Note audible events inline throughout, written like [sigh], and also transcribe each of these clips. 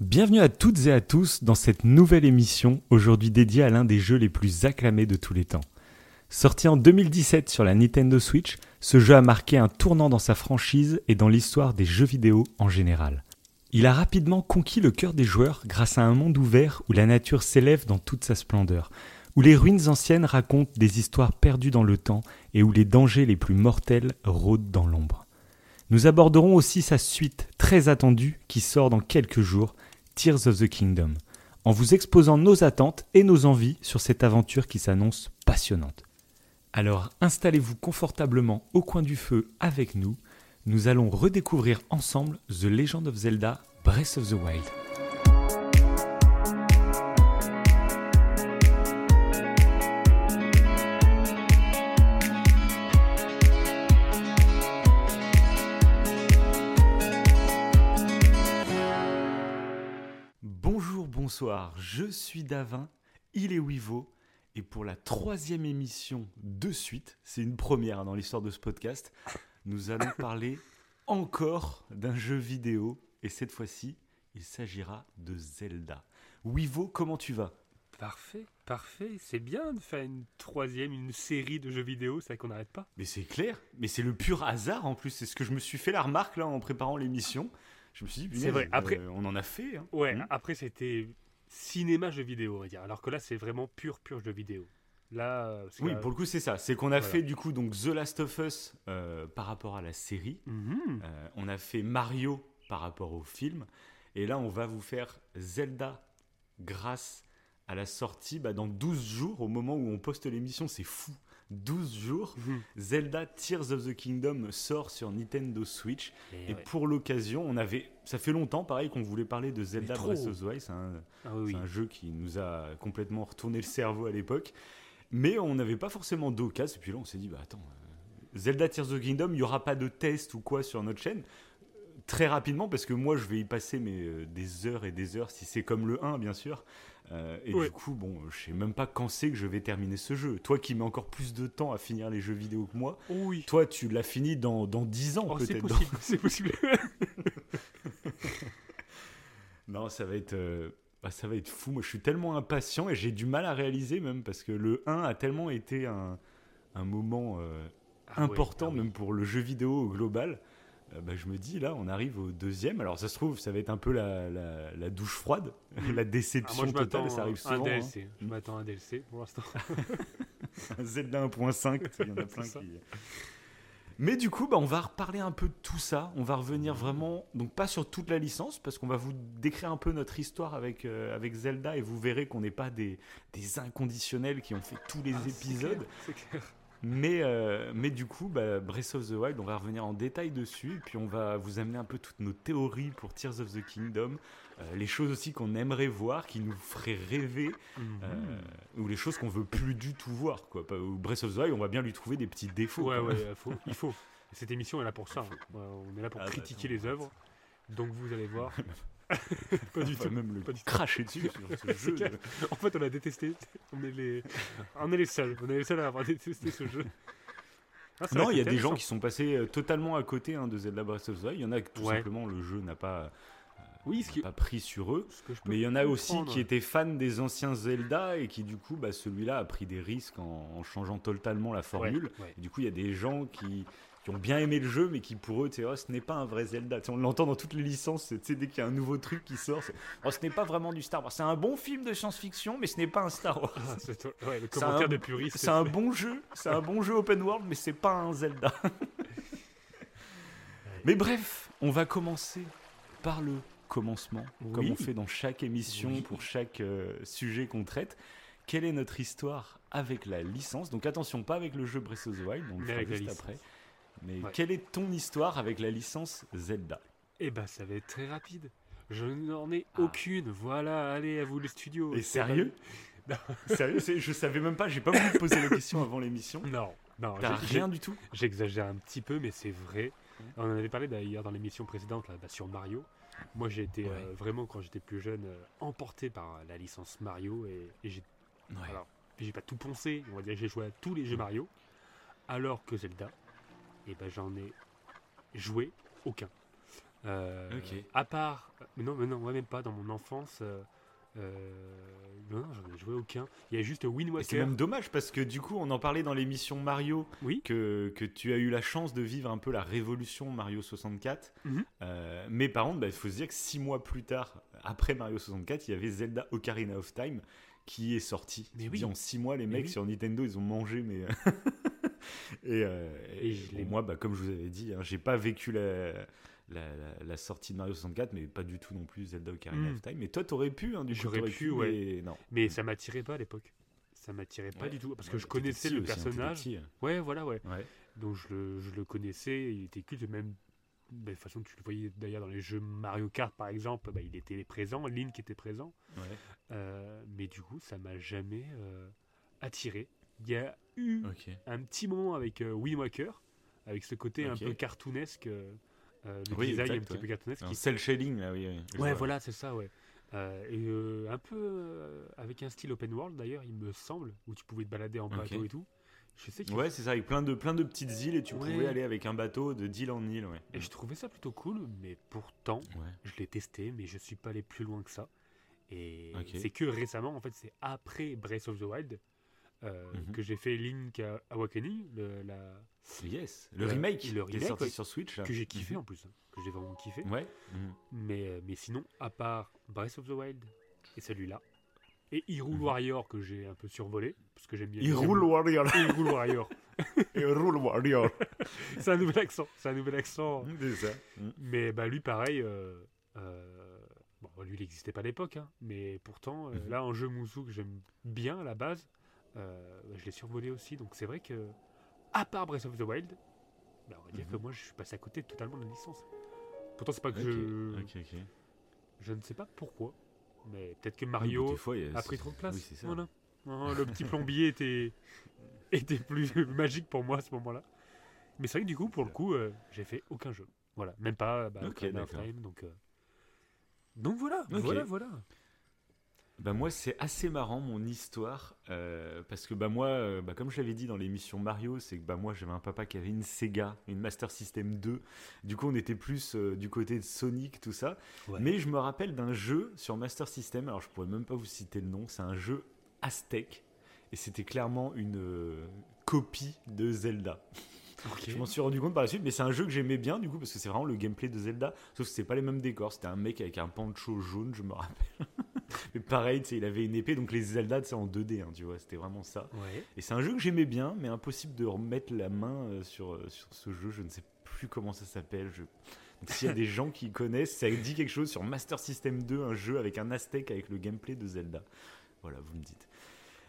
Bienvenue à toutes et à tous dans cette nouvelle émission, aujourd'hui dédiée à l'un des jeux les plus acclamés de tous les temps. Sorti en 2017 sur la Nintendo Switch, ce jeu a marqué un tournant dans sa franchise et dans l'histoire des jeux vidéo en général. Il a rapidement conquis le cœur des joueurs grâce à un monde ouvert où la nature s'élève dans toute sa splendeur, où les ruines anciennes racontent des histoires perdues dans le temps et où les dangers les plus mortels rôdent dans l'ombre. Nous aborderons aussi sa suite très attendue qui sort dans quelques jours, Tears of the Kingdom, en vous exposant nos attentes et nos envies sur cette aventure qui s'annonce passionnante. Alors installez-vous confortablement au coin du feu avec nous, nous allons redécouvrir ensemble The Legend of Zelda Breath of the Wild. Bonsoir, je suis Davin, il est Wivo, et pour la troisième émission de suite, c'est une première dans l'histoire de ce podcast, nous allons [coughs] parler encore d'un jeu vidéo, et cette fois-ci, il s'agira de Zelda. Wivo, comment tu vas? Parfait, parfait. C'est bien de faire une troisième, une série de jeux vidéo, c'est vrai qu'on n'arrête pas. Mais c'est clair, mais c'est le pur hasard en plus, c'est ce que je me suis fait la remarque là en préparant l'émission. Je me suis dit, C'est vrai, après- euh, on en a fait. hein. Ouais, Mhm. après c'était cinéma jeux vidéo, on va dire. Alors que là, c'est vraiment pur, pur jeu vidéo. Là, Oui, pour le coup, c'est ça. C'est qu'on a Voilà. fait du coup donc The Last of Us euh, par rapport à la série. Mhm. Euh, on a fait Mario par rapport au film. Et là, on va vous faire Zelda grâce à la sortie bah, dans 12 jours, au moment où on poste l'émission. C'est fou. 12 jours. Mhm. Zelda Tears of the Kingdom sort sur Nintendo Switch. Et Et ouais. pour l'occasion, on avait. Ça fait longtemps, pareil, qu'on voulait parler de Zelda. Breath of the Wild. C'est un, Ah oui, un jeu qui nous a complètement retourné le cerveau à l'époque. Mais on n'avait pas forcément d'occasion. Et puis là, on s'est dit, bah attends, euh, Zelda Tears of the Kingdom, il n'y aura pas de test ou quoi sur notre chaîne. Très rapidement, parce que moi, je vais y passer mais, euh, des heures et des heures, si c'est comme le 1, bien sûr. Euh, et Ouais. du coup, bon, je sais même pas quand c'est que je vais terminer ce jeu. Toi qui mets encore plus de temps à finir les jeux vidéo que moi, Oh oui. toi, tu l'as fini dans, dans 10 ans Oh, c'est peut-être. possible, [laughs] c'est possible. [laughs] Non, ça va être, euh, bah, ça va être fou. Moi, je suis tellement impatient et j'ai du mal à réaliser même parce que le 1 a tellement été un, un moment euh, Ah ouais, important ah oui. même pour le jeu vidéo au global. Euh, bah, je me dis là, on arrive au deuxième. Alors ça se trouve, ça va être un peu la, la- la douche froide, Mhm. la Ah, déception moi, je totale. Ça arrive un souvent. hein. DLC. Je m'attends à un DLC pour l'instant. [laughs] Un Zelda 1.5, il y en a plein ça. qui. Mais du coup, bah, on va reparler un peu de tout ça. On va revenir vraiment, donc pas sur toute la licence, parce qu'on va vous décrire un peu notre histoire avec, euh, avec Zelda et vous verrez qu'on n'est pas des, des inconditionnels qui ont fait tous les Ah, c'est épisodes. clair, C'est clair. Mais, euh, mais du coup, bah, Breath of the Wild, on va revenir en détail dessus. Et puis on va vous amener un peu toutes nos théories pour Tears of the Kingdom. euh, les choses aussi qu'on aimerait voir, qui nous feraient rêver. Mhm. Euh, ou les choses qu'on veut plus du tout voir. Quoi. Breath of the Wild, on va bien lui trouver des petits défauts. Ouais, ouais, [laughs] faut- il faut. Cette émission est là pour ça. hein. On est là pour Ah bah, critiquer les œuvres. Donc vous allez voir. [laughs] [laughs] pas du tout. même le Pas du cracher dessus sur ce [laughs] jeu. En fait, on a détesté. On est les, on est les seuls. On est les seuls à avoir détesté ce jeu. Ah, Non, il y a des gens qui sont passés euh, totalement à côté hein, de Zelda Breath of the Wild. Il y en a que tout Ouais. simplement le jeu n'a pas, Oui, ce qui. pas pris sur eux. Mais il y en a aussi qui étaient fans des anciens Zelda et qui du coup, bah, celui-là a pris des risques en, en changeant totalement la formule. Ouais, ouais. Et du coup, il y a des gens qui, qui ont bien aimé le jeu, mais qui pour eux, oh, ce n'est pas un vrai Zelda. On l'entend dans toutes les licences, dès qu'il y a un nouveau truc qui sort, oh, ce n'est pas vraiment du Star Wars. C'est un bon film de science-fiction, mais ce n'est pas un Star Wars. Ah, c'est ouais, le commentaire un- de puriste. C'est un bon jeu, c'est un bon jeu open world, mais c'est pas un Zelda. [laughs] mais bref, on va commencer par le commencement, comme on fait dans chaque émission Oui. pour chaque euh, sujet qu'on traite. Quelle est notre histoire avec la licence? Donc attention, pas avec le jeu Breath of the Wild, on le fera juste après. Mais Ouais. quelle est ton histoire avec la licence Zelda? Eh ben, ça va être très rapide. Je n'en ai Ah. aucune. Voilà, allez, à vous les studios. Et sérieux? Non. [laughs] Sérieux, je savais même pas, j'ai pas voulu poser la question avant l'émission. pas- Non, non. T'as rien du tout? J'exagère un petit peu, mais c'est vrai. On en avait parlé d'ailleurs dans l'émission précédente là, bah, sur Mario. Moi, j'ai été Ouais. euh, vraiment, quand j'étais plus jeune, euh, emporté par la licence Mario et, et j'ai Ouais. Alors, j'ai pas tout poncé, on va dire j'ai joué à tous les jeux Mario, alors que Zelda, et ben j'en ai joué aucun. Euh, Ok. À part Mais non, mais non, moi même pas. Dans mon enfance, euh, euh, non, j'en ai joué aucun. Il y a juste Wind C'est même dommage parce que du coup, on en parlait dans l'émission Mario, Oui. que, que tu as eu la chance de vivre un peu la révolution Mario 64. Mhm. Euh, mais par contre, bah, il faut se dire que six mois plus tard, après Mario 64, il y avait Zelda Ocarina of Time qui est sorti. Mais oui. dis, en six mois, les Mais mecs oui. sur Nintendo, ils ont mangé, mais. [laughs] et, euh, Et je moi, bah, comme je vous avais dit, hein, j'ai pas vécu la, la, la- la sortie de Mario 64, mais pas du tout non plus Zelda Ocarina Mm. of Time. Mais toi, t'aurais pu, hein, du coup, J'aurais pu, ouais. mais non. Mais ça m'attirait pas à l'époque. Ça m'attirait pas Ouais. du tout. Parce que je connaissais petit le aussi, hein, personnage. petit. Ouais, voilà, ouais. Donc je le, je le connaissais, il était culte, même bah, de toute façon tu le voyais d'ailleurs dans les jeux Mario Kart par exemple, bah, il était présent, Link était présent. Euh, mais du coup ça m'a jamais euh, attiré. Il y a eu un petit moment avec euh, Wind Waker, avec ce côté un peu cartoonesque, euh, euh, le Oui, design exact, un petit ouais. peu cartoonesque. Qui- cel shading, là, oui. Ouais, voilà, c'est ça, ouais. Euh, et un peu avec un style open world d'ailleurs, il me semble, où tu pouvais te balader en bateau et tout. Je sais Ouais, c'est ça, avec plein de, plein de petites îles et tu Ouais. pouvais aller avec un bateau de d'île en île, ouais. Et je trouvais ça plutôt cool, mais pourtant, Ouais. je l'ai testé, mais je suis pas allé plus loin que ça. Et c'est que récemment, en fait, c'est après Breath of the Wild euh, Mhm. que j'ai fait Link Awakening, le- la... Yes, le remake, le qui est remake, sorti ouais. sur Switch. là. que j'ai kiffé Mhm. en plus, hein, que j'ai vraiment kiffé. Ouais. mhm. Mais, euh, mais sinon, à part Breath of the Wild et celui-là, et Hyrule. Warrior que j'ai un peu survolé, parce que j'aime bien. Il roule Warrior. [laughs] Hyrule Warrior. [laughs] Il roule Warrior. [laughs] c'est un nouvel accent, c'est un nouvel accent. ça. Mais bah lui pareil, euh, euh, bon lui il n'existait pas à l'époque, hein, mais pourtant là un jeu Mousou que j'aime bien à la base, je l'ai survolé aussi, donc c'est vrai que à part Breath of the Wild, bah, on va dire Mhm. que moi je suis passé à côté totalement de la licence. Pourtant c'est pas que je, ok, ok. je ne sais pas pourquoi, mais peut-être que Oui, Mario fois, a pris trop de place. Oui, c'est ça. Voilà. Le petit plombier était [laughs] était plus [laughs] magique pour moi à ce moment-là. Mais c'est vrai que du coup pour le coup euh, j'ai fait aucun jeu. Voilà, même pas bah, Ok, Ocarina of d'accord. Time, donc euh, donc voilà, voilà, voilà. Bah moi c'est assez marrant mon histoire euh, parce que bah moi euh, bah, comme je l'avais dit dans l'émission Mario c'est que bah moi j'avais un papa qui avait une Sega une Master System 2 du coup on était plus euh, du côté de Sonic tout ça. Ouais. mais je me rappelle d'un jeu sur Master System. Alors je pourrais même pas vous citer le nom. C'est un jeu Aztec et c'était clairement une euh, copie de Zelda Je m'en suis rendu compte par la suite, mais c'est un jeu que j'aimais bien du coup parce que c'est vraiment le gameplay de Zelda, sauf que c'est pas les mêmes décors. C'était un mec avec un pancho jaune, je me rappelle. [laughs] mais pareil, il avait une épée, donc les Zelda, c'est en 2D, hein, tu vois, c'était vraiment ça. Ouais. Et c'est un jeu que j'aimais bien, mais impossible de remettre la main euh, sur, euh, sur ce jeu. Je ne sais plus comment ça s'appelle. Je... S'il y a des [laughs] gens qui connaissent, ça dit quelque chose sur Master System 2, un jeu avec un Aztec avec le gameplay de Zelda. Voilà, vous me dites.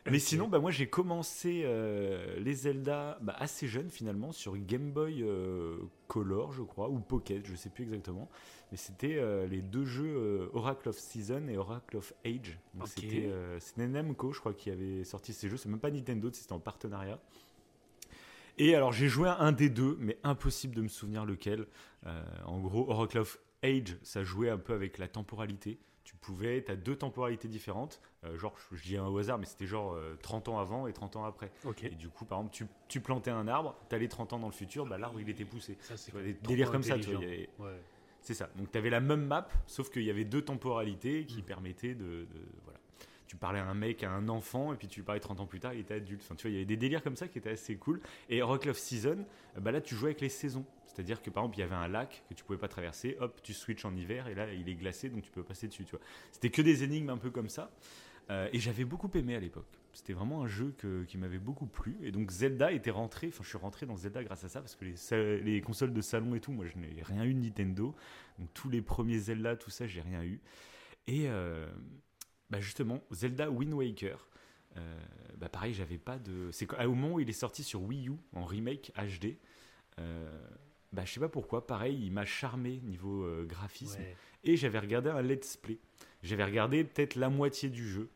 Mais sinon, bah, moi j'ai commencé euh, les Zelda bah, assez jeune finalement sur Game Boy euh, Color, je crois, ou Pocket, je sais plus exactement. Mais c'était euh, les deux jeux Oracle of Season et Oracle of Age. Donc Ok. C'était Namco, je crois, qui avait sorti ces jeux. C'est même pas Nintendo, c'était en partenariat. Et alors j'ai joué à un des deux, mais impossible de me souvenir lequel. En gros, Oracle of Age, ça jouait un peu avec la temporalité. Tu pouvais, tu as deux temporalités différentes. Euh, genre, je, dis un au hasard, mais c'était genre euh, 30 ans avant et 30 ans après. Ok. Et du coup, par exemple, tu, tu plantais un arbre, tu allais 30 ans dans le futur, bah, l'arbre il était poussé. Ça c'est vois, des délires comme ça, tu vois. avait- Ouais. C'est ça. Donc tu avais la même map, sauf qu'il y avait deux temporalités qui Mm. permettaient de, de- Voilà. Tu parlais à un mec, à un enfant, et puis tu lui parlais 30 ans plus tard, il était adulte. Enfin, tu vois, il y avait des délires comme ça qui étaient assez cool. Et Rock of Season, euh, bah là, tu jouais avec les saisons. C'est-à-dire que par exemple, il y avait un lac que tu pouvais pas traverser, hop, tu switches en hiver, et là, il est glacé, donc tu peux passer dessus, tu vois. C'était que des énigmes un peu comme ça. Euh, et j'avais beaucoup aimé à l'époque. C'était vraiment un jeu que- qui m'avait beaucoup plu. Et donc Zelda était rentré, enfin je suis rentré dans Zelda grâce à ça, parce que les consoles de salon et tout, moi je n'ai rien eu de Nintendo. Donc tous les premiers Zelda, tout ça, j'ai rien eu. Et euh, bah justement, Zelda Wind Waker, euh, bah pareil, j'avais pas de. C'est qu'au moment où il est sorti sur Wii U en remake HD, euh, bah je sais pas pourquoi, pareil, il m'a charmé niveau euh, graphisme. Ouais. Et j'avais regardé un let's play. J'avais regardé peut-être la moitié du jeu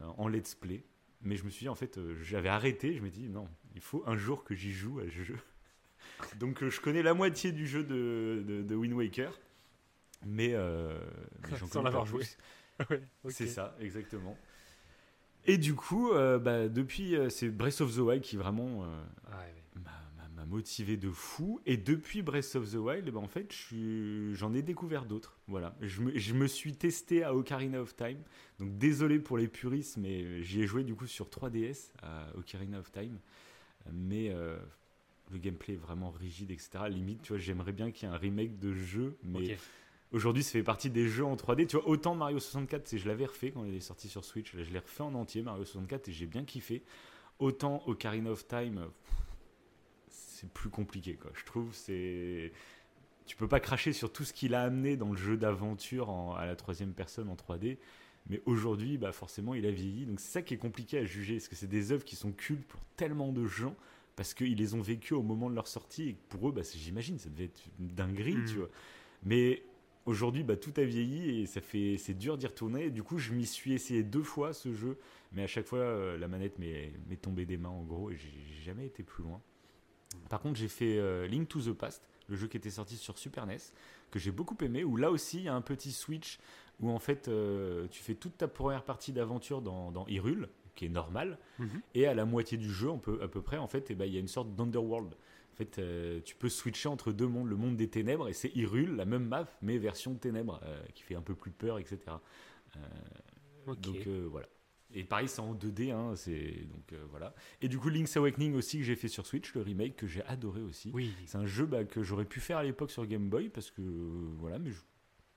euh, en let's play. Mais je me suis dit, en fait, j'avais arrêté. Je me dis, non, il faut un jour que j'y joue à ce jeu. [laughs] Donc je connais la moitié du jeu de, de, de Wind Waker. Mais, mais [laughs] Sans l'avoir joué. plus. [laughs] Ouais. C'est ça, exactement. Et du coup, euh, bah, depuis, euh, c'est Breath of the Wild qui vraiment euh, Ah, ouais, ouais. m'a- motivé de fou. Et depuis Breath of the Wild, ben, en fait, j'en ai découvert d'autres. Voilà. Je me, je me suis testé à Ocarina of Time. Donc désolé pour les puristes, mais j'y ai joué du coup sur 3DS à Ocarina of Time. Mais le gameplay est vraiment rigide, etc. Limite, tu vois, j'aimerais bien qu'il y ait un remake de jeu, mais. Aujourd'hui, ça fait partie des jeux en 3D. Tu vois, autant Mario 64, c'est je l'avais refait quand il est sorti sur Switch. Là, je l'ai refait en entier, Mario 64, et j'ai bien kiffé. Autant Ocarina of Time, c'est plus compliqué, quoi. Je trouve, c'est. Tu peux pas cracher sur tout ce qu'il a amené dans le jeu d'aventure en- à la troisième personne en 3D. Mais aujourd'hui, bah forcément, il a vieilli. Donc c'est ça qui est compliqué à juger. Parce que c'est des œuvres qui sont cultes pour tellement de gens. Parce qu'ils les ont vécues au moment de leur sortie. Et pour eux, bah, j'imagine, ça devait être une dinguerie, Mm. tu vois. Mais aujourd'hui, bah, tout a vieilli et ça fait, c'est dur d'y retourner. Et du coup, je m'y suis essayé deux fois ce jeu, mais à chaque fois, euh, la manette m'est m'est tombée des mains en gros et j'ai j'ai jamais été plus loin. Par contre, j'ai fait euh, Link to the Past, le jeu qui était sorti sur Super NES, que j'ai beaucoup aimé. Où là aussi, il y a un petit switch où en fait, euh, tu fais toute ta première partie d'aventure dans, dans Hyrule, qui est normal. Mhm. Et à la moitié du jeu, on peut, à peu près, en fait, eh ben, il y a une sorte d'underworld. En fait, euh, tu peux switcher entre deux mondes, le monde des ténèbres et c'est Hyrule, la même map, mais version ténèbres, euh, qui fait un peu plus peur, etc. Euh. Donc voilà. Et pareil, c'est en 2D, hein, c'est donc euh, voilà. Et du coup, Link's Awakening aussi que j'ai fait sur Switch, le remake que j'ai adoré aussi. Oui. C'est un jeu bah, que j'aurais pu faire à l'époque sur Game Boy parce que euh, voilà, mais je,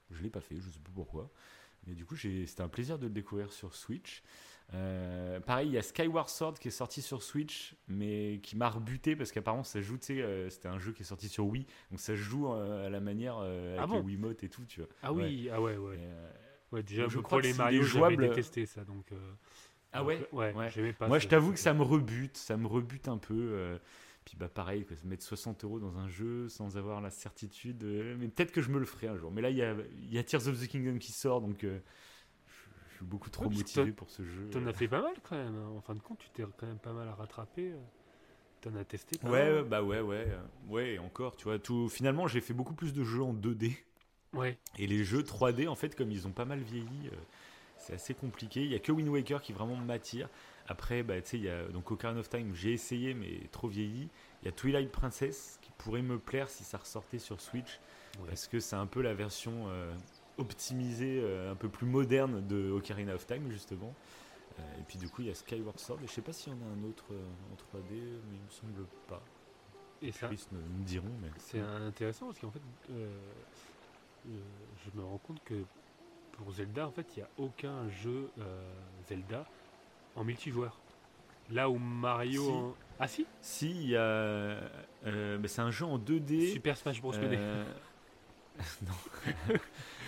je l'ai pas fait, je sais pas pourquoi. Mais du coup, c'était un plaisir de le découvrir sur Switch. Euh, pareil, il y a Skyward Sword qui est sorti sur Switch, mais qui m'a rebuté parce qu'apparemment ça joue, tu sais, euh, c'était un jeu qui est sorti sur Wii, donc ça joue euh, à la manière Ah avec bon le Wiimote et tout, tu vois. Ah oui, ah ouais, ouais. Et, Ouais, déjà, je crois que les Mario, j'avais détesté ça, donc... Ah donc, ouais Ouais, pas Moi, je t'avoue que ça me rebute, ça me rebute un peu. puis bah pareil, quoi, se mettre 60 euros dans un jeu sans avoir la certitude. mais peut-être que je me le ferai un jour. Mais là, il y a, il y a Tears of the Kingdom qui sort, donc je, suis beaucoup trop Ouais, motivé pour ce jeu. T'en as fait pas mal quand même. hein. En fin de compte, tu t'es quand même pas mal à rattraper. euh. T'en as testé pas Ouais, mal. bah ouais, ouais, euh, ouais, encore, tu vois, tout. Finalement, j'ai fait beaucoup plus de jeux en 2D. Ouais. Et les jeux 3D, en fait, comme ils ont pas mal vieilli, euh, c'est assez compliqué. Il y a que Wind Waker qui vraiment m'attire. Après, bah, tu sais, il y a donc Ocarina of Time, j'ai essayé, mais trop vieilli. Il y a Twilight Princess qui pourrait me plaire si ça ressortait sur Switch, Ouais. parce que c'est un peu la version euh, optimisée, euh, un peu plus moderne de Ocarina of Time, justement. Euh, et puis du coup, il y a Skyward Sword. Et je sais pas s'il y en a un autre euh, en 3D, mais il me semble pas. Et ça, nous, nous diront, mais. c'est intéressant parce qu'en fait, je me rends compte que pour Zelda, en fait, il n'y a aucun jeu Zelda en multijoueur. Là où Mario. Si. en- Ah si Si, il y a. euh, bah, c'est un jeu en 2D. Super Smash Bros. Euh, [laughs] non. [laughs]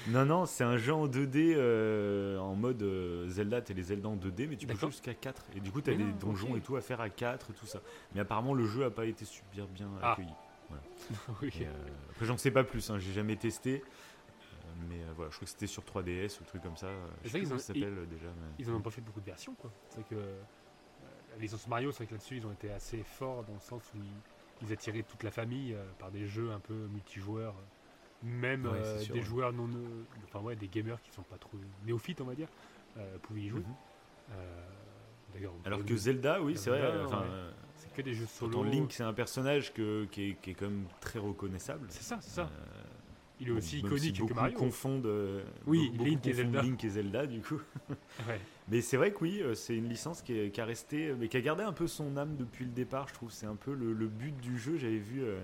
non, non, c'est un jeu en 2D euh, en mode euh, Zelda, t'es les Zelda en 2D, mais tu peux jouer jusqu'à 4. Et du coup, t'as Mais des non, donjons ok. et tout à faire à 4 et tout ça. Mais apparemment, le jeu a pas été super bien Ah. accueilli. Oui. [laughs] Et, euh, après, j'en sais pas plus, hein, j'ai jamais testé. Euh, mais euh, voilà, je crois que c'était sur 3DS ou truc comme ça. euh, Je C'est sais vrai plus comment qu'ils ça s'appelle euh, déjà. mais- Ils en ont pas fait beaucoup de versions, quoi. C'est vrai que euh, la licence Mario, c'est vrai que là-dessus, ils ont été assez forts dans le sens où ils, ils attiraient toute la famille euh, par des jeux un peu multijoueurs. euh, Même Ouais, euh, sûr, des ouais. joueurs non. enfin, ouais, des gamers qui sont pas trop néophytes, on va dire, euh, pouvaient y jouer. Mhm. Euh, Alors que Zelda, oui, c'est vrai. C'est que des jeux solo. Link, c'est un personnage que, qui, est, qui est quand même très reconnaissable. C'est ça, c'est ça. Il est aussi Bon, même si iconique que beaucoup Mario. confondent, euh, Oui, beaucoup Link et Zelda. Link et Zelda, du coup. [laughs] Ouais. Mais c'est vrai que oui, c'est une licence qui, est- qui a resté, mais qui a gardé un peu son âme depuis le départ. Je trouve c'est un peu le, le but du jeu. J'avais vu euh,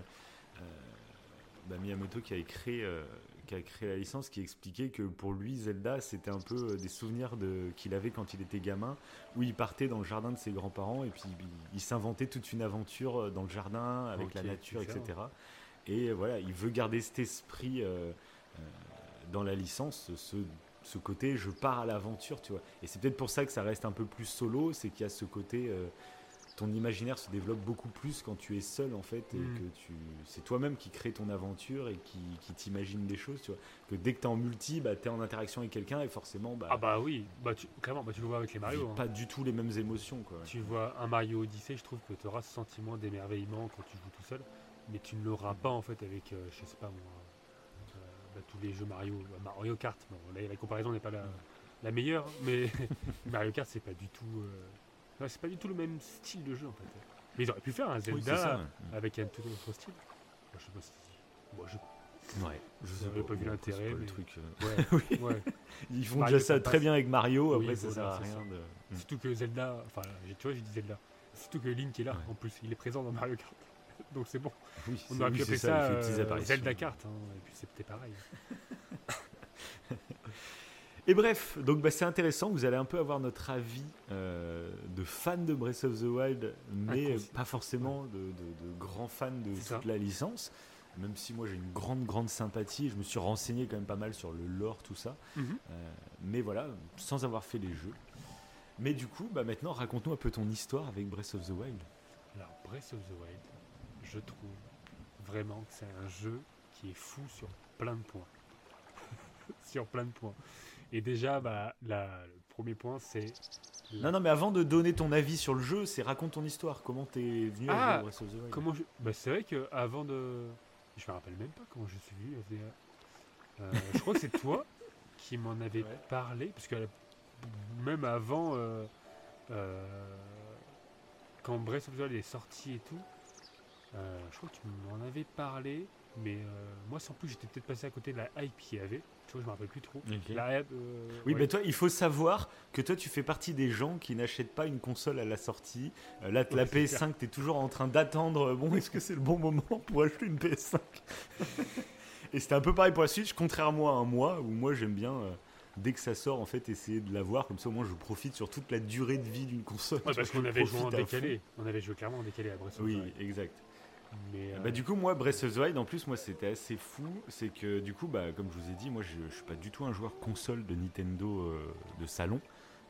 bah, Miyamoto qui avait créé, euh, qui a créé la licence, qui expliquait que pour lui Zelda c'était un peu euh, des souvenirs de qu'il avait quand il était gamin, où il partait dans le jardin de ses grands-parents et puis il, il s'inventait toute une aventure euh, dans le jardin avec la nature, etc. Et euh, voilà, il veut garder cet esprit euh, dans la licence, ce, ce côté je pars à l'aventure, tu vois. Et c'est peut-être pour ça que ça reste un peu plus solo, c'est qu'il y a ce côté, euh, ton imaginaire se développe beaucoup plus quand tu es seul en fait, et Mm. que tu, c'est toi-même qui crée ton aventure et qui, qui t'imagine des choses, tu vois. Que dès que tu es en multi, bah, tu es en interaction avec quelqu'un et forcément, bah, Ah bah oui, bah, tu, clairement, bah, tu le vois avec les Mario. hein. pas du tout les mêmes émotions, quoi. Tu vois un Mario Odyssey, je trouve que tu auras ce sentiment d'émerveillement quand tu joues tout seul, mais tu ne l'auras pas en fait avec, euh, je sais pas moi, euh, bah, tous les jeux Mario, euh, Mario Kart. Bon, la, la comparaison n'est pas la, la meilleure, mais [laughs] Mario Kart c'est pas du tout, euh, ouais, c'est pas du tout le même style de jeu en fait. Mais ils auraient pu faire un Oui, c'est Zelda ça. ouais. avec un tout autre style. Moi, je sais pas si. Moi, je. Ouais, je sais pas vu l'intérêt, c'est le mais- truc. euh, Ouais, [laughs] oui. ouais. Ils font Mario, déjà ça très bien avec Mario, Oui, après ça sert à c'est rien de. Surtout que Zelda. Enfin, tu vois, j'ai dit Zelda. Surtout que Link est là, en plus. Il est présent dans Mario Kart. [laughs] Donc c'est bon. Oui, On c'est- aurait pu c'est appeler ça, euh. Zelda Kart. hein, et puis c'était pareil. [laughs] Et bref, donc bah, c'est intéressant, vous allez un peu avoir notre avis euh, de fans de Breath of the Wild, mais Inconscient. pas forcément de, de- de grands fans de toute ça. la licence. Même si moi j'ai une grande grande sympathie, je me suis renseigné quand même pas mal sur le lore, tout ça. Mhm. Euh, mais voilà, sans avoir fait les jeux. Mais du coup, bah maintenant raconte-nous un peu ton histoire avec Breath of the Wild. Alors, Breath of the Wild, je trouve vraiment que c'est un jeu qui est fou sur plein de points. [laughs] sur plein de points. Et déjà, bah, la- le premier point, c'est. la- Non, non, mais avant de donner ton avis sur le jeu, c'est raconte ton histoire. Comment t'es venu à Ah, Breath of the Wild Comment je... bah, c'est vrai que avant de. Je me rappelle même pas comment je suis venu. à. Euh, je crois que c'est toi [laughs] qui m'en avais Ouais. parlé, parce que la- même avant, euh, euh, quand Breath of the Wild est sorti et tout, euh, je crois que tu m'en avais parlé, mais euh, moi sans plus j'étais peut-être passé à côté de la hype qu'il y avait. Tu vois, je me rappelle plus trop. La euh, Oui, ouais. mais toi, il faut savoir que toi, tu fais partie des gens qui n'achètent pas une console à la sortie. Euh, là, la Ouais, c'est PS5, tu es toujours en train d'attendre. euh, Bon, est-ce que c'est le bon moment pour acheter une PS5 [laughs] Et c'était un peu pareil pour la Switch, contrairement à moi, où moi, j'aime bien, euh, dès que ça sort, en fait, essayer de l'avoir. Comme ça, au moins, je profite sur toute la durée de vie d'une console. Ouais, parce qu'on avait joué en décalé. On avait joué clairement en décalé à Breath of the Oui, exact. Mais, Bah, euh, du coup, moi, Breath of the Wild, en plus, moi, c'était assez fou. C'est que, du coup, bah, comme je vous ai dit, moi, je, je suis pas du tout un joueur console de Nintendo euh, de salon.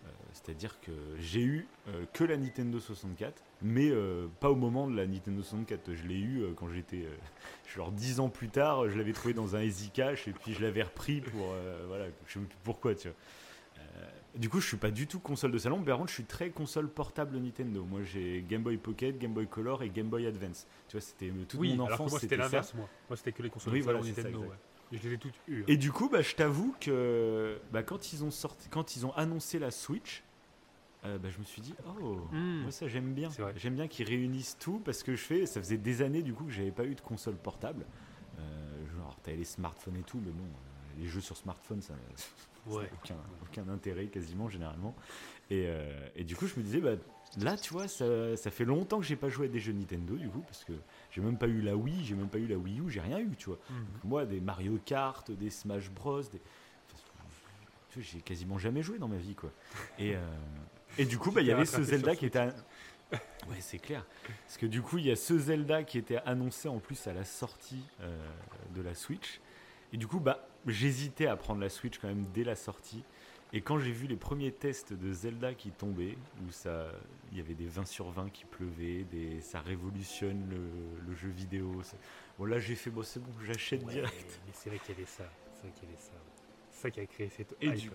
Euh, C'est-à-dire que j'ai eu euh, que la Nintendo 64, mais euh, pas au moment de la Nintendo 64. Je l'ai eu euh, quand j'étais, [laughs] genre 10 ans plus tard, je l'avais trouvé dans un Easy Cash et puis je l'avais repris pour, voilà, je sais plus pourquoi, tu vois. Du coup, je suis pas du tout console de salon. mais Par contre, je suis très console portable Nintendo. Moi, j'ai Game Boy Pocket, Game Boy Color et Game Boy Advance. Tu vois, c'était toute oui, mon enfance. c'était l'inverse, moi. Moi c'était que les consoles Oui, de salon voilà, ça, Nintendo. ouais. Et je les ai toutes eues. hein. Et du coup, bah, je t'avoue que bah, quand ils ont sorti, quand ils ont annoncé la Switch, euh, bah, je me suis dit oh, Hmm. moi ça j'aime bien. J'aime bien qu'ils réunissent tout parce que je fais, ça faisait des années du coup que j'avais pas eu de console portable. Euh, genre t'avais les smartphones et tout, mais bon, euh, les jeux sur smartphone ça, Ouais. n'a aucun, aucun intérêt quasiment généralement. Et, euh, et du coup je me disais bah là tu vois ça, ça fait longtemps que j'ai pas joué à des jeux Nintendo du coup parce que j'ai même pas eu la Wii, j'ai même pas eu la Wii U, j'ai rien eu tu vois. Mhm. Moi, des Mario Kart, des Smash Bros, des... vois, j'ai quasiment jamais joué dans ma vie, quoi. Et, euh, et du coup, bah, il y avait ce Zelda qui était... Ouais, c'est clair. Parce que du coup, il y a ce Zelda qui était annoncé en plus à la sortie euh, de la Switch. Et du coup, bah, j'hésitais à prendre la Switch quand même dès la sortie. Et quand j'ai vu les premiers tests de Zelda qui tombaient, où ça, il y avait des 20 sur 20 qui pleuvaient, des, ça révolutionne le, le jeu vidéo. ça- Bon là j'ai fait bon c'est bon j'achète Ouais, direct. Mais c'est vrai qu'il y avait ça. C'est vrai qu'il y avait ça. C'est ça qui a créé cette Et hype du-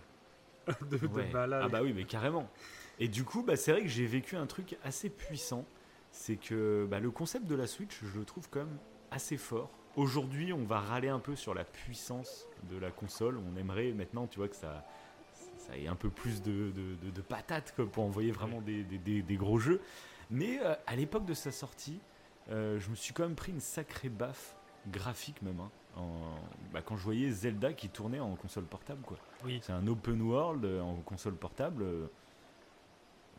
[laughs] de, de Ouais. malade. Ah bah oui, mais carrément. Et du coup, bah, c'est vrai que j'ai vécu un truc assez puissant. C'est que bah, le concept de la Switch, je le trouve quand même assez fort. Aujourd'hui, on va râler un peu sur la puissance de la console. On aimerait maintenant, tu vois, que ça, ça ait un peu plus de, de, de- de patates quoi, pour envoyer vraiment des, des- des- des gros jeux. Mais euh, à l'époque de sa sortie, euh, je me suis quand même pris une sacrée baffe graphique même. hein, en- bah, quand je voyais Zelda qui tournait en console portable, quoi. Oui. C'est un open world euh, en console portable.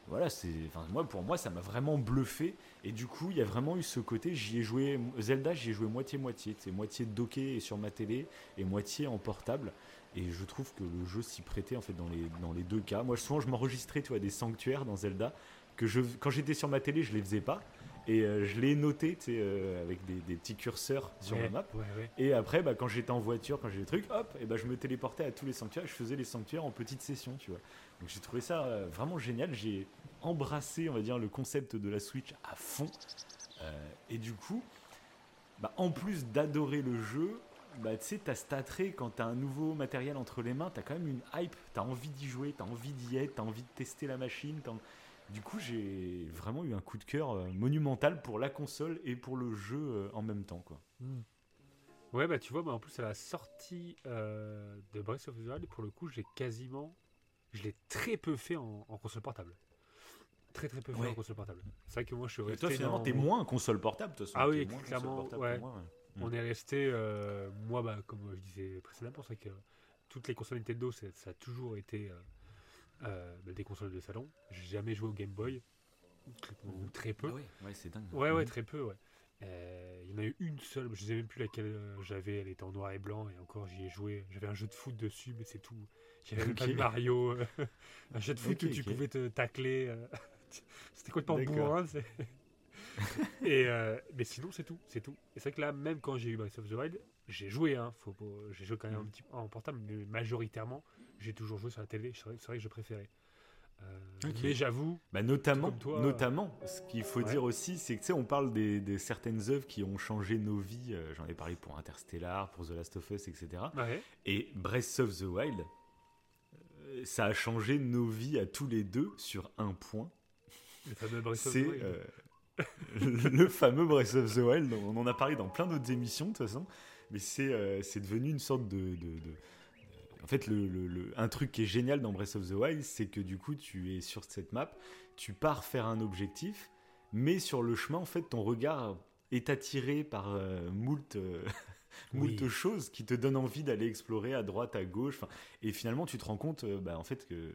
Voilà, c'est, enfin, moi, pour moi, ça m'a vraiment bluffé. Et du coup, il y a vraiment eu ce côté. J'y ai joué Zelda, j'y ai joué moitié moitié. C'est moitié docké sur ma télé et moitié en portable. Et je trouve que le jeu s'y prêtait en fait dans les dans les deux cas. Moi, souvent, je m'enregistrais, tu vois, des sanctuaires dans Zelda que je, quand j'étais sur ma télé, je les faisais pas. Et euh, je les notais, tu sais, euh, avec des, des petits curseurs sur ouais, la map. Ouais, ouais. Et après, bah, quand j'étais en voiture, quand j'ai des trucs, hop, et bah, je me téléportais à tous les sanctuaires et je faisais les sanctuaires en petites sessions, tu vois. Donc j'ai trouvé ça euh, vraiment génial. J'ai embrassé, on va dire, le concept de la Switch à fond. Euh, et du coup, bah, en plus d'adorer le jeu, bah, tu sais, t'as cet quand t'as un nouveau matériel entre les mains, t'as quand même une hype, t'as envie d'y jouer, t'as envie d'y être, t'as envie de tester la machine. Du coup, j'ai vraiment eu un coup de cœur euh, monumental pour la console et pour le jeu en même temps, quoi. Ouais, bah tu vois, bah, en plus à la sortie de Breath of the Wild, pour le coup, j'ai quasiment. Je l'ai très peu fait en, en console portable. très très peu fait Ouais. en console portable. C'est vrai que moi je suis Et resté. toi, finalement, dans- t'es moins console portable, de toute façon. Ah oui, clairement, portable ouais. que moi, ouais. On est resté, euh, moi, bah, comme je disais précédemment, c'est vrai que toutes les consoles Nintendo, ça a toujours été euh, euh, bah, des consoles de salon. J'ai jamais joué au Game Boy, ou, ou très peu. Ah ouais, ouais, c'est dingue. Ouais, ouais, Mhm. très peu, ouais. Il y en a eu une seule, je ne sais même plus laquelle j'avais, elle était en noir et blanc, et encore j'y ai joué. J'avais un jeu de foot dessus, mais c'est tout. J'avais même pas de Ok. Mario, euh, [laughs] un jeu de foot Ok, où tu pouvais te tacler. euh, [laughs] C'était complètement bourrin. [laughs] et, euh, mais sinon, c'est tout, c'est tout. Et c'est vrai que là, même quand j'ai eu Breath of the Wild, j'ai joué, hein, faut, pas- j'ai joué quand même un Mhm. petit peu en portable, mais majoritairement, j'ai toujours joué sur la télé. C'est vrai, que je préférais. Euh. Mais j'avoue, Bah notamment, toi, notamment, ce qu'il faut Ouais. dire aussi, c'est que tu sais, on parle des, des certaines œuvres qui ont changé nos vies. J'en ai parlé pour Interstellar, pour The Last of Us, etc. ouais, Et Breath of the Wild, ça a changé nos vies à tous les deux sur un point. le fameux Breath of the C'est Wild. euh, [laughs] le fameux Breath of the Wild. On en a parlé dans plein d'autres émissions de toute façon, mais c'est euh, devenu une sorte de. de- de- en fait, le, le- le- un truc qui est génial dans Breath of the Wild, c'est que du coup, tu es sur cette map, tu pars faire un objectif, mais sur le chemin, en fait, ton regard est attiré par euh, moult, euh, moult Oui. choses qui te donnent envie d'aller explorer à droite, à gauche. Et finalement, tu te rends compte, euh, bah, en fait, que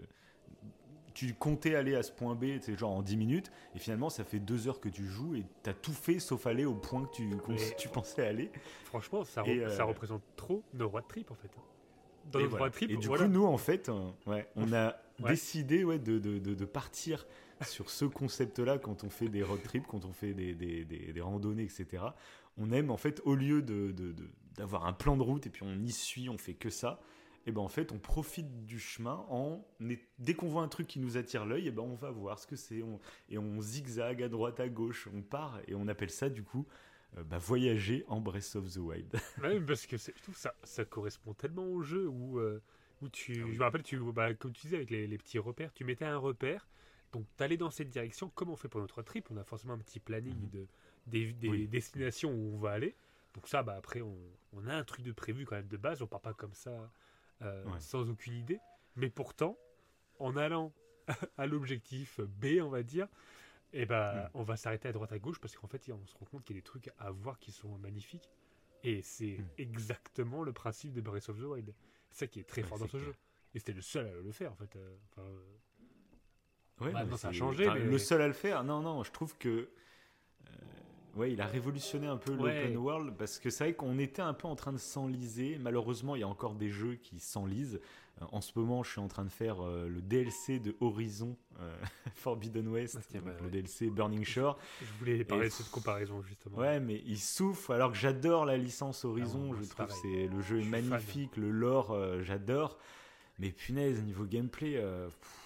tu comptais aller à ce point B, c'est genre en 10 minutes, et finalement, ça fait deux heures que tu joues et t'as tout fait sauf aller au point que tu, pensais aller. Franchement, ça, re- euh, ça représente trop nos road trip en fait. Dans et notre voilà. road trip, Et du voilà. coup, nous, en fait, ouais, on a Ouais. décidé ouais, de, de, de, de partir sur ce concept-là quand on fait des road trips, quand on fait des, des, des, des randonnées, etc. On aime, en fait, au lieu de, d'avoir un plan de route et puis on y suit, on fait que ça, et ben en fait, on profite du chemin en dès qu'on voit un truc qui nous attire l'œil, et ben on va voir ce que c'est, on- et on zigzague à droite, à gauche, on part et on appelle ça du coup euh, bah, voyager en Breath of the Wild. [laughs] Ouais, parce que c'est- je trouve ça, ça correspond tellement au jeu où, euh, où tu. Ah oui. Je me rappelle, tu, bah, comme tu disais avec les, les petits repères, tu mettais un repère, donc t'allais dans cette direction. Comme on fait pour notre trip, on a forcément un petit planning Mhm. de, des, des Oui. destinations où on va aller. Donc ça, bah, après, on, on a un truc de prévu quand même de base. On part pas comme ça euh, Ouais. sans aucune idée. Mais pourtant, en allant [laughs] à l'objectif B, on va dire, et ben, Mm. on va s'arrêter à droite à gauche parce qu'en fait, on se rend compte qu'il y a des trucs à voir qui sont magnifiques. Et c'est Mm. exactement le principe de Breath of the Wild. C'est ça qui est très Ouais, fort dans ce clair. jeu. Et c'était le seul à le faire, en fait. euh, enfin, euh, Ouais, ça a changé, enfin, mais- Le seul à le faire, non, non, je trouve que. euh, ouais, il a révolutionné un peu Ouais. l'open world parce que c'est vrai qu'on était un peu en train de s'enliser. Malheureusement, il y a encore des jeux qui s'enlisent. Euh, en ce moment, je suis en train de faire euh, le DLC de Horizon euh, [laughs] Forbidden West, Ah, bah, le ouais. DLC Burning Shore. je voulais parler Et- de cette comparaison, justement. Ouais, mais il souffle alors que j'adore la licence Horizon. Ah, je trouve c'est le jeu Je est fan. magnifique, le lore euh, j'adore. Mais punaise, niveau gameplay, euh, pff,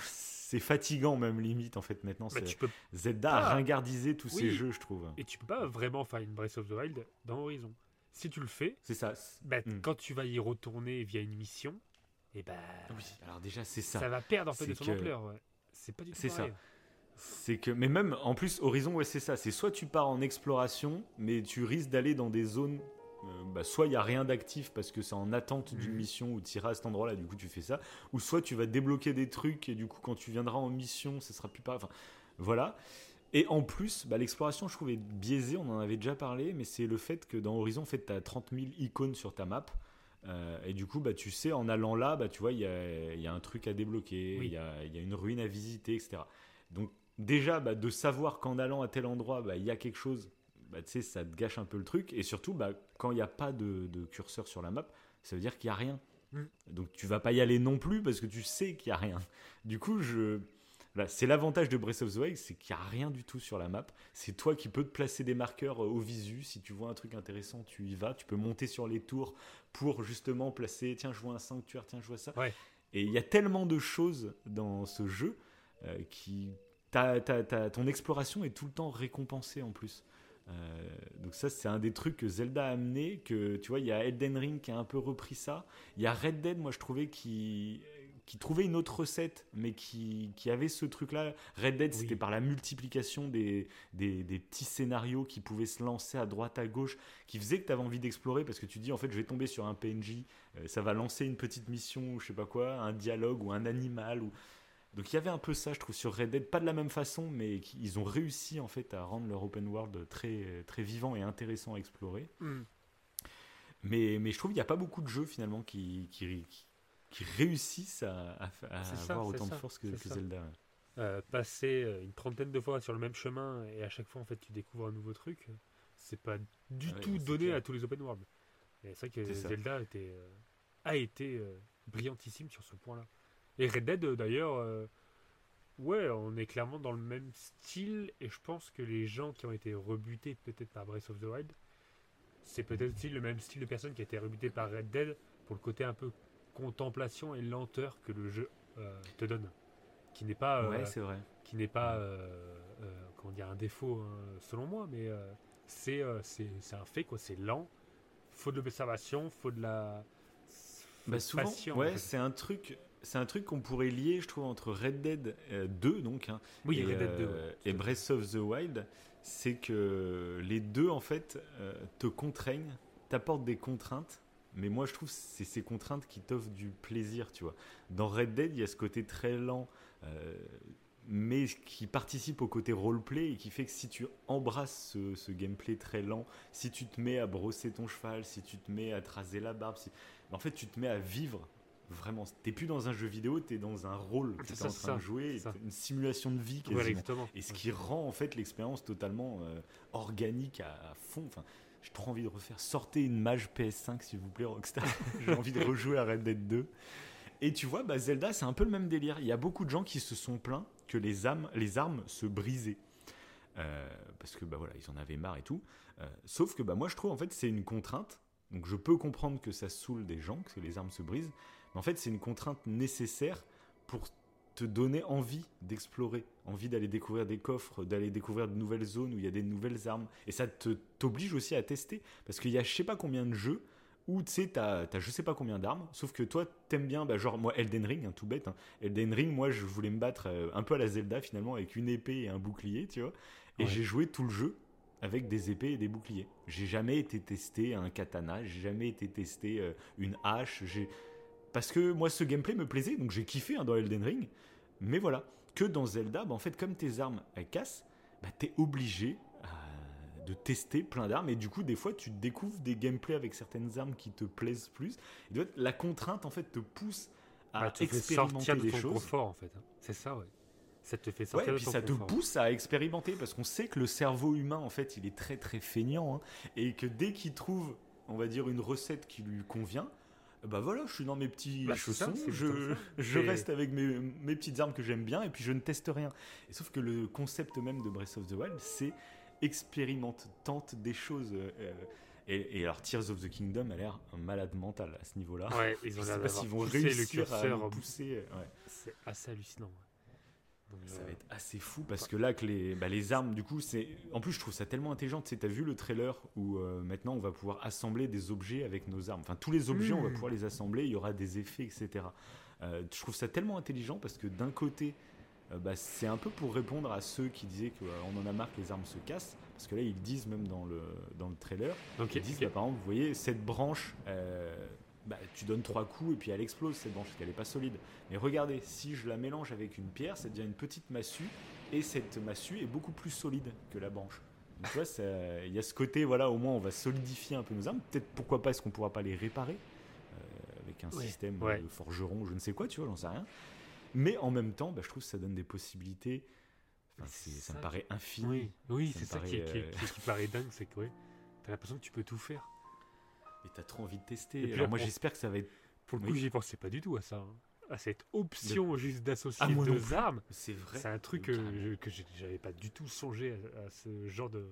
c'est fatigant même limite en fait maintenant. Bah, c'est- tu peux, Zelda a ringardisé tous Oui. ces jeux, je trouve. et tu peux pas vraiment faire une Breath of the Wild dans Horizon. Si tu le fais, C'est ça. bah, Mm. quand tu vas y retourner via une mission, et bah, Alors déjà, c'est ça. ça. va perdre en fait de son que- ampleur. ouais. C'est pas du tout C'est ça. C'est que, mais même en plus, Horizon, ouais, c'est ça. C'est soit tu pars en exploration, mais tu risques d'aller dans des zones. Euh, bah, soit il y a rien d'actif parce que c'est en attente d'une Mhm. mission où tu iras à cet endroit-là, du coup tu fais ça. Ou soit tu vas débloquer des trucs et du coup quand tu viendras en mission, ça sera plus pareil. Enfin, voilà. Et en plus, bah, l'exploration, je trouve, est biaisée. On en avait déjà parlé, mais c'est le fait que dans Horizon, en fait, tu as 30 000 icônes sur ta map. Euh, et du coup, bah, tu sais, en allant là, bah, tu vois, il y a, y a un truc à débloquer, il Oui. y, a, il y a une ruine à visiter, etc. Donc, déjà, bah, de savoir qu'en allant à tel endroit, bah, il y a quelque chose, bah, tu sais, ça te gâche un peu le truc. Et surtout, bah, quand il n'y a pas de, de curseur sur la map, ça veut dire qu'il n'y a rien. Mm. Donc, tu vas pas y aller non plus parce que tu sais qu'il n'y a rien. Du coup, je. Voilà, c'est l'avantage de Breath of the Wild, c'est qu'il n'y a rien du tout sur la map. C'est toi qui peux te placer des marqueurs euh, au visu. Si tu vois un truc intéressant, tu y vas. Tu peux monter sur les tours pour justement placer. Tiens, je vois un sanctuaire. Tiens, je vois ça. Ouais. Et il y a tellement de choses dans ce jeu euh, qui. ta- ta- ta- ton exploration est tout le temps récompensée en plus. Euh, donc ça c'est un des trucs que Zelda a amené que tu vois il y a Elden Ring qui a un peu repris ça il y a Red Dead moi je trouvais qui qui trouvait une autre recette mais qui, qui avait ce truc là Red Dead Oui. c'était par la multiplication des, des, des petits scénarios qui pouvaient se lancer à droite à gauche qui faisait que tu avais envie d'explorer parce que tu dis en fait je vais tomber sur un PNJ euh, ça va lancer une petite mission ou je sais pas quoi un dialogue ou un animal ou Donc il y avait un peu ça, je trouve, sur Red Dead, pas de la même façon, mais ils ont réussi en fait à rendre leur open world très, très vivant et intéressant à explorer. Hmm. Mais, mais je trouve qu'il n'y a pas beaucoup de jeux finalement qui, qui, qui réussissent à, à, à C'est ça, avoir autant de ça, force que. Zelda. Euh, passer euh, une trentaine de fois sur le même chemin et à chaque fois en fait tu découvres un nouveau truc, c'est pas du ouais, tout donné clair. à tous les open world. Et c'est vrai que. Zelda était, euh, a été euh, brillantissime sur ce point-là. Et Red Dead euh, d'ailleurs, euh, ouais, on est clairement dans le même style et je pense que les gens qui ont été rebutés peut-être par Breath of the Wild, c'est peut-être aussi le même style de personne qui a été rebuté par Red Dead pour le côté un peu contemplation et lenteur que le jeu euh, te donne. Qui n'est pas, euh, ouais, c'est vrai. qui n'est pas euh, comment dire un défaut hein, selon moi, mais c'est c'est c'est un fait quoi. C'est lent, faut de l'observation, faut de la Bah souvent, ouais, en fait. c'est un truc, c'est un truc qu'on pourrait lier, je trouve, entre Red Dead euh, 2 donc hein, oui, et, Red Dead 2, euh, ouais, et Breath of the Wild, c'est que les deux en fait euh, te contraignent, t'apportent des contraintes. Mais moi, je trouve que c'est ces contraintes qui t'offrent du plaisir, tu vois. Dans Red Dead, il y a ce côté très lent, euh, mais qui participe au côté roleplay et qui fait que si tu embrasses ce, ce gameplay très lent, si tu te mets à brosser ton cheval, si tu te mets à te raser la barbe, si... en fait, tu te mets à vivre vraiment. T'es plus dans un jeu vidéo, t'es dans un rôle que C'est t'es en train de ça, jouer, ça. et une simulation de vie. Voilà, exactement. Et ce qui rend en fait l'expérience totalement euh, organique à, à fond. Enfin, j'ai trop envie de refaire. Sortez une mage PS5 s'il vous plaît, Rockstar. [laughs] j'ai envie de rejouer à Red Dead 2. Et tu vois, bah, Zelda, c'est un peu le même délire. Il y a beaucoup de gens qui se sont plaints que les, âmes, les armes se brisaient. Euh, parce que bah voilà, ils en avaient marre et tout. Euh, sauf que bah moi je trouve en fait c'est une contrainte. Donc je peux comprendre que ça saoule des gens, que les armes se brisent. Mais en fait c'est une contrainte nécessaire pour te donner envie d'explorer, envie d'aller découvrir des coffres, d'aller découvrir de nouvelles zones où il y a des nouvelles armes. Et ça te t'oblige aussi à tester. Parce qu'il y a je sais pas combien de jeux où tu sais, t'as, t'as je sais pas combien d'armes, sauf que toi t'aimes bien, bah, genre moi Elden Ring, hein, tout bête. hein. Elden Ring, moi je voulais me battre euh, un peu à la Zelda finalement avec une épée et un bouclier, tu vois. Et Ouais. j'ai joué tout le jeu avec des épées et des boucliers. J'ai jamais été testé un katana, j'ai jamais été testé euh, une hache. J'ai parce que moi ce gameplay me plaisait, donc j'ai kiffé hein, dans Elden Ring. Mais voilà, que dans Zelda, bah, en fait comme tes armes elles cassent, bah, t'es obligé euh, de tester plein d'armes et du coup des fois tu découvres des gameplays avec certaines armes qui te plaisent plus. Et donc, la contrainte en fait te pousse à Bah, te fait expérimenter sortir de des ton choses. confort en fait. hein. C'est ça, ouais. Ça te fait Ouais, sortir et de puis ton ça te pousse à expérimenter parce qu'on sait que le cerveau humain, en fait, il est très très feignant hein, et que dès qu'il trouve, on va dire, une recette qui lui convient, bah voilà, je suis dans mes petits Bah, ça, chaussons, je, je Et- reste avec mes, mes petites armes que j'aime bien et puis je ne teste rien. Et sauf que le concept même de Breath of the Wild, c'est expérimente, tente des choses. euh, et, et alors Tears of the Kingdom a l'air un malade mental à ce niveau-là. Ouais, ils Je ont sais l'air pas s'ils vont le réussir à curseur. pousser. euh, ouais. C'est assez hallucinant. Ça va être assez fou parce que là, que les, bah, les armes, du coup, c'est. En plus, je trouve ça tellement intelligent. Tu sais, t'as vu le trailer où euh, maintenant on va pouvoir assembler des objets avec nos armes. Enfin, tous les objets, on va Mm. pouvoir les assembler. Il y aura des effets, etc. Euh, je trouve ça tellement intelligent parce que d'un côté, euh, bah, c'est un peu pour répondre à ceux qui disaient qu'on en a marre que les armes se cassent. Parce que là, ils disent même dans le, dans le trailer Donc, ils disent, ok. bah, par exemple, vous voyez, cette branche, euh, bah, tu donnes trois coups et puis elle explose, cette branche, parce qu'elle n'est pas solide. Mais regardez, si je la mélange avec une pierre, ça devient une petite massue, et cette massue est beaucoup plus solide que la branche. Donc, tu vois, il y a ce côté, voilà, au moins on va solidifier un peu nos armes. Peut-être, pourquoi pas, est-ce qu'on pourra pas les réparer euh, avec un Ouais, système ouais. de forgeron, je ne sais quoi, tu vois, j'en sais rien. Mais en même temps, bah, je trouve que ça donne des possibilités. Enfin, ça me paraît infini. Oui, c'est ça qui, paraît, qui- euh, qui- qui paraît [laughs] dingue, c'est que ouais, t'as l'impression que tu peux tout faire. Et t'as trop envie de tester. Et puis, Alors moi, on- j'espère que ça va être. Pour le Oui. coup, j'y pensais pas du tout à ça. hein. À cette option juste d'associer Ah, deux armes. C'est vrai. C'est un truc que, j'avais pas du tout songé à, à ce genre de,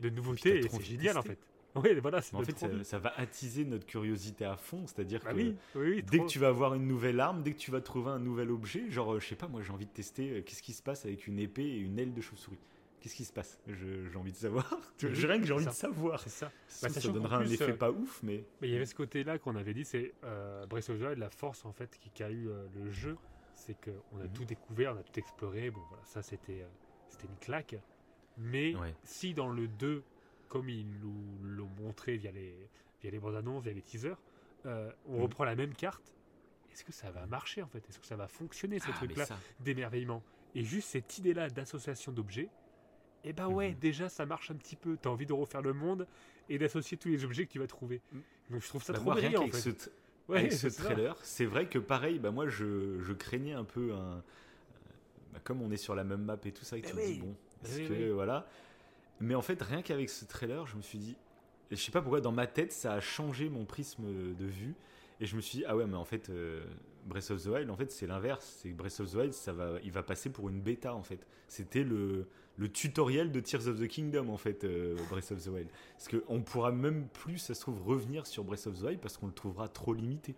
de nouveauté. c'est génial en fait. Oui, voilà, c'est Mais en fait, ça, va attiser notre curiosité à fond, c'est-à-dire Bah que oui, oui, dès trop. que tu vas avoir une nouvelle arme, dès que tu vas trouver un nouvel objet, genre, euh, je sais pas, moi j'ai envie de tester euh, qu'est-ce qui se passe avec une épée et une aile de chauve-souris. Qu'est-ce qui se passe? J'ai envie de savoir. Oui, J'ai rien que j'ai envie ça. de savoir. C'est ça. Bah, ça donnera un effet euh, pas ouf, mais Mais il y avait ce côté-là qu'on avait dit, c'est euh, Breath of the Wild, la force en fait qui qu'a eu euh, le jeu, c'est qu'on a Mhm. tout découvert, on a tout exploré. Bon voilà, ça c'était euh, c'était une claque. Mais Ouais. si dans le 2, comme ils nous l'ont montré via les via les bandes annonces, via les teasers, euh, on Mhm. reprend la même carte, est-ce que ça va marcher en fait? Est-ce que ça va fonctionner ce Ah, truc-là ça. d'émerveillement? Et juste cette idée-là d'association d'objets, eh ben ouais, Mhm. déjà ça marche un petit peu. T'as envie de refaire le monde et d'associer tous les objets que tu vas trouver. Mhm. Donc je trouve ça Bah, trop moi, rien en fait. ce, Ouais, avec ce trailer, c'est vrai que pareil, bah moi je, je craignais un peu un. bah, comme on est sur la même map et tout ça, et que Eh tu te dis oui. bon, Eh est-ce oui, que oui. voilà. Mais en fait, rien qu'avec ce trailer, je me suis dit, je sais pas pourquoi dans ma tête ça a changé mon prisme de vue. Et je me suis dit, ah ouais, mais en fait, euh, Breath of the Wild, en fait, c'est l'inverse. C'est que Breath of the Wild, ça va, il va passer pour une bêta, en fait. C'était le, le tutoriel de Tears of the Kingdom, en fait, euh, Breath of the Wild. Parce qu'on pourra même plus, ça se trouve, revenir sur Breath of the Wild parce qu'on le trouvera trop limité.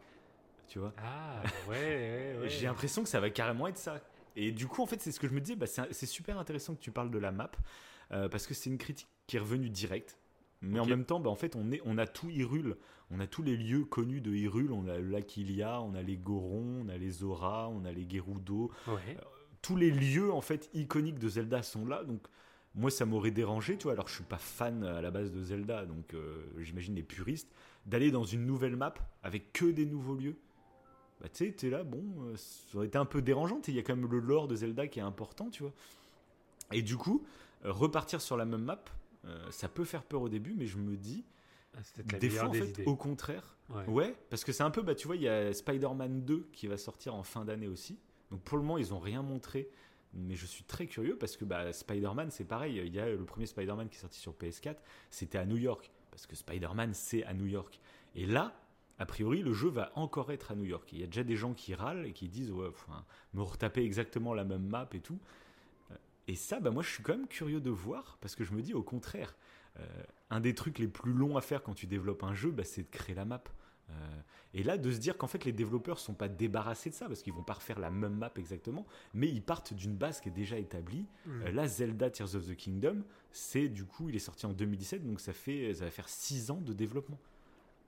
Tu vois Ah ouais, ouais, [laughs] ouais. J'ai l'impression que ça va carrément être ça. Et du coup, en fait, c'est ce que je me disais, bah, c'est c'est super intéressant que tu parles de la map, euh, parce que c'est une critique qui est revenue directe. Mais en même temps, bah, en fait, on, est, on a tout Hyrule. On a tous les lieux connus de Hyrule. On a le lac Ilia, on a les Gorons, on a les Zora, on a les Gerudo. Ouais. Tous les lieux, en fait, iconiques de Zelda sont là. Donc, moi, ça m'aurait dérangé, tu vois. Alors, je suis pas fan à la base de Zelda, donc euh, j'imagine les puristes, d'aller dans une nouvelle map avec que des nouveaux lieux. Bah, tu sais, t'es là, bon, euh, ça aurait été un peu dérangeant. Il y a quand même le lore de Zelda qui est important, tu vois. Et du coup, euh, repartir sur la même map, euh, ça peut faire peur au début, mais je me dis, Ah, la des fois, en des fait, idées. au contraire, Ouais. Ouais, parce que c'est un peu, bah, tu vois, il y a Spider-Man 2 qui va sortir en fin d'année aussi. Donc pour le moment, ils ont rien montré. Mais je suis très curieux parce que bah, Spider-Man, c'est pareil. Il y a le premier Spider-Man qui est sorti sur PS4, c'était à New York. Parce que Spider-Man, c'est à New York. Et là, a priori, le jeu va encore être à New York. Il y a déjà des gens qui râlent et qui disent, ouais, enfin, me retaper exactement la même map et tout. Et ça, bah, moi, je suis quand même curieux de voir parce que je me dis, au contraire, euh, un des trucs les plus longs à faire quand tu développes un jeu, bah, c'est de créer la map. Euh, et là, de se dire qu'en fait, les développeurs sont pas débarrassés de ça parce qu'ils vont pas refaire la même map exactement, mais ils partent d'une base qui est déjà établie. Mm. Euh, là, Zelda Tears of the Kingdom, c'est du coup, il est sorti en 2017, donc ça fait, ça va faire 6 ans de développement.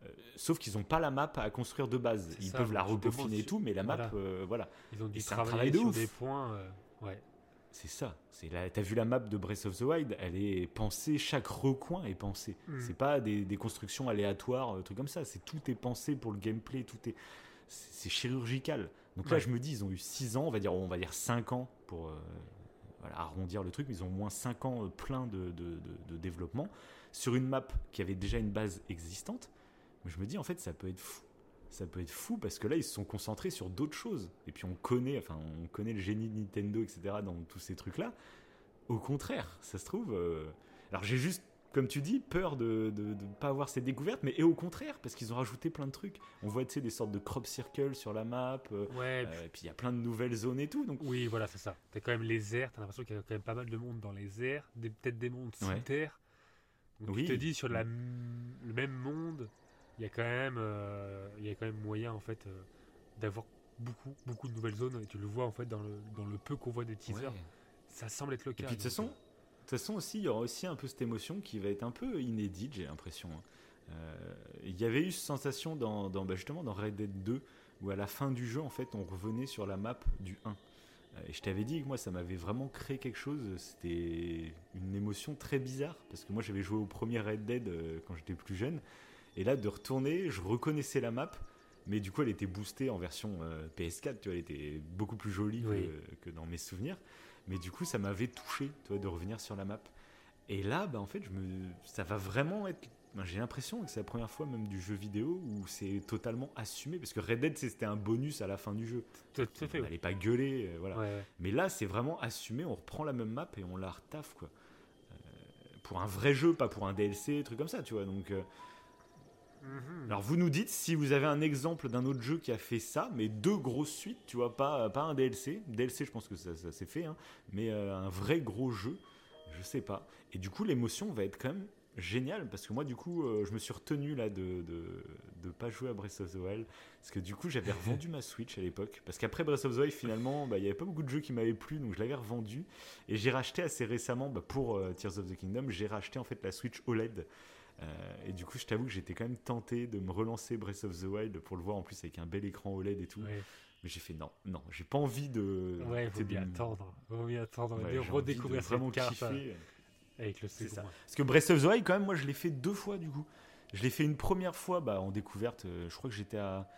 Euh, sauf qu'ils n'ont pas la map à construire de base. Ils ça, peuvent la repeaufiner et tout, mais la map, voilà. euh, voilà. Ils ont dû travailler travail de sur ouf. des points. euh, ouais. C'est ça. C'est là. T'as vu la map de Breath of the Wild? Elle est pensée. Chaque recoin est pensé. Mm. C'est pas des, des constructions aléatoires, euh, trucs comme ça. C'est tout est pensé pour le gameplay. Tout est. C'est chirurgical. Donc là, je me dis, ils ont eu 6 ans. On va dire, on va dire 5 ans pour euh, voilà, arrondir le truc. Mais ils ont au moins 5 ans euh, plein de, de, de- de développement sur une map qui avait déjà une base existante. Mais je me dis, en fait, ça peut être fou. Ça peut être fou parce que là, ils se sont concentrés sur d'autres choses. Et puis, on connaît, enfin, on connaît le génie de Nintendo, etc., dans tous ces trucs-là. Au contraire, ça se trouve. euh, Alors, j'ai juste, comme tu dis, peur de ne pas avoir ces découvertes, mais et au contraire, parce qu'ils ont rajouté plein de trucs. On voit, tu sais, des sortes de crop circles sur la map. euh, Ouais, euh, et puis, il y a plein de nouvelles zones et tout. Donc, Oui, voilà, c'est ça. T'as quand même les airs, t'as l'impression qu'il y a quand même pas mal de monde dans les airs, peut-être des mondes sous Ouais. terre. Donc Oui. tu te dis sur la le même monde, il y a quand même, euh, il y a quand même moyen en fait euh, d'avoir beaucoup, beaucoup de nouvelles zones. Et tu le vois en fait dans le, dans le peu qu'on voit des teasers, ouais. ça semble être le Et cas. puis de toute façon, de toute façon aussi, il y aura aussi un peu cette émotion qui va être un peu inédite, j'ai l'impression. hein. Euh, Il y avait eu cette sensation dans, dans- bah, justement dans Red Dead 2 où à la fin du jeu, en fait, on revenait sur la map du 1. Euh, Et je t'avais dit que moi, ça m'avait vraiment créé quelque chose. C'était une émotion très bizarre parce que moi, j'avais joué au premier Red Dead euh, quand j'étais plus jeune. Et là, de retourner, je reconnaissais la map. Mais du coup, elle était boostée en version euh, PS4, tu vois, elle était beaucoup plus jolie que- Oui. que dans mes souvenirs. Mais du coup, ça m'avait touché, tu vois, de revenir sur la map. Et là, bah, en fait, je me... ça va vraiment être. J'ai l'impression que c'est la première fois même du jeu vidéo où c'est totalement assumé. Parce que Red Dead, c'était un bonus à la fin du jeu. Tout, tout. On n'allait pas gueuler, euh, voilà. Ouais, ouais. Mais là, c'est vraiment assumé. On reprend la même map et on la retaffe, quoi. Euh, pour un vrai jeu, pas pour un DLC, truc comme ça, tu vois. Donc, euh, Mhm. alors vous nous dites si vous avez un exemple d'un autre jeu qui a fait ça, mais deux grosses suites, tu vois, pas, pas un DLC. DLC, je pense que ça, ça s'est fait, hein, mais euh, un vrai gros jeu, je sais pas. Et du coup, l'émotion va être quand même géniale, parce que moi, du coup, euh, je me suis retenu là de, de, pas jouer à Breath of the Wild, parce que du coup, j'avais revendu ma Switch à l'époque, parce qu'après Breath of the Wild, finalement, bah, il y avait pas beaucoup de jeux qui m'avaient plu, donc je l'avais revendu, et j'ai racheté assez récemment, bah, pour euh, Tears of the Kingdom, j'ai racheté en fait la Switch OLED. Euh, et du coup, je t'avoue que j'étais quand même tenté de me relancer Breath of the Wild pour le voir en plus avec un bel écran OLED et tout. Ouais, Mais j'ai fait non, non, j'ai pas envie de. ouais, faut bien de- attendre. Faut bien attendre Ouais, de redécouvrir de vraiment cette carte kiffer. avec le second. ça. Parce que Breath of the Wild, quand même, moi, je l'ai fait deux fois du coup. Je l'ai fait une première fois bah, en découverte. euh, je crois que j'étais à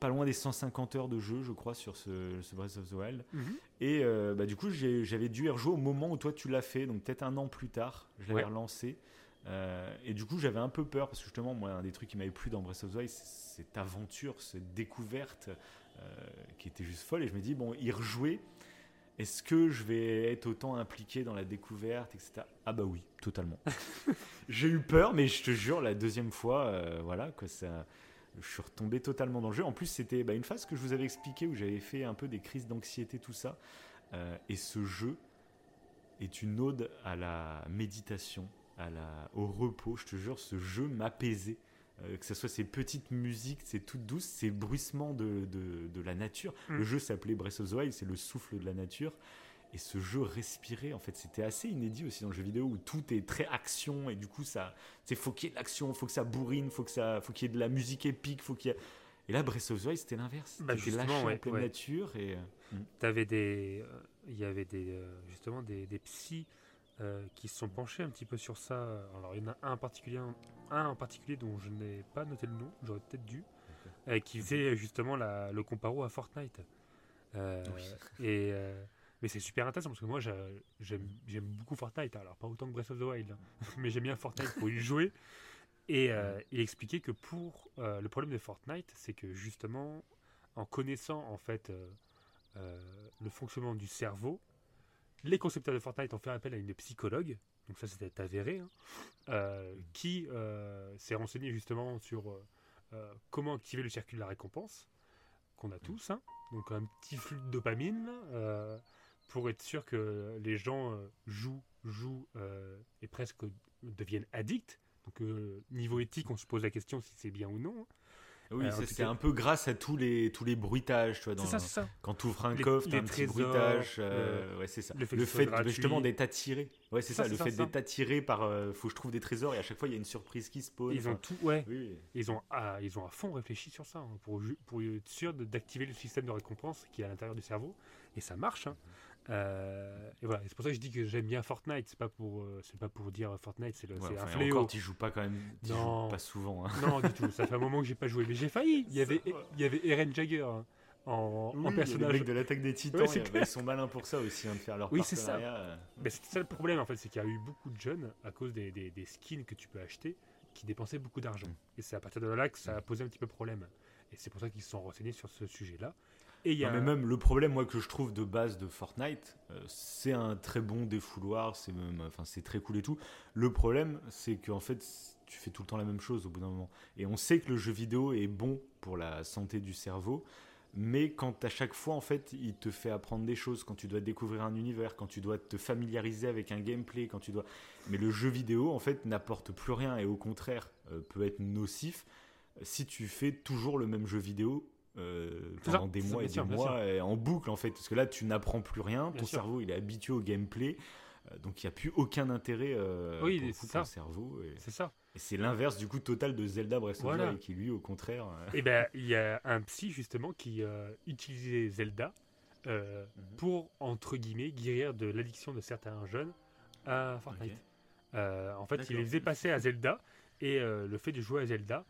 pas loin des 150 heures de jeu, je crois, sur ce, ce Breath of the Wild. Mhm. Et euh, bah, du coup, j'avais dû y rejouer au moment où toi tu l'as fait, donc peut-être un an plus tard, je l'avais Ouais. relancé. Euh, et du coup, j'avais un peu peur parce que justement, moi, un des trucs qui m'avait plu dans Breath of the Wild, c'est cette aventure, cette découverte euh, qui était juste folle. Et je me dis, bon, y rejouer, est-ce que je vais être autant impliqué dans la découverte, etc. Ah bah oui, totalement. [laughs] J'ai eu peur, mais je te jure, la deuxième fois, euh, voilà, que ça, je suis retombé totalement dans le jeu. En plus, c'était bah, une phase que je vous avais expliqué où j'avais fait un peu des crises d'anxiété, tout ça. Et ce jeu est une ode à la méditation, à la, au repos. Je te jure, ce jeu m'apaisait. Euh, que ce soit ces petites musiques, ces toutes douces, ces bruissements de, de, de la nature. Mm. Le jeu s'appelait Breath of the Wild, c'est le souffle de la nature. Et ce jeu respirait, en fait, c'était assez inédit aussi dans le jeu vidéo où tout est très action et du coup, ça, c'est faut qu'il y ait de l'action, faut que ça bourrine, faut que ça, faut qu'il y ait de la musique épique, faut qu'il y ait. Et là, Breath of the Wild, c'était l'inverse. Bah, justement, lâché ouais, en pleine ouais. nature et. euh, T'avais des, euh, il y avait des, justement des, des psys euh, qui se sont penchés un petit peu sur ça. Alors il y en a un en particulier, un en particulier dont je n'ai pas noté le nom, j'aurais peut-être dû, euh, qui faisait justement la- le comparo à Fortnite. Euh, Et mais c'est super intéressant parce que moi j'a- j'aime beaucoup Fortnite. Alors pas autant que Breath of the Wild, hein, [laughs] mais j'aime bien Fortnite pour y jouer. Et euh, il expliquait que pour euh, le problème de Fortnite, c'est que justement en connaissant en fait euh, le fonctionnement du cerveau, les concepteurs de Fortnite ont fait appel à une psychologue, donc ça c'était avéré, hein, euh, qui euh, s'est renseigné justement sur euh, comment activer le circuit de la récompense, qu'on a tous, hein, donc un petit flux de dopamine, pour être sûr que les gens jouent, jouent et presque deviennent addicts. Donc niveau éthique, on se pose la question si c'est bien ou non. Oui, Euh, c'est un peu grâce à tous les, tous les bruitages, tu vois. Dans, C'est ça, c'est ça. Quand tu ouvres un coffre, t'as un petit bruitage. euh, ouais, c'est ça. le fait le justement d'être attiré. Ouais, c'est Ça, Le fait d'être attiré par. euh, faut que je trouve des trésors et à chaque fois il y a une surprise qui se pose. Ils ont tout, ouais. Oui. Ils ont, à, ils ont à fond réfléchi sur ça, hein, pour, pour être sûr d'activer le système de récompense qui est à l'intérieur du cerveau. Et ça marche. hein. Euh, et voilà, Et c'est pour ça que je dis que j'aime bien Fortnite. C'est pas pour, euh, c'est pas pour dire Fortnite, c'est le- Ouais, c'est enfin, un fléau. encore, tu joues pas quand même. Non. joues pas souvent. hein. Non, du tout. Ça fait un moment que j'ai pas joué, mais j'ai failli. Il y avait, il y avait Eren Jagger hein, en, Oui, en les personnage. mecs de l'attaque des titans, Ouais, c'est ils- sont malins pour ça aussi, hein, de faire leur Oui, c'est ça. euh. Mais c'est ça le problème en fait, c'est qu'il y a eu beaucoup de jeunes à cause des, des- des skins que tu peux acheter qui dépensaient beaucoup d'argent. Mm. Et c'est à partir de là que ça a posé un petit peu problème. Et c'est pour ça qu'ils se sont renseignés sur ce sujet-là. Et y a Non, mais même le problème, moi, que je trouve de base de Fortnite, euh, c'est un très bon défouloir, c'est même, enfin, c'est très cool et tout. Le problème, c'est qu'en fait, tu fais tout le temps la même chose au bout d'un moment. Et on sait que le jeu vidéo est bon pour la santé du cerveau, mais quand à chaque fois, en fait, il te fait apprendre des choses, quand tu dois découvrir un univers, quand tu dois te familiariser avec un gameplay, quand tu dois. Mais le jeu vidéo, en fait, n'apporte plus rien et au contraire, euh, peut être nocif si tu fais toujours le même jeu vidéo euh, ça, pendant des mois et des mois euh, en boucle en fait parce que là tu n'apprends plus rien Bien ton sûr. cerveau il est habitué au gameplay euh, donc il n'y a plus aucun intérêt euh, Oui, pour, coup, ça. pour le cerveau et, c'est ça. et c'est l'inverse du coup total de Zelda Breath of the Voilà. Wild qui lui au contraire euh, Et ben il y a un psy justement qui utilisait Zelda Mhm. pour entre guillemets guérir de l'addiction de certains jeunes à Fortnite. En fait, il les faisait passer à Zelda et le fait de jouer à Zelda,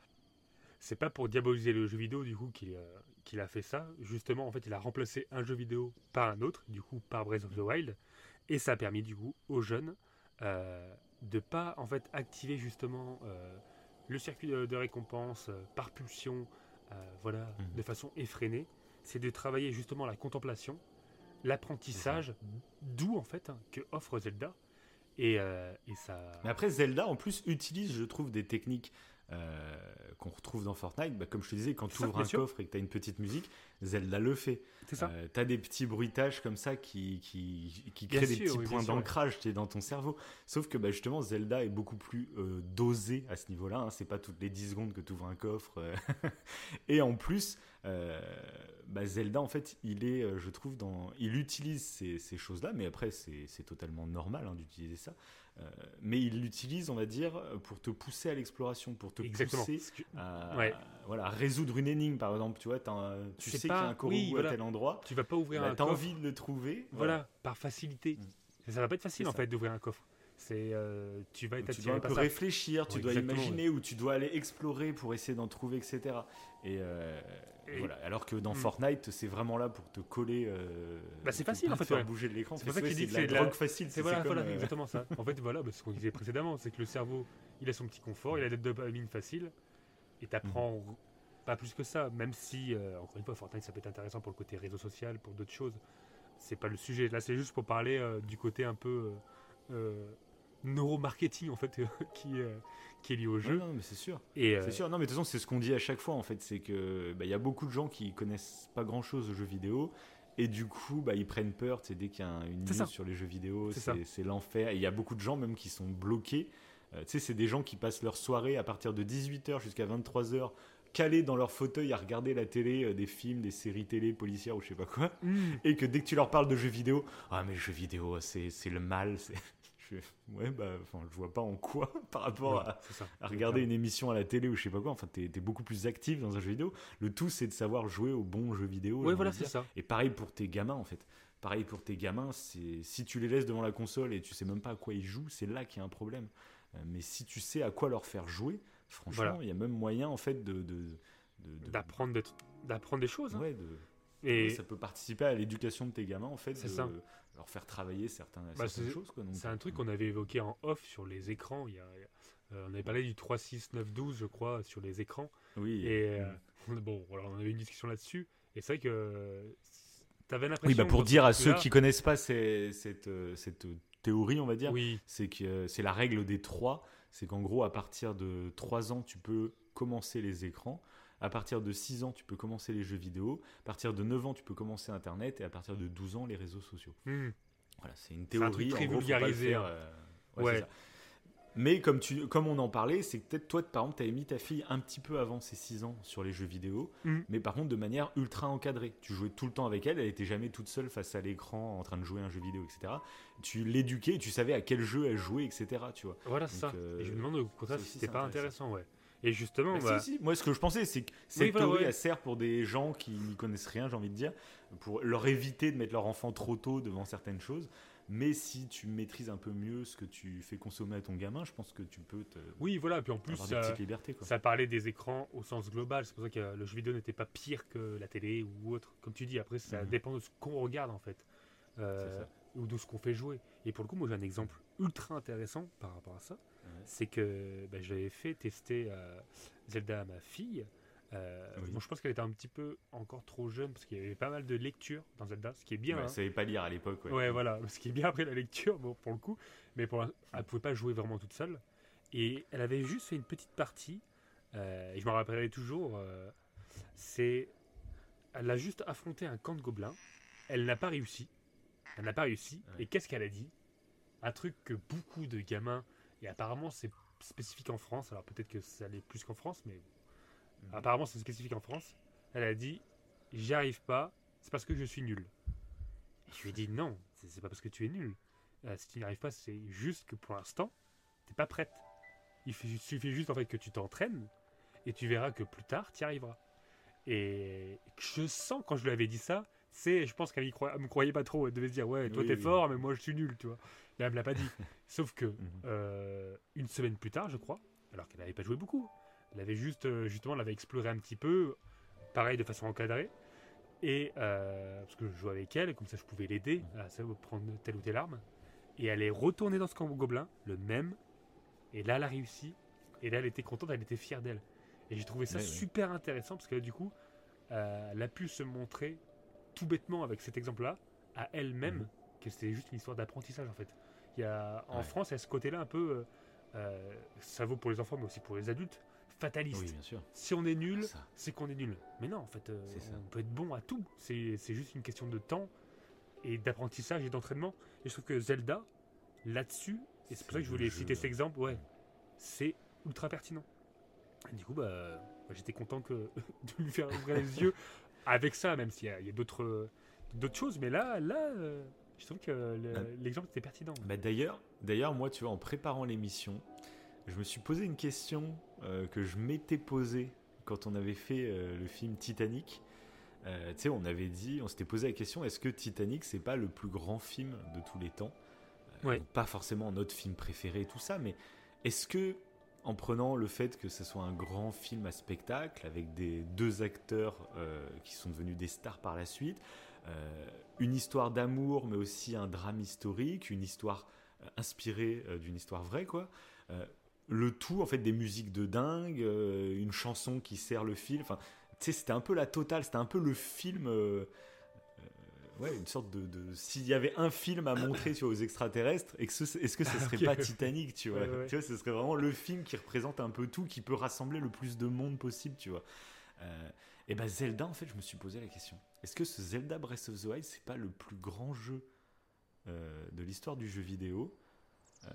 c'est pas pour diaboliser le jeu vidéo du coup qu'il euh, qu'il a fait ça. Justement, en fait, il a remplacé un jeu vidéo par un autre, du coup par Breath of the Wild, et ça a permis du coup aux jeunes euh, de pas en fait activer justement euh, le circuit de, de récompense euh, par pulsion, voilà, Mhm. de façon effrénée. C'est de travailler justement la contemplation, l'apprentissage, d'où en fait hein, que offre Zelda. Et, et ça. mais après Zelda en plus utilise je trouve des techniques euh, qu'on retrouve dans Fortnite Bah, comme je te disais quand tu ouvres un sûr. coffre et que tu as une petite musique Zelda le fait C'est ça. Euh, t'as des petits bruitages comme ça qui, qui, qui Bien créent des sûr, petits oui, points d'ancrage tu sais, dans ton cerveau. Sauf que bah, justement, Zelda est beaucoup plus euh, dosé à ce niveau-là. hein. C'est pas toutes les 10 secondes que tu ouvres un coffre. [laughs] Et en plus, bah, Zelda, en fait, il est, je trouve, dans, il utilise ces, ces choses-là, mais après, c'est c'est totalement normal hein, d'utiliser ça. Euh, mais il l'utilise, on va dire, pour te pousser à l'exploration, pour te Exactement. pousser à, Ouais. voilà, à résoudre une énigme, par exemple. Tu vois, un- tu sais pas- qu'il y a un oui, voilà. à tel endroit. Tu vas pas ouvrir Bah, un coffre. envie de le trouver. Voilà, par facilité. Mm. Ça va pas être facile en fait d'ouvrir un coffre. C'est euh, tu vas être Tu dois un peu ça. réfléchir, tu dois imaginer ou tu dois aller explorer pour essayer d'en trouver, etc. Et, euh, Et- voilà. Alors que dans Mm. Fortnite, c'est vraiment là pour te coller. euh, Bah, c'est facile, en fait, faire ouais. bouger de l'écran. C'est pour ça qu'il dit que la c'est de la- drogue facile. C'est voilà, voilà, exactement ça. En fait, voilà, bah, ce qu'on disait précédemment, c'est que le cerveau, il a son petit confort, il a des dopamines faciles, et t'apprends Mhm. pas plus que ça, même si, encore une fois, Fortnite, ça peut être intéressant pour le côté réseau social, pour d'autres choses. C'est pas le sujet. Là, c'est juste pour parler du côté un peu euh, neuromarketing, en fait, [laughs] qui, euh, qui est lié au jeu. non, mais c'est sûr. Et, euh, C'est sûr, non mais de toute façon c'est ce qu'on dit à chaque fois en fait, c'est que bah, il y a beaucoup de gens qui connaissent pas grand chose aux jeux vidéo et du coup bah, ils prennent peur, sais, dès qu'il y a un- une C'est news ça. sur les jeux vidéo, C'est c'est c'est l'enfer. Et il y a beaucoup de gens même qui sont bloqués. Euh, tu sais, c'est des gens qui passent leur soirée à partir de 18h jusqu'à 23h calés dans leur fauteuil à regarder la télé, euh, des films, des séries télé policières ou je sais pas quoi. hmm, Et que dès que tu leur parles de jeux vidéo, ah mais jeux vidéo c'est c'est le mal, c'est... Je ouais bah enfin je vois pas en quoi [laughs] par rapport ouais, à, c'est ça. à regarder une émission à la télé ou je sais pas quoi. Enfin, t'es es beaucoup plus actif dans un jeu vidéo. Le tout, c'est de savoir jouer au bon jeu vidéo. Ouais, voilà, c'est ça. Et pareil pour tes gamins, en fait. Pareil pour tes gamins, c'est si tu les laisses devant la console et tu sais même pas à quoi ils jouent, c'est là qu'il y a un problème. Euh, Mais si tu sais à quoi leur faire jouer, franchement, Voilà. il y a même moyen, en fait, de. de, de- de- D'apprendre des, d'apprendre choses. hein. Ouais, Et ça peut participer à l'éducation de tes gamins, en fait, C'est ça. Leur faire travailler certains, Bah, certaines c'est- choses. C'est un truc euh, qu'on avait évoqué en off sur les écrans. Il y a, il y a- euh, on avait parlé du 3, 6, 9, 12, je crois, sur les écrans. Oui, Et euh, [laughs] bon, voilà, on avait une discussion là-dessus. Et c'est vrai que t'avais l'impression. oui bah, pour dire à ceux là- qui connaissent pas ces- cette, cette théorie, on va dire, Oui, c'est que c'est la règle des trois. C'est qu'en gros, à partir de 3 ans, tu peux commencer les écrans. À partir de 6 ans, tu peux commencer les jeux vidéo. À partir de 9 ans, tu peux commencer Internet. Et à partir de 12 ans, les réseaux sociaux. hmm, Voilà, c'est une un théorie. truc très en gros, faut pas le vulgarisé, faire, hein. euh, ouais. Mais comme, tu, comme on en parlait, c'est que peut-être toi, par exemple, tu avais mis ta fille un petit peu avant ses 6 ans sur les jeux vidéo, Mm. mais par contre de manière ultra encadrée. Tu jouais tout le temps avec elle, elle était jamais toute seule face à l'écran en train de jouer à un jeu vidéo, etc. Tu l'éduquais, tu savais à quel jeu elle jouait, etc. Tu vois. voilà, ça. Euh, Et je me demande au contraire si c'était pas intéressant. intéressant, ouais. Et justement, Bah, bah, si, si. Moi, ce que je pensais, c'est que cette voilà, théorie, ouais. elle sert pour des gens qui n'y connaissent rien, j'ai envie de dire, pour leur éviter de mettre leur enfant trop tôt devant certaines choses. Mais si tu maîtrises un peu mieux ce que tu fais consommer à ton gamin, je pense que tu peux te, oui, voilà. Puis en plus, des ça, petites libertés. Quoi. ça parlait des écrans au sens global. C'est pour ça que le jeu vidéo n'était pas pire que la télé ou autre. Comme tu dis, après, ça Mhm. dépend de ce qu'on regarde en fait. Euh, ou de ce qu'on fait jouer. Et pour le coup, moi j'ai un exemple ultra intéressant par rapport à ça. C'est que bah, j'avais fait tester euh, Zelda à ma fille. Euh, Oui. bon, je pense qu'elle était un petit peu encore trop jeune parce qu'il y avait pas mal de lecture dans Zelda, ce qui est bien. Ouais, hein. elle savait pas lire à l'époque. Ouais. Ouais, voilà, ce qui est bien après la lecture, bon, pour le coup, mais pour la- elle pouvait pas jouer vraiment toute seule. Et elle avait juste fait une petite partie, euh, et je m'en rappellerai toujours. euh, c'est, elle a juste affronté un camp de gobelins. Elle n'a pas réussi. Elle n'a pas réussi. Et qu'est-ce qu'elle a dit? Un truc que beaucoup de gamins, et apparemment c'est spécifique en France. Alors peut-être que ça l'est plus qu'en France, mais Mhm. apparemment c'est spécifique en France. Elle a dit J'y arrive pas, c'est parce que je suis nul. Et je lui ai dit Non, c'est pas parce que tu es nul. Euh, si tu n'y arrives pas, c'est juste que pour l'instant, t'es pas prête. Il suffit juste en fait que tu t'entraînes et tu verras que plus tard, tu y arriveras. Et je sens quand je lui avais dit ça, c'est, je pense qu'elle ne me croyait pas trop. Elle devait se dire Ouais, toi Oui, t'es oui. fort, mais moi je suis nul, tu vois. Elle me l'a pas dit. [laughs] Sauf que Mhm. euh, une semaine plus tard, je crois, alors qu'elle n'avait pas joué beaucoup, elle avait juste, euh, justement, elle avait exploré un petit peu, pareil de façon encadrée. Et euh, parce que je jouais avec elle, comme ça je pouvais l'aider à savoir prendre telle ou telle arme. Et elle est retournée dans ce camp gobelin, le même. Et là, elle a réussi. Et là, elle était contente, elle était fière d'elle. Et j'ai trouvé ça Ouais, ouais. super intéressant parce que du coup, euh, elle a pu se montrer tout bêtement avec cet exemple-là à elle-même Mhm. que c'était juste une histoire d'apprentissage en fait. Il y a, en Ouais. France, il y a ce côté-là un peu, euh, euh, ça vaut pour les enfants mais aussi pour les adultes, fataliste. Oui, bien sûr. Si on est nul, c'est qu'on est nul. Mais non, en fait, euh, C'est ça. on peut être bon à tout. C'est c'est juste une question de temps et d'apprentissage et d'entraînement. Et je trouve que Zelda, là-dessus, et c'est pour ça que je voulais jeu. citer cet exemple, ouais, c'est ultra pertinent. Et du coup, bah, j'étais content que [laughs] de lui faire ouvrir les yeux [laughs] avec ça, même s'il y a, d'autres choses. Mais là, là, euh, je trouve que le- Ah. l'exemple était pertinent. Bah, d'ailleurs, d'ailleurs, moi, tu vois, en préparant l'émission, je me suis posé une question euh, que je m'étais posée quand on avait fait euh, le film Titanic. Euh, tu sais, on avait dit, on s'était posé la question est-ce que Titanic, c'est pas le plus grand film de tous les temps? Pas forcément notre film préféré et tout ça, mais est-ce que en prenant le fait que ce soit un grand film à spectacle avec des deux acteurs euh, qui sont devenus des stars par la suite, euh, une histoire d'amour mais aussi un drame historique, une histoire euh, inspirée d'une histoire vraie quoi. le tout en fait des musiques de dingue, une chanson qui sert le film. Enfin, c'était un peu la totale, c'était un peu le film ouais, une sorte de, s'il y avait un film à montrer sur aux extraterrestres, est-ce que ce serait pas Titanic, tu vois? Tu vois, ce serait vraiment le film qui représente un peu tout, qui peut rassembler le plus de monde possible, tu vois. Euh, et ben Zelda, en fait, je me suis posé la question. Est-ce que ce Zelda Breath of the Wild, c'est pas le plus grand jeu euh, de l'histoire du jeu vidéo euh,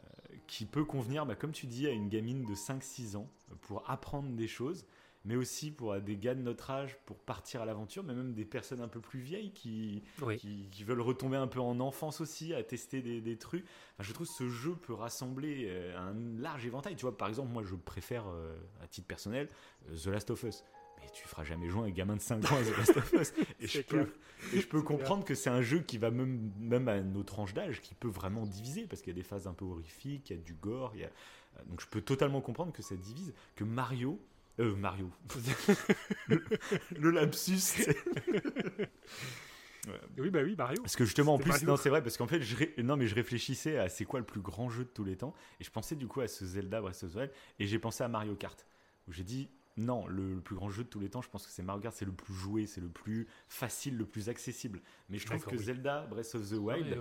qui peut convenir, bah, comme tu dis, à une gamine de 5-6 ans pour apprendre des choses mais aussi pour des gars de notre âge pour partir à l'aventure, mais même des personnes un peu plus vieilles qui, qui, veulent retomber un peu en enfance aussi, à tester des, des trucs. Enfin, je trouve que ce jeu peut rassembler euh, un large éventail. Tu vois, par exemple, moi je préfère, euh, à titre personnel, euh, The Last of Us. Mais tu feras jamais jouer un gamin de 5 ans à The Last of Us. [laughs] Et je peux, et je peux comprendre que c'est un jeu qui va même, même à nos tranches d'âge, qui peut vraiment diviser, parce qu'il y a des phases un peu horrifiques, il y a du gore, il y a... donc je peux totalement comprendre que ça divise, que Mario euh, Mario. [laughs] le, lapsus. Oui, bah oui, Mario. Parce que justement, en plus, non, c'est vrai, parce qu'en fait, je, non, mais je réfléchissais à c'est quoi le plus grand jeu de tous les temps, et je pensais du coup à ce Zelda Breath of the Wild, et j'ai pensé à Mario Kart, où j'ai dit, non, le, plus grand jeu de tous les temps, je pense que c'est Mario Kart, c'est le plus joué, c'est le plus facile, le plus accessible. Mais je trouve que Zelda Breath of the Wild,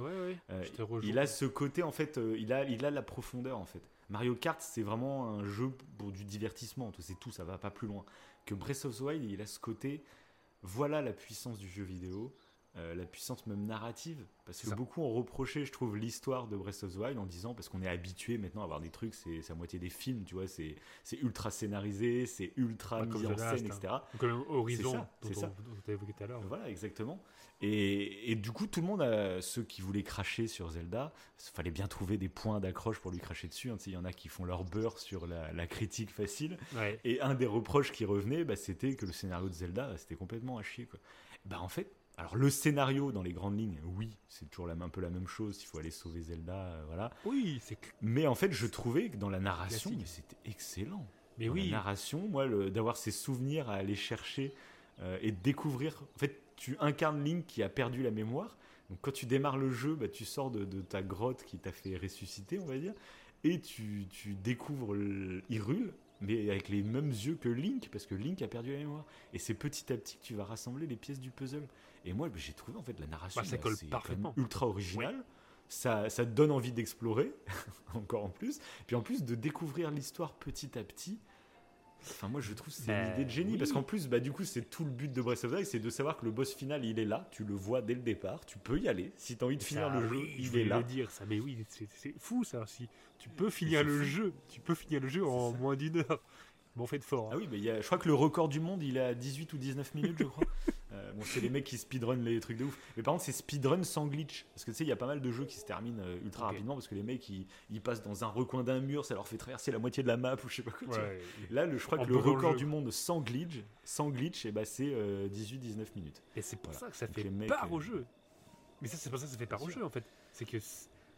euh, il a ce côté en fait, euh, il a, il a la profondeur en fait. Mario Kart, c'est vraiment un jeu pour du divertissement, c'est tout, ça va pas plus loin. Que Breath of the Wild, il a ce côté, voilà la puissance du jeu vidéo. Euh, la puissance même narrative, parce que beaucoup ont reproché, je trouve, l'histoire de Breath of the Wild en disant, parce qu'on est habitué maintenant à voir des trucs, c'est à moitié des films, tu vois, c'est ultra scénarisé, c'est ultra mis en scène, etc. Comme Horizon, c'est ça, dont, tu as évoqué tout à l'heure. Voilà, exactement. Et, et, du coup, tout le monde, a, ceux qui voulaient cracher sur Zelda, il fallait bien trouver des points d'accroche pour lui cracher dessus. Hein, il y en a qui font leur beurre sur la, critique facile. Et un des reproches qui revenait, bah, c'était que le scénario de Zelda, c'était complètement à chier. Quoi. Bah, en fait, alors le scénario dans les grandes lignes, oui, c'est toujours un peu la même chose. Il faut aller sauver Zelda, euh, voilà. Oui, c'est. Mais en fait, je trouvais que dans la narration, c'était excellent. Mais oui. La narration, moi, d'avoir ces souvenirs à aller chercher euh, et découvrir. En fait, tu incarnes Link qui a perdu la mémoire. Donc quand tu démarres le jeu, bah, tu sors de, ta grotte qui t'a fait ressusciter, on va dire, et tu, tu découvres Hyrule, mais avec les mêmes yeux que Link, parce que Link a perdu la mémoire. Et c'est petit à petit que tu vas rassembler les pièces du puzzle. Et moi, j'ai trouvé en fait la narration bah, colle parfaitement. ultra original. Ça, ça te donne envie d'explorer, [laughs] encore en plus. Puis en plus de découvrir l'histoire petit à petit. Enfin, moi, je trouve c'est une idée de génie parce qu'en plus, bah, du coup, c'est tout le but de Breath of the Wild, c'est de savoir que le boss final, il est là. Tu le vois dès le départ. Tu peux y aller. Si tu as envie de finir le jeu, il est là. dire ça, mais oui, c'est fou ça. Si tu peux finir le jeu, tu peux finir le jeu en moins d'une heure. Bon, fait fort. Hein. Ah oui, mais y a, je crois que le record du monde, il est à 18 ou 19 minutes, je crois. [laughs] Euh, bon, c'est les mecs qui speedrun les trucs de ouf. Mais par contre, c'est speedrun sans glitch. Parce que tu sais, il y a pas mal de jeux qui se terminent euh, ultra rapidement parce que les mecs, ils, ils, passent dans un recoin d'un mur, ça leur fait traverser la moitié de la map ou je sais pas quoi. Là, le, je crois que le record du monde sans glitch, sans glitch, et eh ben, c'est 18-19 euh, minutes. Et c'est pour ça que ça fait part au jeu. Mais ça, c'est pour ça que ça fait part au jeu en fait. C'est que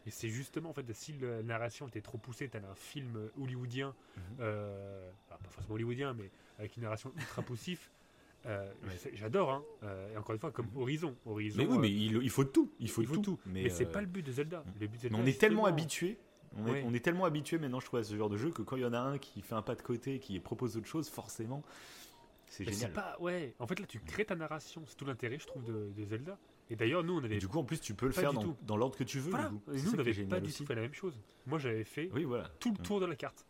et c'est justement, en fait, si la narration était trop poussée, t'as un film hollywoodien, mhm. euh, pas forcément hollywoodien, mais avec une narration ultra poussive. [laughs] Euh, j'adore, hein. Euh, et encore une fois, comme mhm. Horizon. Horizon mais oui, mais il, faut tout. Il faut, tout. Mais, c'est pas le but de Zelda. Le but de Zelda on est tellement habitué. On, est, on est tellement habitué maintenant, je trouve, à ce genre de jeu que quand il y en a un qui fait un pas de côté, qui propose autre chose, forcément, c'est génial. Pas, ouais. En fait, là, tu crées ta narration. C'est tout l'intérêt, je trouve, de, Zelda. Et d'ailleurs, nous, on avait. du coup, en plus, tu peux le faire dans, dans l'ordre que tu veux. nous, on n'avait pas du tout fait la même chose. Moi, j'avais fait oui, voilà. tout le tour de la carte.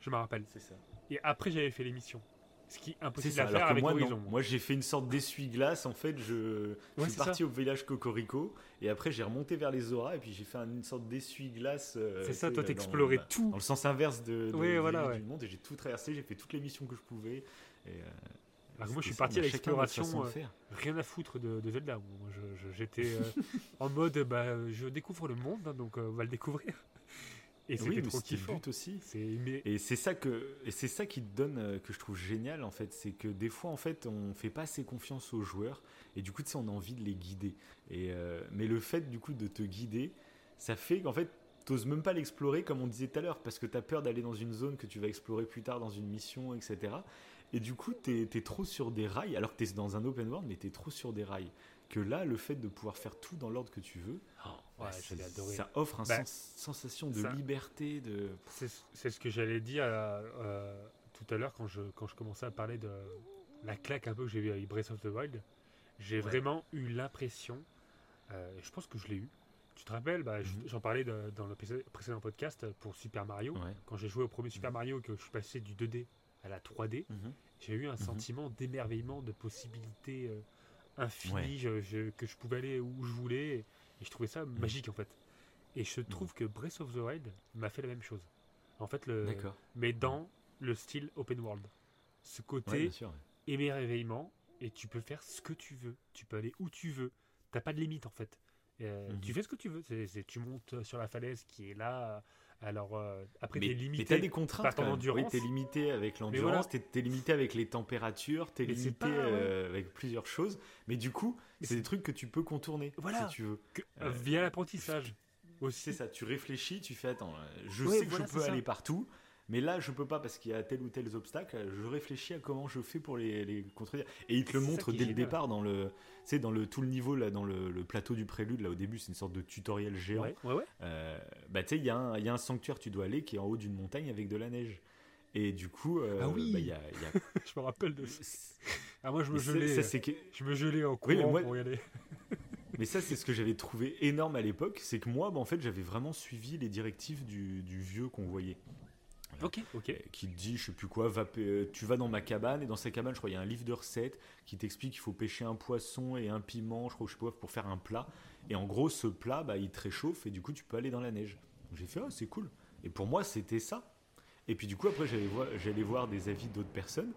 Je me rappelle. C'est ça. Et après, j'avais fait l'émission. Ce qui est impossible à faire avec moi, Horizon. Moi, j'ai fait une sorte d'essuie-glace. En fait, je, suis parti au village Cocorico et après, j'ai remonté vers les auras et puis j'ai fait une sorte d'essuie-glace. Euh, c'est ça, toi, t'explorais bah, tout. Dans le sens inverse de, du monde et j'ai tout traversé. J'ai fait toutes les missions que je pouvais. Et, euh, moi, je suis parti à l'exploration, euh, rien à foutre de, Zelda. J'étais euh, [laughs] en mode, bah, je découvre le monde, hein, donc on va le découvrir. Et c'était trop kiffant aussi. Et c'est ça que, et c'est ça qui te donne que je trouve génial en fait, c'est que des fois en fait, on fait pas assez confiance aux joueurs et du coup, tu sais, on a envie de les guider. Et mais le fait du coup de te guider, ça fait qu'en fait, t'oses même pas l'explorer comme on disait tout à l'heure, parce que t'as peur d'aller dans une zone que tu vas explorer plus tard dans une mission, etc. Et du coup, t'es es trop sur des rails, alors que t'es dans un open world, mais t'es trop sur des rails. Que là, le fait de pouvoir faire tout dans l'ordre que tu veux, Bah, adoré. ça offre une Bah, sensation de ça- liberté, de... C'est ce que j'allais dire euh, euh, tout à l'heure quand je, quand je commençais à parler de la claque un peu que j'ai eu avec Breath of the Wild. J'ai Ouais. vraiment eu l'impression, euh, je pense que je l'ai eu. Tu te rappelles, bah, Mhm. j'en parlais de- dans le pré- précédent podcast pour Super Mario. Ouais. Quand j'ai joué au premier Super Mhm. Mario, que je suis passé du 2D à la 3D, Mhm. j'ai eu un sentiment d'émerveillement, de possibilités euh, infinies, Ouais. je- je- que je pouvais aller où je voulais, et, et je trouvais ça Mhm. magique en fait. Et je trouve que Breath of the Wild m'a fait la même chose. En fait, le, mais dans le style open world. Ce côté ouais. émerveillement, et tu peux faire ce que tu veux, tu peux aller où tu veux, t'as pas de limite en fait. Euh. Tu fais ce que tu veux, tu montes sur la falaise qui est là, alors euh, après Mais, t'es mais limité. t'as des contraintes par ton endurance. Oui, t'es limité avec voilà. l'endurance, t'es t'es limité avec les températures, t'es Mais limité pas, ouais. euh, avec plusieurs choses. Mais du coup, Mais c'est des trucs que tu peux contourner Voilà. si tu veux. que- Euh, via l'apprentissage aussi. C'est ça, tu réfléchis, tu fais attends, euh, je Ouais, sais que voilà, je peux aller partout, mais là je peux pas parce qu'il y a tel ou tel obstacle. Je réfléchis à comment je fais pour les, les contredire. Et il te le C'est montre dès le départ dans le, sais, dans le tout le niveau là, dans le, le plateau du prélude là au début, c'est une sorte de tutoriel géant. Ouais, ouais, ouais. Euh, bah tu sais, il y, a un- y a un sanctuaire tu dois aller qui est en haut d'une montagne avec de la neige. Et du coup, euh, Ah oui. bah, il y a, il y a- [laughs] je me rappelle de ça. Ah, moi je me gelais, ça, c'est que- je me gelais en Oui, courant moi- pour y aller. [laughs] Mais ça, c'est ce que j'avais trouvé énorme à l'époque, c'est que moi, bah, en fait, j'avais vraiment suivi les directives du, du vieux qu'on voyait. Ok, ok. Qui te dit, je sais plus quoi, va, euh, tu vas dans ma cabane, et dans sa cabane, je crois, il y a un livre de recettes qui t'explique qu'il faut pêcher un poisson et un piment, je crois, je sais pas, pour faire un plat. Et en gros, ce plat, bah, il te réchauffe, et du coup, tu peux aller dans la neige. J'ai fait, ah, c'est cool. Et pour moi, c'était ça. Et puis, du coup, après, j'allais voir, j'allais voir des avis d'autres personnes,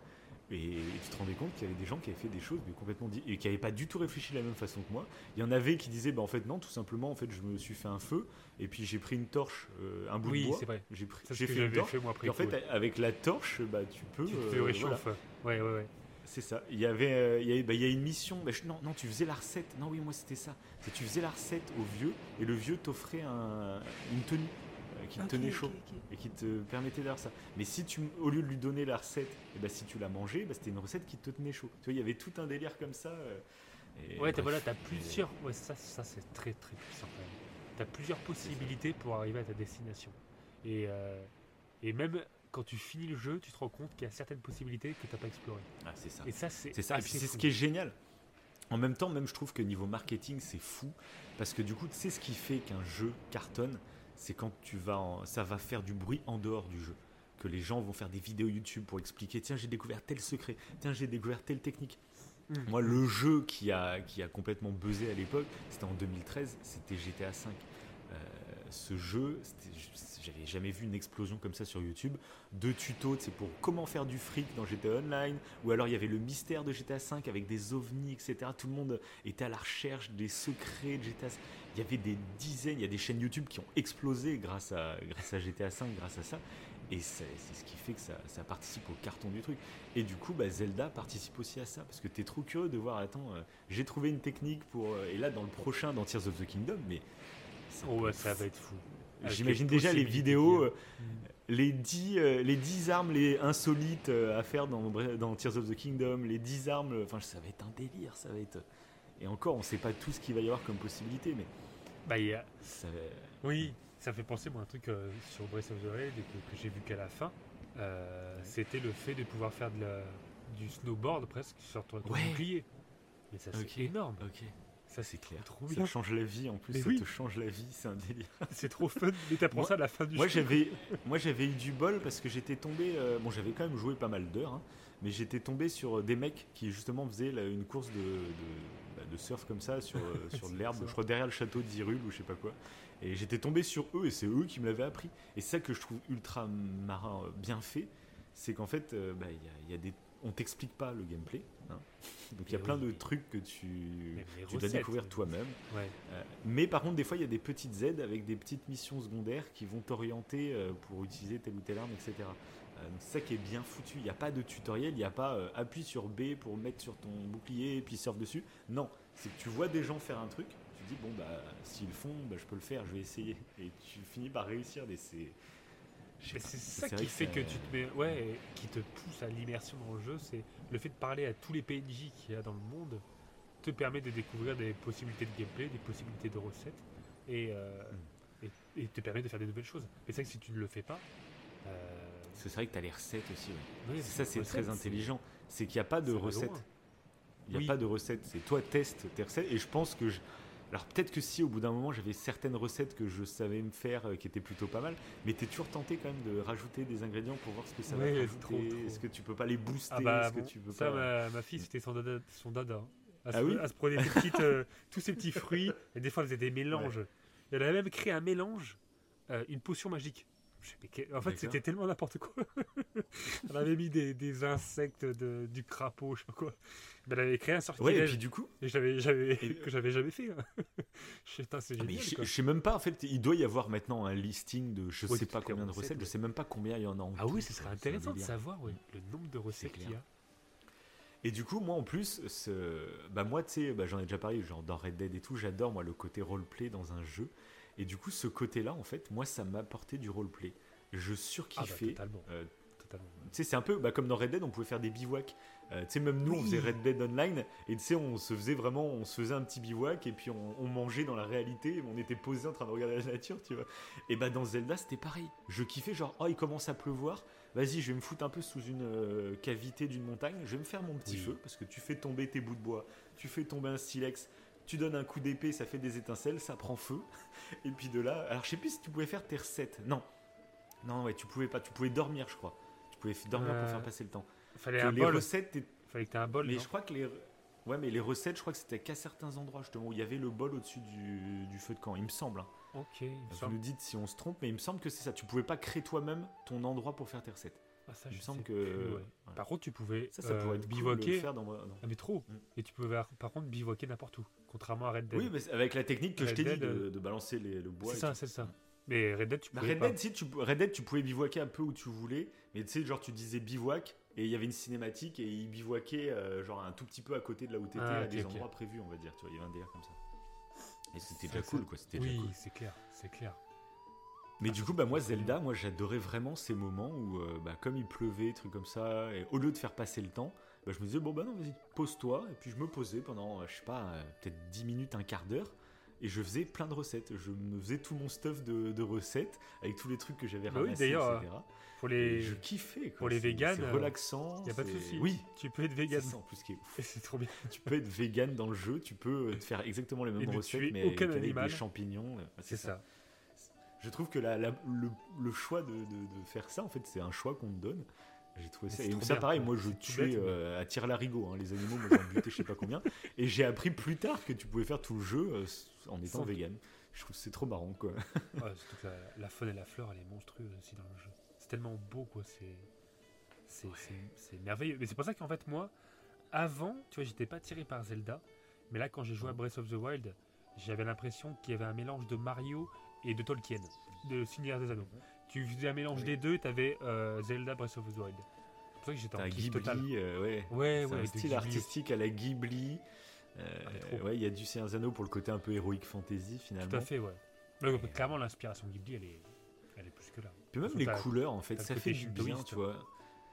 et tu te rendais compte qu'il y avait des gens qui avaient fait des choses mais complètement et qui n'avaient pas du tout réfléchi de la même façon que moi. Il y en avait qui disaient, bah, en fait, non, tout simplement, en fait, je me suis fait un feu, et puis j'ai pris une torche, euh, un bout Oui, de bois. vrai. J'ai pris- fait une torche. fait moi après. Et en fait, ouais. avec la torche, bah, tu peux. tu euh, te voilà. réchauffes. Ouais, ouais, ouais. C'est ça. Il y avait, euh, il y bah, une mission. bah, je- non, non, tu faisais la recette. Non, oui, moi c'était ça. C'est tu faisais la recette au vieux et le vieux t'offrait un, une tenue qui te tenait chaud et qui te permettait d'avoir ça. Mais si tu, au lieu de lui donner la recette, et bah, si tu la mangeais, bah, c'était une recette qui te tenait chaud. Tu vois, il y avait tout un délire comme ça. euh, et Ouais, t'as, voilà, t'as plusieurs. Ouais, ça, ça c'est très très puissant quand même. T'as plusieurs possibilités pour arriver à ta destination. Et, euh, et même quand tu finis le jeu, tu te rends compte qu'il y a certaines possibilités que t'as pas explorées. Ah, c'est ça. Et ça, c'est. C'est ça, et puis c'est ce qui est génial. En même temps, même je trouve que niveau marketing, c'est fou. Parce que du coup, tu sais ce qui fait qu'un jeu cartonne, c'est quand tu vas en- ça va faire du bruit en dehors du jeu. Que les gens vont faire des vidéos YouTube pour expliquer tiens, j'ai découvert tel secret, tiens, j'ai découvert telle technique. Mm. Moi, le jeu qui a, qui a complètement buzzé à l'époque, c'était en 2013, c'était GTA V. Euh, ce jeu, j'avais jamais vu une explosion comme ça sur YouTube. Deux tutos, c'est pour comment faire du fric dans GTA Online, ou alors il y avait le mystère de GTA V avec des ovnis, etc. Tout le monde était à la recherche des secrets de GTA. Il y avait des dizaines, il y a des chaînes YouTube qui ont explosé grâce à, grâce à GTA V, grâce à ça. Et c'est ce qui fait que ça, ça participe au carton du truc. Et du coup, bah, Zelda participe aussi à ça, parce que t'es trop curieux de voir, attends, euh, j'ai trouvé une technique pour... euh, et là, dans le prochain, dans Tears of the Kingdom, mais... ça Oh, ouais, ça va être fou. J'imagine déjà les vidéos, euh, les 10, euh, les 10 armes les insolites euh, à faire dans, dans Tears of the Kingdom, les 10 armes, enfin ça va être un délire, ça va être... Et encore, on sait pas tout ce qu'il va y avoir comme possibilité, mais Bah, il y a- ça va... Oui, ça fait penser moi un truc euh, sur Breath of the Wild que, que j'ai vu qu'à la fin, euh, Ouais. c'était le fait de pouvoir faire de la- du snowboard presque sur ton, Ouais. bouclier. Mais ça c'est énorme. Ok, Ça c'est clair. trop Ça bien. change la vie, en plus, Mais ça oui. te change la vie, c'est un délire. [laughs] C'est trop fun. Mais t'apprends ça à la fin du Moi j'avais, moi j'avais eu du bol parce que j'étais tombé, euh, bon j'avais quand même joué pas mal d'heures, hein, mais j'étais tombé sur des mecs qui justement faisaient là, une course de, de, de surf comme ça sur, euh, [laughs] sur de l'herbe, je crois derrière le château d'Hyrule ou je sais pas quoi, et j'étais tombé sur eux et c'est eux qui me l'avaient appris. Et c'est ça que je trouve ultra marin euh, bien fait, c'est qu'en fait euh, bah, a, y a des, on t'explique pas le gameplay, hein. donc il y a plein de trucs que tu, tu dois découvrir toi-même. Ouais. Euh, mais par contre, des fois, il y a des petites aides avec des petites missions secondaires qui vont t'orienter euh, pour utiliser telle ou telle arme, etc. Euh, donc c'est ça qui est bien foutu. Il n'y a pas de tutoriel, il n'y a pas euh, appuie sur B pour mettre sur ton bouclier et puis surfe dessus. Non, c'est que tu vois des gens faire un truc, tu dis bon bah s'ils le font, bah, je peux le faire, je vais essayer. Et tu finis par réussir. Mais c'est c'est ça qui fait que, tu te mets, ouais, qui te pousse à l'immersion dans le jeu, c'est le fait de parler à tous les PNJ qu'il y a dans le monde te permet de découvrir des possibilités de gameplay, des possibilités de recettes et, euh, mm. et, te permet de faire des nouvelles choses. Mais c'est vrai que si tu ne le fais pas, euh... c'est vrai que tu as les recettes aussi. ça c'est très intelligent, c'est qu'il n'y a pas de recettes. Il n'y a pas de recettes, c'est toi teste tes recettes et je pense que je... Alors peut-être que si au bout d'un moment j'avais certaines recettes que je savais me faire euh, qui étaient plutôt pas mal, mais t'es toujours tenté quand même de rajouter des ingrédients pour voir ce que ça va rajouter? Est-ce que tu peux pas les booster? Ah bah, que tu peux ça, ma, fille c'était son dada. Son dada hein. Elle, ah se, oui? elle se prenait [laughs] petites, euh, tous ces petits fruits et des fois elle faisait des mélanges. Elle avait même créé un mélange, euh, une potion magique. En fait, c'était tellement n'importe quoi. [laughs] elle avait mis des, des insectes, de, du crapaud, je sais pas quoi. elle avait créé un sortilège. Ouais, et puis du coup. Et j'avais, j'avais, [laughs] que j'avais jamais fait. Hein. [laughs] je, c'est ah, je, sais même pas, en fait, il doit y avoir maintenant un listing de je sais pas combien de recettes, je sais même pas combien il y en a en Ah oui, ce serait intéressant de savoir le nombre de recettes qu'il y a. Et du coup, moi en plus, ce... bah moi, tu sais, bah, j'en ai déjà parlé, genre dans Red Dead et tout, j'adore moi le côté roleplay dans un jeu. Et du coup, ce côté-là, en fait, moi, ça m'apportait du roleplay. Je surkiffais. Ah bah, euh, totalement. Tu sais, c'est un peu bah, comme dans Red Dead, on pouvait faire des bivouacs. Euh, tu sais, même nous, on faisait Red Dead Online, et tu sais, on se faisait vraiment, on se faisait un petit bivouac, et puis on, mangeait dans la réalité, on était posé en train de regarder la nature, tu vois. Et bah, dans Zelda, c'était pareil. Je kiffais, genre, oh, il commence à pleuvoir, vas-y, je vais me foutre un peu sous une euh, cavité d'une montagne, je vais me faire mon petit feu, parce que tu fais tomber tes bouts de bois, tu fais tomber un silex, tu donnes un coup d'épée, ça fait des étincelles, ça prend feu. [laughs] Et puis de là, alors je sais plus si tu pouvais faire tes recettes. Non, non, ouais, tu pouvais pas. Tu pouvais dormir, je crois. Tu pouvais dormir pour euh, faire passer le temps. Fallait un les bol. recettes. Fallait que un bol. Mais je crois que les. Ouais, mais les recettes, je crois que c'était qu'à certains endroits justement où il y avait le bol au-dessus du, feu de camp, il me semble. Hein. Ok. Vous nous dites si on se trompe, mais il me semble que c'est ça. Tu pouvais pas créer toi-même ton endroit pour faire tes recettes. Ah, ça, il me semble que. Par contre, tu pouvais ça, ça pourrait être bivouaquer. faire dans... Ah, mais trop. Mm. Et tu pouvais, par contre, bivouaquer n'importe où. Contrairement à Red Dead. Oui, mais avec la technique que je t'ai dit de, de, balancer les, le bois. C'est ça, c'est ça. Mais Red Dead, tu pouvais. Red, Dead, Si, tu, Red Dead, tu pouvais bivouaquer un peu où tu voulais. Mais tu sais, genre, tu disais bivouac et il y avait une cinématique et il bivouaquait euh, genre un tout petit peu à côté de là où t'étais ah, à des endroits prévus, on va dire. Tu vois, il y avait un délire comme ça. Et c'était déjà cool, quoi. Oui, cool. c'est clair, c'est clair. Mais du coup, bah, moi, Zelda, moi, j'adorais vraiment ces moments où, euh, bah, comme il pleuvait, trucs comme ça, et au lieu de faire passer le temps, bah, je me disais, bon, bah non, vas-y, pose-toi. Et puis je me posais pendant, je sais pas, euh, peut-être 10 minutes, un quart d'heure. Et je faisais plein de recettes. Je me faisais tout mon stuff de, recettes avec tous les trucs que j'avais bah ramassés, oui, etc. Pour les... je kiffais. Quoi. Pour les véganes, c'est relaxant. Il a pas de souci. Oui, tu peux être vegan. C'est en plus qui est ouf. [laughs] C'est trop bien. tu peux être vegan dans le jeu. Tu peux faire exactement les mêmes recettes, mais aucun avec des champignons. C'est ça. Je trouve que la, le, le, choix de, de, de, faire ça, en fait, c'est un choix qu'on te donne. J'ai trouvé ça. Et ça, pareil, moi, je tuais euh, à tir larigot hein, les animaux, moi, j'en butais je sais pas combien. Et j'ai appris plus tard que tu pouvais faire tout le jeu euh, en étant vegan. Je trouve c'est trop marrant, quoi. ouais, [laughs] surtout que la, la, faune et la fleur, elle est monstrueuse aussi dans le jeu. C'est tellement beau, quoi. C'est. C'est merveilleux. Mais c'est pour ça qu'en fait, moi, avant, tu vois, j'étais pas tiré par Zelda. Mais là, quand j'ai joué à Breath of the Wild, j'avais l'impression qu'il y avait un mélange de Mario et de Tolkien, de Seigneur des Anneaux tu faisais un mélange des deux, tu avais euh, Zelda Breath of the Wild. C'est pour ça que j'étais en Ghibli, total. Euh, ouais. Ouais, ouais, un style artistique à la Ghibli. Euh, ah, ouais, il y a du Seigneur des Anneaux pour le côté un peu héroïque fantasy finalement. Tout à fait, ouais. clairement, l'inspiration Ghibli, elle est, elle est plus que là. Puis même les couleurs, en fait, ça fait du bien, tu vois.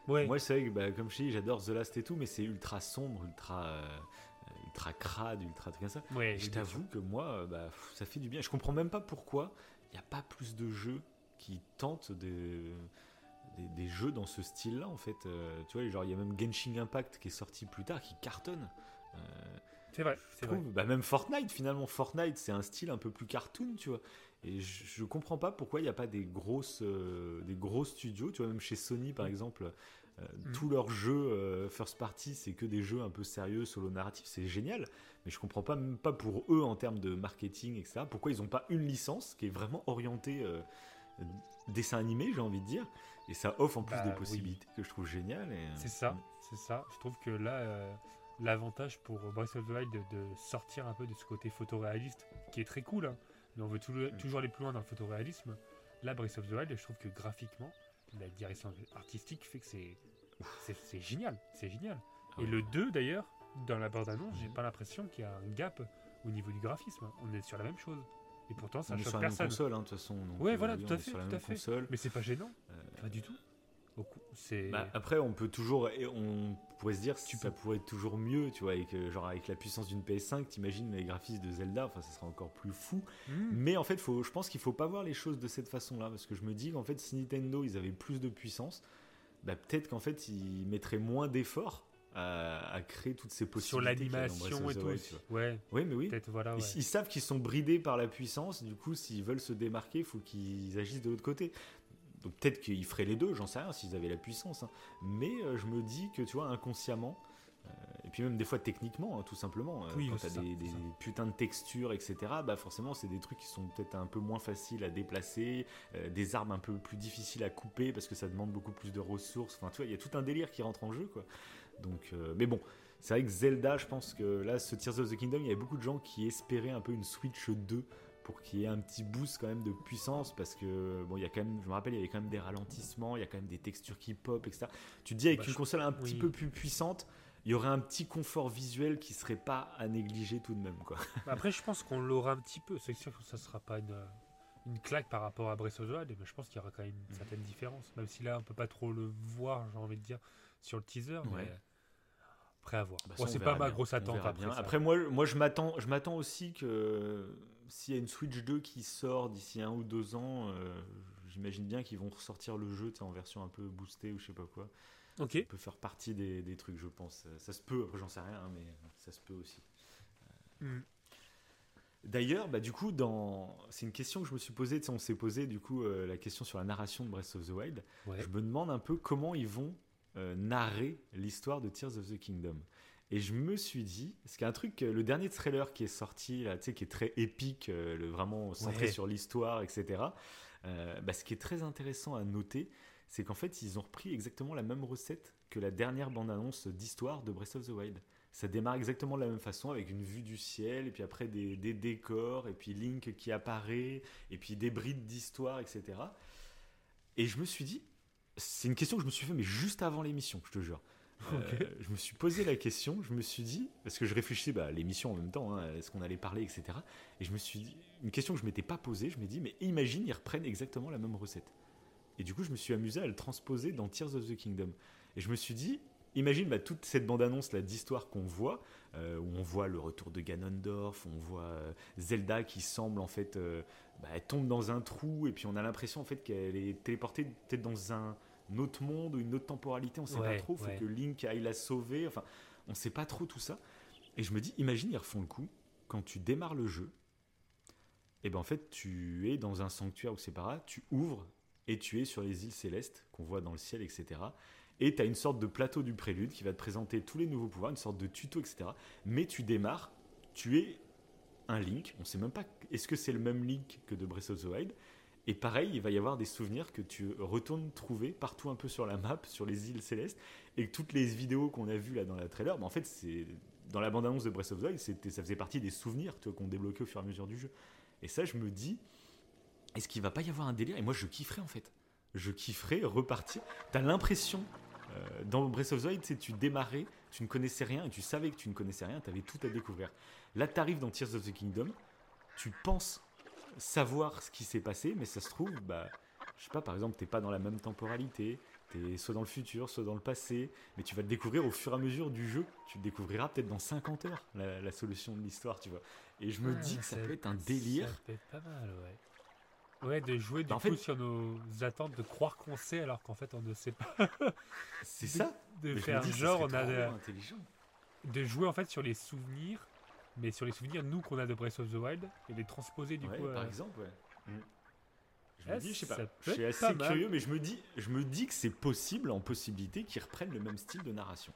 Ouais. Moi, c'est vrai que, bah, comme je dis, j'adore The Last et tout, mais c'est ultra sombre, ultra, ultra crade, ultra truc comme ça. Ouais, je t'avoue que moi, bah, ça fait du bien. Je comprends même pas pourquoi il n'y a pas plus de jeux qui tentent des, des, jeux dans ce style-là, en fait. Euh, tu vois, genre, il y a même Genshin Impact qui est sorti plus tard, qui cartonne. Euh, c'est vrai, c'est vrai. Bah, même Fortnite, finalement, Fortnite, c'est un style un peu plus cartoon, tu vois. Et je, je comprends pas pourquoi il n'y a pas des grosses, euh, des gros studios, tu vois, même chez Sony, par mm. exemple, mm. tous leurs jeux first party, c'est que des jeux un peu sérieux, solo narratif, c'est génial. Mais je comprends pas, même pas pour eux en termes de marketing, etc. Pourquoi ils n'ont pas une licence qui est vraiment orientée dessin animé, j'ai envie de dire. Et ça offre en plus bah des possibilités que je trouve géniales. Euh, c'est ça, mm. c'est ça. Je trouve que là, euh, l'avantage pour Breath of the Wild de, sortir un peu de ce côté photoréaliste, qui est très cool, hein, mais on veut mm. toujours aller plus loin dans le photoréalisme. Là, Breath of the Wild, je trouve que graphiquement, la direction artistique fait que c'est c'est génial, c'est génial. Ah Et le 2 d'ailleurs, dans la bande-annonce, j'ai mm. pas l'impression qu'il y a un gap au niveau du graphisme. On est sur la même chose. Et pourtant, ça on est choque sur la même personne. console, hein, de toute façon. donc, Ouais, euh, voilà, tout à fait, tout même à fait. console. Mais c'est pas gênant. Euh, Pas du tout. Bah, après, on peut toujours, on pourrait se dire, Tu ça pourrait être toujours mieux, tu vois, avec, euh, genre avec la puissance d'une PS5, t'imagines les graphismes de Zelda, enfin, ça serait encore plus fou. Hmm. Mais en fait, faut, je pense qu'il faut pas voir les choses de cette façon-là, parce que je me dis qu'en fait, si Nintendo, ils avaient plus de puissance, bah, peut-être qu'en fait, ils mettraient moins d'efforts à, à créer toutes ces Sur possibilités. Breath l'animation et tout. Vois. Ouais, Oui, mais oui. voilà. Ils savent qu'ils sont bridés par la puissance, du coup, s'ils veulent se démarquer, il faut qu'ils agissent de l'autre côté. Donc peut-être qu'ils feraient les deux, j'en sais rien, s'ils avaient la puissance. hein. Mais euh, je me dis que, tu vois, inconsciemment, euh, et puis même des fois techniquement, hein, tout simplement, euh, Oui, quand t'as des, des putains de textures, etc., bah forcément, c'est des trucs qui sont peut-être un peu moins faciles à déplacer, euh, des armes un peu plus difficiles à couper parce que ça demande beaucoup plus de ressources. Enfin, tu vois, il y a tout un délire qui rentre en jeu, quoi. Donc, euh, mais bon, c'est vrai que Zelda, je pense que là, ce Tears of the Kingdom, il y avait beaucoup de gens qui espéraient un peu une Switch 2 pour qu'il y ait un petit boost quand même de puissance parce que bon il y a quand même je me rappelle il y avait quand même des ralentissements il y a quand même des textures qui pop etc tu te dis avec Bah, une je- console un petit peu plus puissante il y aurait un petit confort visuel qui serait pas à négliger tout de même quoi [laughs] Bah, Après, je pense qu'on l'aura un petit peu. C'est sûr que ça sera pas une, une claque par rapport à Breath of the Wild, mais je pense qu'il y aura quand même une Mhm. certaine différence. Même si là, on peut pas trop le voir, j'ai envie de dire, sur le teaser. Ouais. Mais après, à voir. Bah, Bon, c'est pas ma grosse attente après. Après, moi, moi je m'attends, je m'attends aussi que s'il y a une Switch 2 qui sort d'ici un ou deux ans, euh, j'imagine bien qu'ils vont ressortir le jeu en version un peu boostée ou je sais pas quoi. Ok. Ça peut faire partie des, des trucs, je pense. Ça, ça se peut, après j'en sais rien, hein, mais ça se peut aussi. Hmm. D'ailleurs, bah, du coup, dans... c'est une question que je me suis posée. On s'est posé du coup euh, la question sur la narration de Breath of the Wild. Ouais. Je me demande un peu comment ils vont euh, narrer l'histoire de Tears of the Kingdom. Et je me suis dit, parce qu'il y a un truc, le dernier trailer qui est sorti, là, tu sais, qui est très épique, euh, le, vraiment centré Ouais. sur l'histoire, etc. euh, bah, ce qui est très intéressant à noter, c'est qu'en fait, ils ont repris exactement la même recette que la dernière bande-annonce d'histoire de Breath of the Wild. Ça démarre exactement de la même façon, avec une vue du ciel, et puis après des, des décors, et puis Link qui apparaît, et puis des brides d'histoire, etc. Et je me suis dit, c'est une question que je me suis fait, mais juste avant l'émission, je te jure. Euh, je me suis posé la question, je me suis dit, parce que je réfléchissais bah, à l'émission en même temps, hein, est-ce qu'on allait parler, etc. Et je me suis dit, une question que je m'étais pas posée, je me dis, mais imagine, ils reprennent exactement la même recette. Et du coup, je me suis amusé à le transposer dans Tears of the Kingdom. Et je me suis dit, imagine bah, toute cette bande-annonce là d'histoire qu'on voit, euh, où on voit le retour de Ganondorf, on voit euh, Zelda qui semble en fait, euh, bah, elle tombe dans un trou, et puis on a l'impression en fait qu'elle est téléportée peut-être dans un autre monde ou une autre temporalité, on sait Ouais, pas trop, faut ouais. que Link aille la sauver, enfin, on sait pas trop tout ça. Et je me dis, imagine, ils refont le coup, quand tu démarres le jeu, et ben en fait, tu es dans un sanctuaire, ou c'est pas grave, tu ouvres et tu es sur les îles célestes qu'on voit dans le ciel, etc. Et tu as une sorte de plateau du prélude qui va te présenter tous les nouveaux pouvoirs, une sorte de tuto, etc. Mais tu démarres, tu es un Link, on sait même pas est-ce que c'est le même Link que de Breath of the Wild? Et pareil, il va y avoir des souvenirs que tu retournes trouver partout un peu sur la map, sur les îles célestes, et que toutes les vidéos qu'on a vues là dans la trailer, bah en fait, c'est dans la bande-annonce de Breath of the Wild, ça faisait partie des souvenirs qu'on débloquait au fur et à mesure du jeu. Et ça, je me dis, est-ce qu'il va pas y avoir un délire? Et moi, je kifferais en fait. Je kifferais repartir. T'as l'impression, euh, dans Breath of the Wild, tu démarrais, tu ne connaissais rien et tu savais que tu ne connaissais rien, tu avais tout à découvrir. Là, tu arrives dans Tears of the Kingdom, tu penses savoir ce qui s'est passé, mais ça se trouve, bah, je sais pas, par exemple, t'es pas dans la même temporalité, t'es soit dans le futur, soit dans le passé, mais tu vas le découvrir au fur et à mesure du jeu. Tu le découvriras peut-être dans 50 heures, la, la solution de l'histoire, tu vois. Et je me dis que ça, ça- peut être un délire. Ça peut être pas mal, ouais. Ouais, de jouer du Bah, en coup fait- sur nos attentes, de croire qu'on sait alors qu'en fait on ne sait pas. [laughs] C'est ça. De Mais faire dis genre, on a de, intelligent. de jouer en fait sur les souvenirs, mais sur les souvenirs nous qu'on a de Breath of the Wild et les transposer du Ouais, coup. par euh, exemple, ouais. Mm. Je Ah, me dis, je sais pas, je suis assez curieux, mais je me dis, je me dis que c'est possible en possibilité qu'ils reprennent le même style de narration.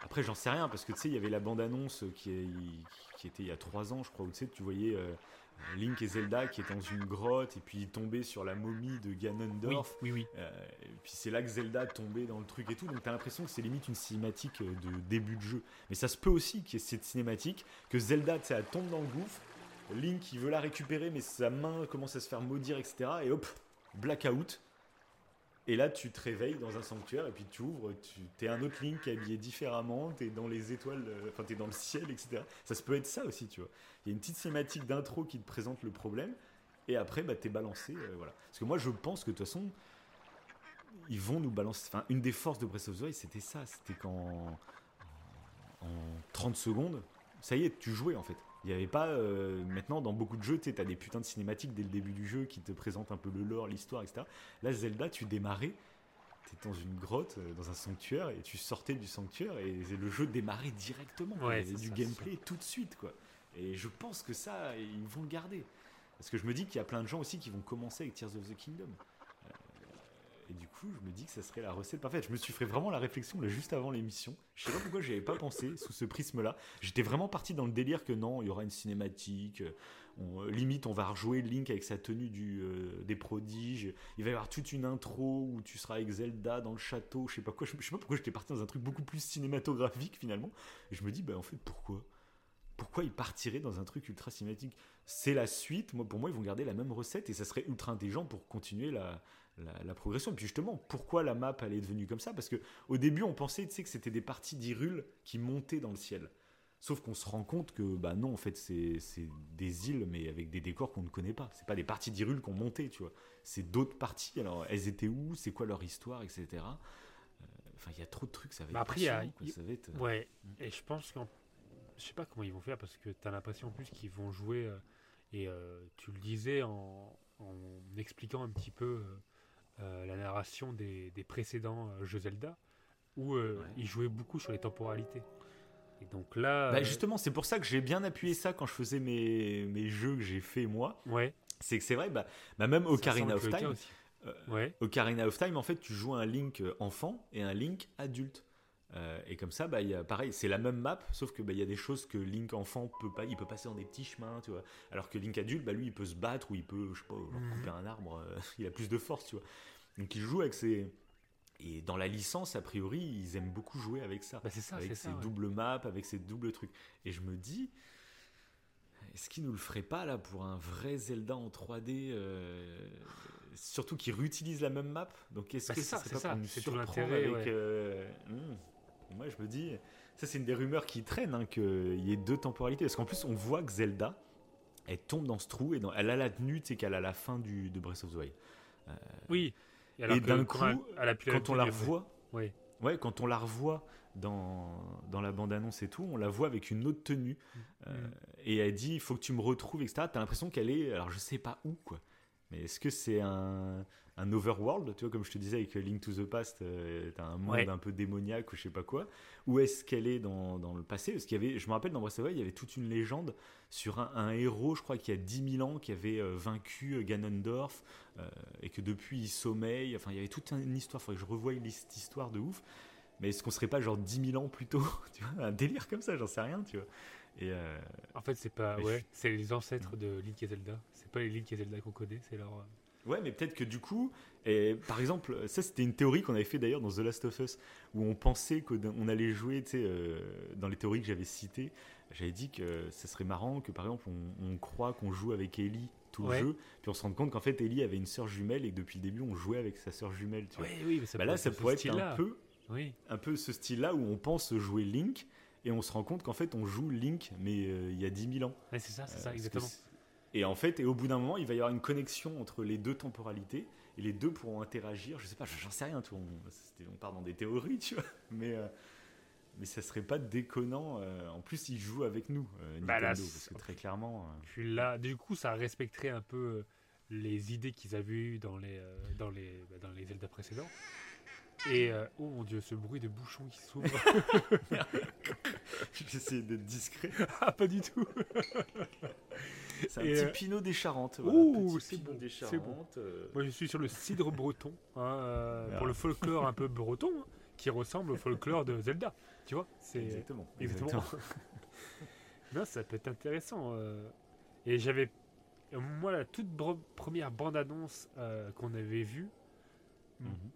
Après, j'en sais rien parce que tu sais, il y avait la bande-annonce qui, est- qui était il y a trois ans, je crois, où tu sais, tu voyais euh, Link et Zelda qui étaient dans une grotte et puis tombaient sur la momie de Ganondorf. oui, oui. Euh, et puis c'est là que Zelda tombait dans le truc et tout, donc t'as l'impression que c'est limite une cinématique euh, de début de jeu. Mais ça se peut aussi qu'il y ait cette cinématique, que Zelda, tu sais, elle tombe dans le gouffre, Link il veut la récupérer, mais sa main commence à se faire maudire, etc. Et hop, blackout. Et là, tu te réveilles dans un sanctuaire et puis tu ouvres, tu es un autre Link habillé différemment, tu es dans les étoiles, euh, enfin tu es dans le ciel, etc. Ça se peut être ça aussi, tu vois. Il y a une petite cinématique d'intro qui te présente le problème et après, bah, tu es balancé. euh, voilà. Parce que moi, je pense que de toute façon, ils vont nous balancer. Enfin, une des forces de Breath of the Wild, c'était ça. C'était qu'en en 30 secondes, ça y est, tu jouais en fait. Il n'y avait pas. euh, maintenant, dans beaucoup de jeux, tu as des putains de cinématiques dès le début du jeu qui te présentent un peu le lore, l'histoire, etc. Là, Zelda, tu démarrais, tu dans une grotte, euh, dans un sanctuaire, et tu sortais du sanctuaire, et le jeu démarrait directement. Ouais, Il y avait du ça, gameplay tout de suite, quoi. Et je pense que ça, ils vont le garder. Parce que je me dis qu'il y a plein de gens aussi qui vont commencer avec Tears of the Kingdom. Et du coup, je me dis que ça serait la recette parfaite. Je me suis fait vraiment la réflexion là, juste avant l'émission. Je sais pas pourquoi j'y avais pas pensé sous ce prisme-là. J'étais vraiment parti dans le délire que non, il y aura une cinématique. euh, On, euh, limite, on va rejouer Link avec sa tenue euh, des prodiges. Il va y avoir toute une intro où tu seras avec Zelda dans le château. Je sais pas quoi. Je, je sais pas pourquoi j'étais parti dans un truc beaucoup plus cinématographique finalement. Et je me dis, bah en fait, pourquoi? Pourquoi ils partiraient dans un truc ultra cinématique? C'est la suite. Moi, pour moi, ils vont garder la même recette et ça serait ultra intelligent pour continuer la, la, la progression. Et puis justement, pourquoi la map elle est devenue comme ça? Parce que au début, on pensait, tu sais, que c'était des parties d'Hyrule qui montaient dans le ciel. Sauf qu'on se rend compte que bah non, en fait, c'est des îles, mais avec des décors qu'on ne connaît pas. C'est pas des parties d'Hyrule qu'on montait, tu vois. C'est d'autres parties. Alors, elles étaient où? C'est quoi leur histoire, etc. Euh, Enfin, il y a trop de trucs. Ça va être Bah après, il y a- quoi. Ça va être. Ouais, et je pense qu'en. Je sais pas comment ils vont faire parce que tu as l'impression en plus qu'ils vont jouer. euh, et euh, tu le disais en, en expliquant un petit peu euh, euh, la narration des, des précédents euh, jeux Zelda où euh, Ouais. ils jouaient beaucoup sur les temporalités. Et donc là. Bah euh, justement, c'est pour ça que j'ai bien appuyé ça quand je faisais mes, mes jeux que j'ai fait moi. ouais, C'est que c'est vrai, bah, bah même Ocarina of Time, euh, Ouais, Ocarina of Time, en fait, tu joues un Link euh, enfant et un Link adulte. Euh, et comme ça, bah, il y a, pareil, c'est la même map, sauf que bah, il y a des choses que Link enfant peut pas, il peut passer dans des petits chemins, tu vois. Alors que Link adulte, bah, lui, il peut se battre ou il peut, je sais pas, genre, Mhm. couper un arbre, euh, [laughs] il a plus de force, tu vois. Donc il joue avec ses. Et dans la licence, a priori, ils aiment beaucoup jouer avec ça. bah c'est ça, avec ses ça. ouais. doubles maps, avec ses doubles trucs. Et je me dis, est-ce qu'ils nous le feraient pas là pour un vrai Zelda en 3D euh, Surtout qu'ils réutilisent la même map? Donc est-ce Bah, que c'est ça, ça c'est serait pas ça. pour nous surprendre avec ouais. euh, hmm. Moi je me dis, ça c'est une des rumeurs qui traînent, hein, qu'il y ait deux temporalités. Parce qu'en plus on voit que Zelda, elle tombe dans ce trou et dans- elle a la tenue, tu sais qu'elle a la fin du, de Breath of the Wild. Oui. Et que d'un coup, elle- Quand on la revoit, Ouais. Ouais, quand on la revoit dans, dans la bande-annonce et tout, on la voit avec une autre tenue. Euh, Mm. et elle dit, il faut que tu me retrouves, etc. T'as l'impression qu'elle est, alors je sais pas où, quoi. Mais est-ce que c'est un, un overworld, tu vois, comme je te disais avec Link to the Past, euh, t'as un monde Ouais. un peu démoniaque ou je sais pas quoi. Ou est-ce qu'elle est dans, dans le passé? Parce qu'il y avait, je me rappelle dans Breath of the Wild, il y avait toute une légende sur un, un héros, je crois qu'il y a 10 000 ans, qui avait euh, vaincu euh, Ganondorf euh, et que depuis il sommeille. Enfin, il y avait toute une histoire. Faudrait que je revoie cette histoire de ouf. Mais est-ce qu'on serait pas genre 10 000 ans plus tôt? [laughs] Tu vois, un délire comme ça, j'en sais rien, tu vois. Et En fait, c'est pas. Ouais, je- c'est les ancêtres de Link et Zelda. C'est pas les Link et Zelda qu'on connaît, c'est leur. Euh, ouais, mais peut-être que du coup, et, par exemple, ça c'était une théorie qu'on avait fait d'ailleurs dans The Last of Us, où on pensait qu'on allait jouer, tu sais, euh, dans les théories que j'avais citées, j'avais dit que ça serait marrant que par exemple on, on croit qu'on joue avec Ellie tout Ouais. le jeu, puis on se rend compte qu'en fait Ellie avait une sœur jumelle et que depuis le début on jouait avec sa sœur jumelle, tu vois. Oui, mais ça Bah là, ça pourrait être un peu Oui. un peu ce style-là où on pense jouer Link et on se rend compte qu'en fait on joue Link mais euh, il y a 10 000 ans. Ouais, c'est ça, c'est Euh, ça, parce exactement. Et en fait, et au bout d'un moment, il va y avoir une connexion entre les deux temporalités et les deux pourront interagir. Je sais pas, j'en sais rien, tout. On, on part dans des théories, tu vois. Mais, euh, mais ça serait pas déconnant. euh, en plus, ils jouent avec nous, euh, Nintendo, Bah là, parce que très clairement. euh, Puis là, du coup, ça respecterait un peu euh, les idées qu'ils avaient eues dans les, dans les, bah, dans les Zelda précédents. Et euh, oh mon dieu, ce bruit de bouchon qui s'ouvre. [laughs] J'essaie d'être discret. ah, pas du tout. [laughs] C'est un Et, petit euh, pinot des Charentes. Ouh, c'est bon, c'est bon. Euh, Moi, je suis sur le cidre breton, hein, euh, pour le folklore un peu breton, hein, qui ressemble au folklore de Zelda. Tu vois C'est Exactement. Exactement. [laughs] non, ça peut être intéressant. Et j'avais. Moi, la toute première bande-annonce euh, qu'on avait vue, Mhm.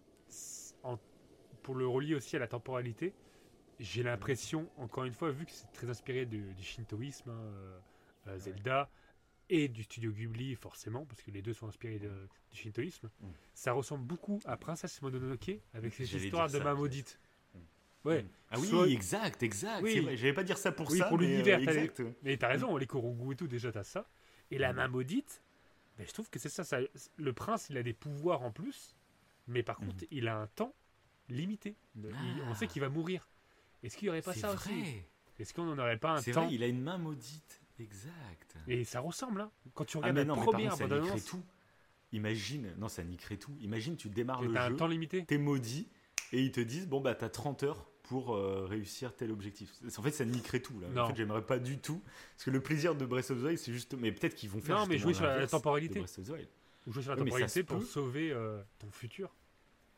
en- pour le relier aussi à la temporalité, j'ai l'impression, encore une fois, vu que c'est très inspiré du, du shintoïsme, hein, euh, Zelda, et du studio Ghibli, forcément, parce que les deux sont inspirés de- du shintoïsme. Mm. Ça ressemble beaucoup à Princesse Mononoke avec ses histoires de main maudite. Mm. Ah oui, Soit- exact, exact. Oui. J'allais pas dire ça pour Oui, ça. pour mais, l'univers, euh. Mais t'as raison, les Korongu et tout, déjà t'as ça. Et la Mm. main maudite, ben, je trouve que c'est ça, ça. Le prince, il a des pouvoirs en plus, mais par contre, Mhm. il a un temps limité. Il- Ah. on sait qu'il va mourir. Est-ce qu'il n'y aurait pas ça vrai. aussi Est-ce qu'on n'en aurait pas un temps vrai, il a une main maudite. Exact. Et ça ressemble, hein. Quand tu Ah regardes mais la mais par première contre, ça niquerait bande-annonce, tout. Imagine, non, ça niquerait tout. Imagine, tu démarres le un jeu, temps limité. t'es maudit, et ils te disent, bon, bah, t'as 30 heures pour euh, réussir tel objectif. En fait, ça niquerait tout, là. Non. En fait, j'aimerais pas du tout. Parce que le plaisir de Breath of the Wild, c'est juste. Mais peut-être qu'ils vont faire. Non, mais jouer sur la temporalité. de Breath of the Wild. Ou jouer sur la mais temporalité pour peut. sauver euh, ton futur.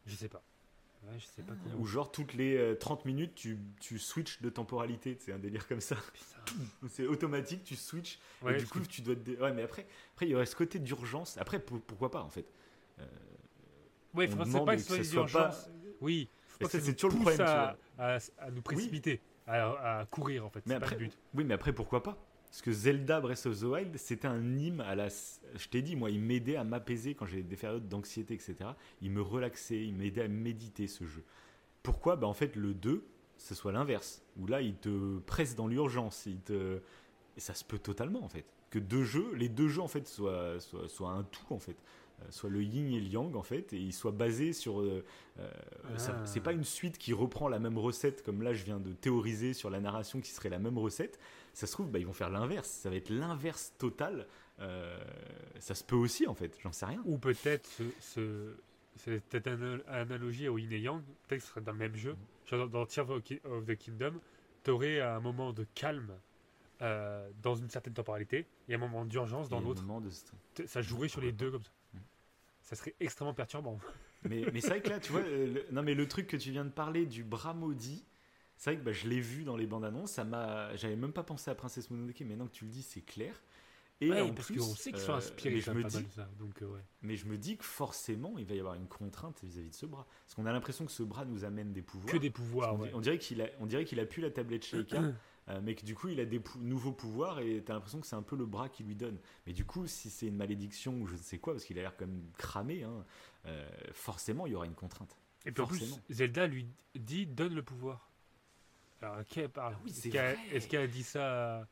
Je sais pas. Ouais, je sais pas comment. Ou genre, toutes les euh, 30 minutes, tu, tu switches de temporalité. C'est un délire comme ça. C'est automatique, tu switches. Ouais, et du coup, que- tu dois te. dé- Ouais, mais après, après, il y aurait ce côté d'urgence. Après, pour- pourquoi pas, en fait? Ouais, on faudrait demande pas que que ce soit soit urgences. pas- Oui, faut Et pas ça, que c'est toujours le problème, à, à, à nous précipiter, à, à courir en fait. Mais pas après- le but. Oui, mais après, pourquoi pas? Parce que Zelda Breath of the Wild, c'était un hymne à la. Je t'ai dit, moi, il m'aidait à m'apaiser quand j'ai des périodes d'anxiété, etc. Il me relaxait, il m'aidait à méditer ce jeu. Pourquoi? Bah, En fait, le 2, ce soit l'inverse. Où là, il te presse dans l'urgence. Il te... Et ça se peut totalement, en fait. Que deux jeux, les deux jeux, en fait, soient, soient, soient un tout, en fait. Euh, soit le yin et le yang, en fait, et ils soient basés sur. euh, euh, Ah. C'est pas une suite qui reprend la même recette, comme là, je viens de théoriser sur la narration qui serait la même recette. Ça se trouve, bah, ils vont faire l'inverse. Ça va être l'inverse total. Euh, ça se peut aussi, en fait. J'en sais rien. Ou peut-être ce, ce- cette analogie au Yin et Yang, peut-être que ce serait dans le même jeu. Genre dans, Tears of the Kingdom, tu aurais un moment de calme euh, dans une certaine temporalité et un moment d'urgence dans l'autre. de- Ça jouerait sur les deux comme ça. Mm. Ça serait extrêmement perturbant. Mais, mais c'est vrai que là, tu vois, euh, le- non mais le truc que tu viens de parler du bras maudit, c'est vrai que bah, je l'ai vu dans les bandes annonces. Ça m'a, j'avais même pas pensé à Princesse Mononoke, mais maintenant que tu le dis, c'est clair. Et Ouais, en parce plus, qu'on sait qu'ils sont euh, inspirés mais je me dis, ça. Donc, euh, ouais. mais je me dis que forcément, il va y avoir une contrainte vis-à-vis de ce bras, parce qu'on a l'impression que ce bras nous amène des pouvoirs. Que des pouvoirs, on, ouais. on dirait qu'il a, on dirait qu'il a plus la tablette Sheikah, [clears throat] euh, mais que du coup il a des pou- nouveaux pouvoirs et t'as l'impression que c'est un peu le bras qui lui donne. Mais du coup, si c'est une malédiction ou je ne sais quoi, parce qu'il a l'air quand même cramé, hein, euh, forcément il y aura une contrainte. Et puis en plus. Zelda lui dit donne le pouvoir. Alors, qui Ah oui, Est-ce qu'elle a dit ça euh,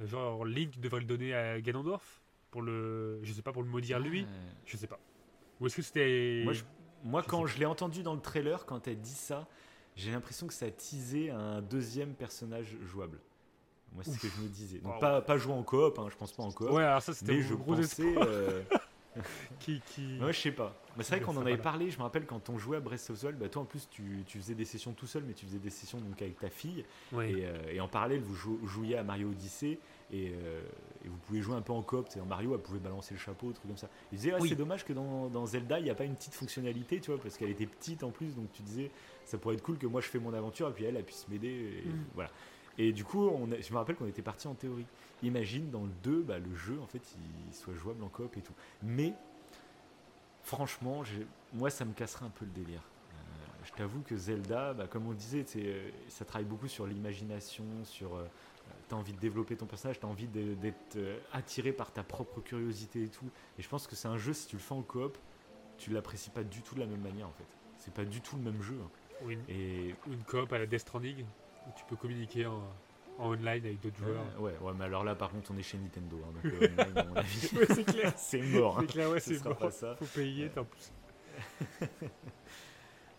Genre, Link devrait le donner à Ganondorf Pour le. Je sais pas, pour le maudire lui? Euh, Je sais pas. Ou est-ce que c'était. Moi, je- moi Je quand je l'ai entendu dans le trailer, quand elle dit ça, j'ai l'impression que ça teasait un deuxième personnage jouable. Moi, c'est ce que je me disais. Donc, Wow. pas, pas jouer en coop, hein, je pense pas en coop. Ouais, alors ça, c'était mais je gros pensais. espoir euh, [laughs] [laughs] qui. qui... Ouais, je sais pas. Mais c'est vrai qu'on en va avait parlé. Je me rappelle quand on jouait à Breath of the Wild, bah, toi en plus tu, tu faisais des sessions tout seul, mais tu faisais des sessions donc avec ta fille. Et, euh, et en parallèle, vous jou- jouiez à Mario Odyssey et, euh, et vous pouvez jouer un peu en coop. C'est Mario, elle pouvait balancer le chapeau, truc comme ça. Il disait, ah, Oui. c'est dommage que dans, dans Zelda, il n'y a pas une petite fonctionnalité, tu vois, parce qu'elle était petite en plus. Donc tu disais, ça pourrait être cool que moi je fais mon aventure et puis elle, elle puisse m'aider. et Mm. Voilà. Et du coup, on a- je me rappelle qu'on était parti en théorie. Imagine dans le 2, bah, le jeu, en fait, il soit jouable en coop et tout. Mais franchement, moi, ça me casserait un peu le délire. Euh, je t'avoue que Zelda, bah, comme on disait, euh, ça travaille beaucoup sur l'imagination, sur. euh, t'as envie de développer ton personnage, t'as envie d'être euh, attiré par ta propre curiosité et tout. Et je pense que c'est un jeu, si tu le fais en coop, tu l'apprécies pas du tout de la même manière, en fait. C'est pas du tout le même jeu. hein. Ou une, Et une coop à la Death Stranding, où tu peux communiquer en, en online avec d'autres joueurs. Euh, ouais, ouais, mais alors là, par contre, on est chez Nintendo. hein, donc, [laughs] euh, online, à mon avis, Ouais, c'est clair. [laughs] c'est mort. hein. C'est clair, ouais, Ce c'est sera mort. pas ça. Faut payer, t'en plus. [laughs]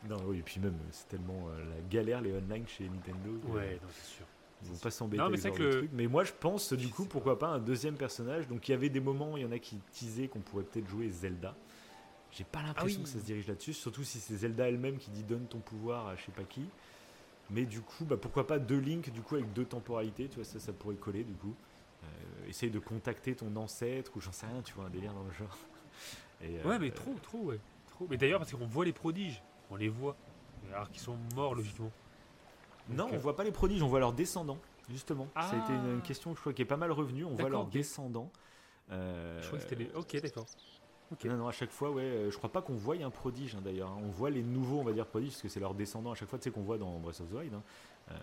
Non, oui, et puis même, c'est tellement euh, la galère les online chez Nintendo. Ouais, non, c'est sûr. Ils vont pas s'embêter Non, mais avec c'est que le- truc. Mais moi, je pense, du coup, pourquoi pas un deuxième personnage. Donc, il y avait des moments, il y en a qui teasaient qu'on pourrait peut-être jouer Zelda. J'ai pas l'impression oui. que ça se dirige là-dessus, surtout si c'est Zelda elle-même qui dit donne ton pouvoir à je sais pas qui. Mais du coup, bah, pourquoi pas deux Link, du coup, avec deux temporalités, tu vois, ça, ça pourrait coller, du coup. Euh, essaye de contacter ton ancêtre, ou j'en sais rien, tu vois, un délire dans le genre. Et, euh, Ouais, mais trop, trop, ouais. Trop. Mais d'ailleurs, parce qu'on voit les prodiges, on les voit. Alors qu'ils sont morts, logiquement. Non, on euh, voit pas les prodiges, on voit leurs descendants, justement. Ça a été Ah. une, une question, je crois, qui est pas mal revenue. On voit leurs descendants. Euh, Je crois que c'était les. Ok, d'accord. Non, non, à chaque fois, ouais, euh, je crois pas qu'on voie un prodige hein, d'ailleurs. hein. On voit les nouveaux, on va dire prodiges, parce que c'est leurs descendants à chaque fois, tu sais, qu'on voit dans Breath of the Wild. hein. Euh,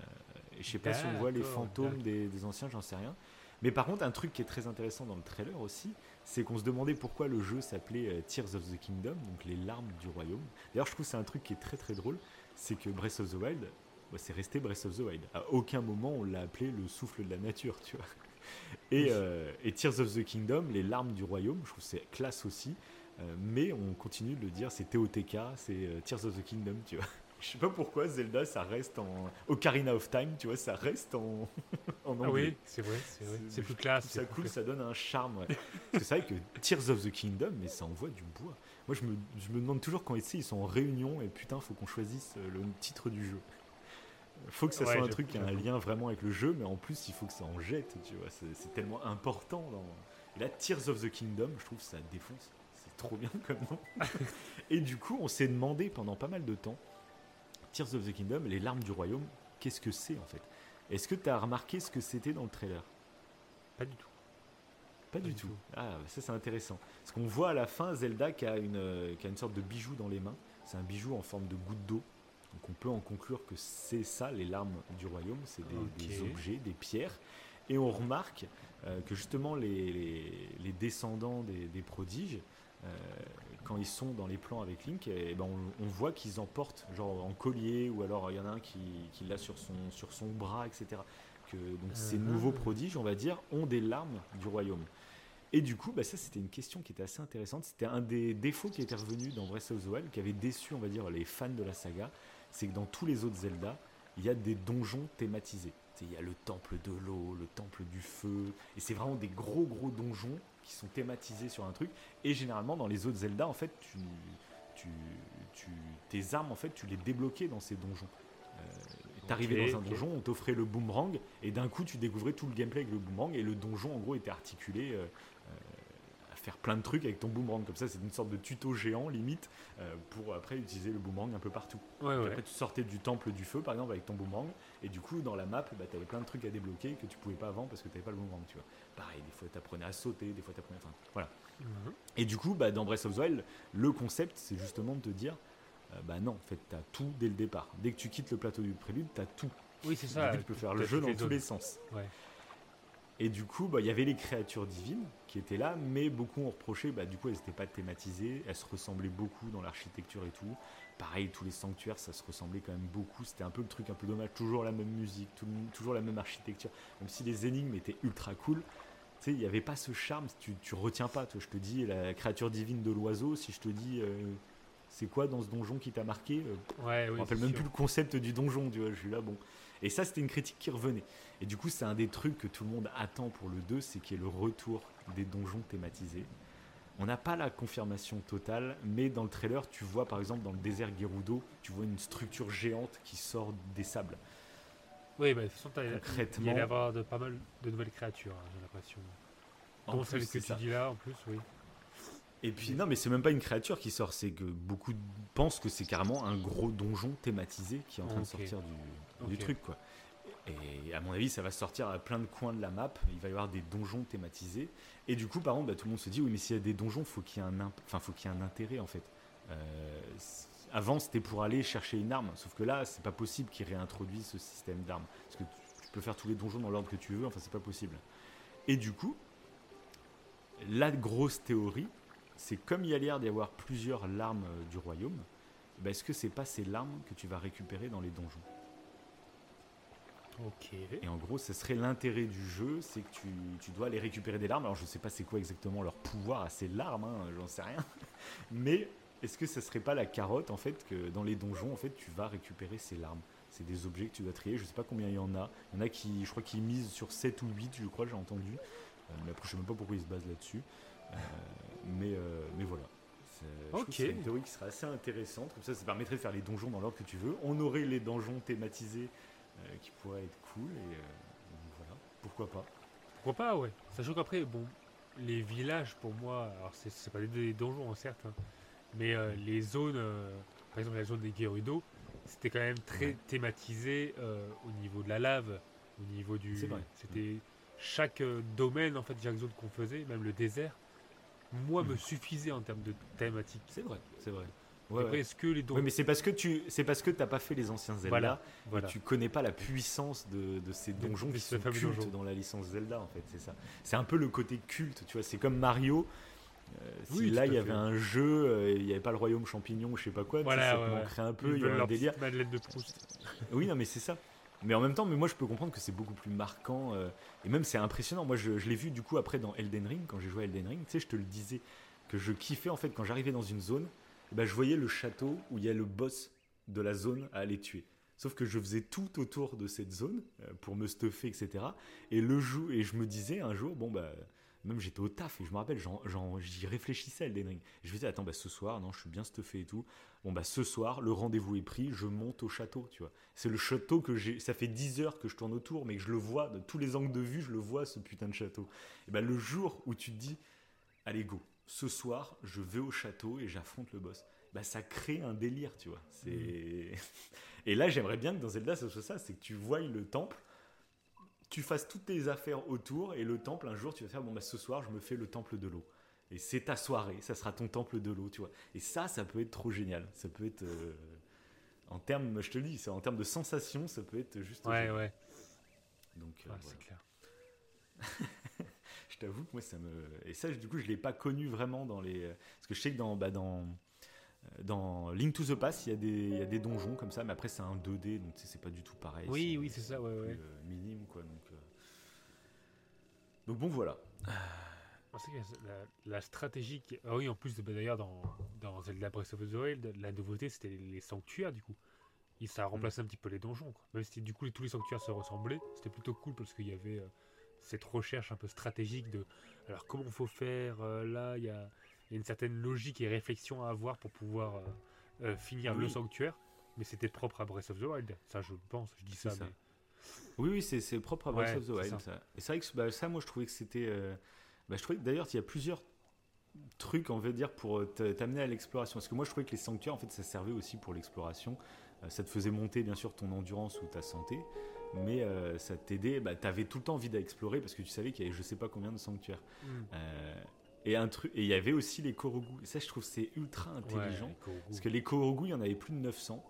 et je sais pas si on voit les fantômes des anciens, j'en sais rien. Mais par contre, un truc qui est très intéressant dans le trailer aussi, c'est qu'on se demandait pourquoi le jeu s'appelait euh, Tears of the Kingdom, donc les larmes du royaume. D'ailleurs, je trouve que c'est un truc qui est très très drôle, c'est que Breath of the Wild, bah, c'est resté Breath of the Wild. À aucun moment on l'a appelé le souffle de la nature, tu vois. Et, euh, et, Tears of the Kingdom, les larmes du royaume, je trouve c'est classe aussi. Euh, mais on continue de le dire, c'est TOTK, c'est Tears of the Kingdom, tu vois. [laughs] Je sais pas pourquoi Zelda, ça reste en Ocarina of Time, tu vois, ça reste en, [laughs] en anglais. Ah oui, c'est vrai, c'est vrai. C'est plus classe. Ça cool, ça donne un charme. c'est vrai que Tears of the Kingdom, mais ça envoie du bois. Moi, je me, je me demande toujours quand ils sont en réunion et putain, faut qu'on choisisse euh, le titre du jeu. Faut que ça soit un truc qui a un lien vraiment avec le jeu, mais en plus, il faut que ça en jette, tu vois. C'est tellement important. Dans... Et là, Tears of the Kingdom, je trouve ça défonce. C'est trop bien [laughs] comme nom. et du coup, on s'est demandé pendant pas mal de temps Tears of the Kingdom, les larmes du royaume, qu'est-ce que c'est en fait? Est-ce que tu as remarqué ce que c'était dans le trailer? Pas du tout. Pas, du, tout. Ah, ça c'est intéressant. Parce qu'on voit à la fin Zelda qui a, une, euh, qui a une sorte de bijou dans les mains. C'est un bijou en forme de goutte d'eau. Donc on peut en conclure que c'est ça, les larmes du royaume. C'est des, objets, des pierres. Et on remarque euh, que justement les, les, descendants des, des prodiges, euh, quand ils sont dans les plans avec Link, et, ben on, voit qu'ils en portent, genre en collier, ou alors il y en a un qui, qui l'a sur son, sur son bras, etc. Que, donc ces uh-huh. nouveaux prodiges, on va dire, ont des larmes du royaume. Et du coup, bah ça c'était une question qui était assez intéressante. C'était un des défauts qui était revenu dans Breath of the Wild, qui avait déçu, on va dire, les fans de la saga. C'est que dans tous les autres Zelda, il y a des donjons thématisés. Il y a le temple de l'eau, le temple du feu, et c'est vraiment des gros gros donjons qui sont thématisés sur un truc. Et généralement dans les autres Zelda, en fait, tu, tu, tu tes armes, en fait, tu les débloquais dans ces donjons. Euh, T'arrivais dans un donjon, on t'offrait le boomerang, et d'un coup tu découvrais tout le gameplay avec le boomerang, et le donjon en gros était articulé euh, euh, faire plein de trucs avec ton boomerang. Comme ça, c'est une sorte de tuto géant, limite, euh, pour après utiliser le boomerang un peu partout. Après, tu sortais du temple du feu, par exemple, avec ton boomerang, et du coup, dans la map, bah, tu avais plein de trucs à débloquer que tu pouvais pas avant parce que tu n'avais pas le boomerang, tu vois. Pareil, des fois, tu apprenais à sauter, des fois, tu apprenais. Enfin, voilà. Mhm. Et du coup, bah, dans Breath of the Wild, le concept, c'est justement de te dire. Euh, bah non, en fait, tu as tout dès le départ. Dès que tu quittes le plateau du prélude, tu as tout. Oui, c'est ça. Tu peux faire le jeu dans tous les sens. Ouais. Et du coup, bah, il y avait les créatures divines qui étaient là, mais beaucoup ont reproché, bah, du coup, elles n'étaient pas thématisées, elles se ressemblaient beaucoup dans l'architecture et tout. Pareil, tous les sanctuaires, ça se ressemblait quand même beaucoup. C'était un peu le truc un peu dommage, toujours la même musique, toujours la même architecture. Même si les énigmes étaient ultra cool, tu sais, il n'y avait pas ce charme, tu, tu retiens pas. Toi, je te dis la créature divine de l'oiseau, si je te dis euh, c'est quoi dans ce donjon qui t'a marqué euh, ouais, Je me rappelle même plus le concept du donjon, tu vois, je suis là, bon. Et ça, c'était une critique qui revenait. Et du coup, c'est un des trucs que tout le monde attend pour le 2, c'est qu'il y ait le retour des donjons thématisés. On n'a pas la confirmation totale, mais dans le trailer, tu vois par exemple dans le désert Gerudo, tu vois une structure géante qui sort des sables. Oui, bah, de toute façon, il y a avoir de, pas mal de nouvelles créatures, hein, j'ai l'impression. Dont celle que tu dis là, en plus, oui. Et puis, non, mais c'est même pas une créature qui sort, c'est que beaucoup pensent que c'est carrément un gros donjon thématisé qui est en train de sortir du, truc, quoi. Et à mon avis, ça va sortir à plein de coins de la map. Il va y avoir des donjons thématisés. Et du coup, par exemple, bah, tout le monde se dit oui, mais s'il y a des donjons, faut qu'il un, faut qu'il y ait un intérêt en fait. Euh, avant, c'était pour aller chercher une arme, sauf que là, c'est pas possible qu'ils réintroduisent ce système d'armes, parce que tu, peux faire tous les donjons dans l'ordre que tu veux. Enfin, c'est pas possible. Et du coup, la grosse théorie, c'est comme il y a l'air d'y avoir plusieurs larmes euh, du royaume, ben, est-ce que c'est pas ces larmes que tu vas récupérer dans les donjons? Ok. Et en gros, ce serait l'intérêt du jeu, c'est que tu, dois aller récupérer des larmes. Alors je sais pas c'est quoi exactement leur pouvoir à ces larmes, hein, j'en sais rien. [laughs] Mais est-ce que ce serait pas la carotte en fait que dans les donjons en fait tu vas récupérer ces larmes? C'est des objets que tu dois trier, je sais pas combien il y en a. Il y en a qui, je crois qu'ils misent sur 7 ou 8, je crois, j'ai entendu. Euh, mais après je sais même pas pourquoi ils se basent là-dessus. Euh, mais, euh, mais voilà. C'est une théorie qui serait assez intéressante. Comme ça, ça permettrait de faire les donjons dans l'ordre que tu veux. On aurait les donjons thématisés qui pourraient être cool. Et voilà, pourquoi pas? Pourquoi pas, ouais. Sachant qu'après, bon, les villages, pour moi, alors c'est pas des donjons, hein, certes, hein, mais les zones, par exemple la zone des Gerudo, c'était quand même très thématisé au niveau de la lave, au niveau du. C'était chaque domaine, en fait, chaque zone qu'on faisait, même le désert, moi, me suffisait en termes de thématique. C'est vrai, c'est vrai. Ouais, Après, ouais. est-ce que les donjons. Ouais, mais c'est parce que tu, c'est parce que t'as pas fait les anciens Zelda. Voilà, et voilà. tu connais pas la puissance de, de ces donjons de qui sont cultes donjon. dans la licence Zelda en fait, c'est ça. C'est un peu le côté culte, tu vois. C'est comme Mario. euh, si Oui, là il y avait un jeu, euh, il n'y avait pas le royaume champignon, je sais pas quoi, Voilà, ça ouais, ouais. manquerait un peu, il y a un délire. Madeleine de Proust. [laughs] Oui, non, mais c'est ça. Mais en même temps, mais moi je peux comprendre que c'est beaucoup plus marquant euh, et même c'est impressionnant. Moi je, je l'ai vu du coup après dans Elden Ring, quand j'ai joué à Elden Ring, tu sais, je te le disais que je kiffais en fait quand j'arrivais dans une zone, ben, je voyais le château où il y a le boss de la zone à aller tuer. Sauf que je faisais tout autour de cette zone euh, pour me stuffer, etc. Et le jour, et je me disais un jour, bon bah, même j'étais au taf et je me rappelle, j'y réfléchissais à Elden Ring. Je me disais, attends, bah ce soir, non, je suis bien stuffé et tout. Bon bah ce soir, le rendez-vous est pris, je monte au château, tu vois. C'est le château que j'ai. Ça fait 10 heures que je tourne autour, mais que je le vois, de tous les angles de vue, je le vois, ce putain de château. Et ben le jour où tu te dis, allez go, ce soir, je vais au château et j'affronte le boss. Bah ça crée un délire, tu vois. C'est. [laughs] Et là, j'aimerais bien que dans Zelda, ce soit ça, c'est que tu voies le temple, tu fasses toutes tes affaires autour, et le temple, un jour, tu vas faire, bon bah ce soir, je me fais le temple de l'eau. Et c'est ta soirée, ça sera ton temple de l'eau, tu vois. Et ça, ça peut être trop génial. Ça peut être. euh, En termes, je te le dis, c'est en termes de sensations, ça peut être juste. Ouais, génial. ouais, Donc, euh, ouais, voilà. c'est clair. [laughs] t'avoue que moi, ça me. Et ça, du coup, je l'ai pas connu vraiment dans les. Parce que je sais que dans. Bah, dans... euh, Dans Link to the Past, il y, a des, il y a des donjons comme ça, mais après c'est un 2D, donc c'est pas du tout pareil. Oui, oui, c'est ça, ouais, plus, ouais. euh, minime, quoi. Donc, euh. donc bon, voilà. Que la, la stratégie. qui- Ah oui, en plus, bah, d'ailleurs, dans, dans Zelda Breath of the Wild, la nouveauté, c'était les sanctuaires, du coup. Et ça a Mm. remplacé un petit peu les donjons, quoi. Même si, du coup, les- tous les sanctuaires se ressemblaient, c'était plutôt cool parce qu'il y avait euh, cette recherche un peu stratégique de. Alors, comment faut faire euh, Là, il y a, il y a une certaine logique et réflexion à avoir pour pouvoir euh, euh, finir le sanctuaire. Mais c'était propre à Breath of the Wild. Ça, je pense, je dis ça, mais. Oui, oui, c'est propre à Breath Ouais, of the Wild. ça. Ça. Et c'est vrai que bah, ça, moi, je trouvais que c'était. bah, je trouvais que d'ailleurs, il y a plusieurs trucs, on va dire, pour t'amener à l'exploration. Parce que moi, je trouvais que les sanctuaires, en fait, ça servait aussi pour l'exploration. Ça te faisait monter, bien sûr, ton endurance ou ta santé. Mais euh, ça t'aidait. Bah, T'avais tout le temps envie d'explorer parce que tu savais qu'il y avait je sais pas combien de sanctuaires. Hmm. Euh, et un truc. Et il y avait aussi les Korogu. Ça, je trouve, c'est ultra intelligent. Ouais. Parce que les Korogu, il y en avait plus de 900.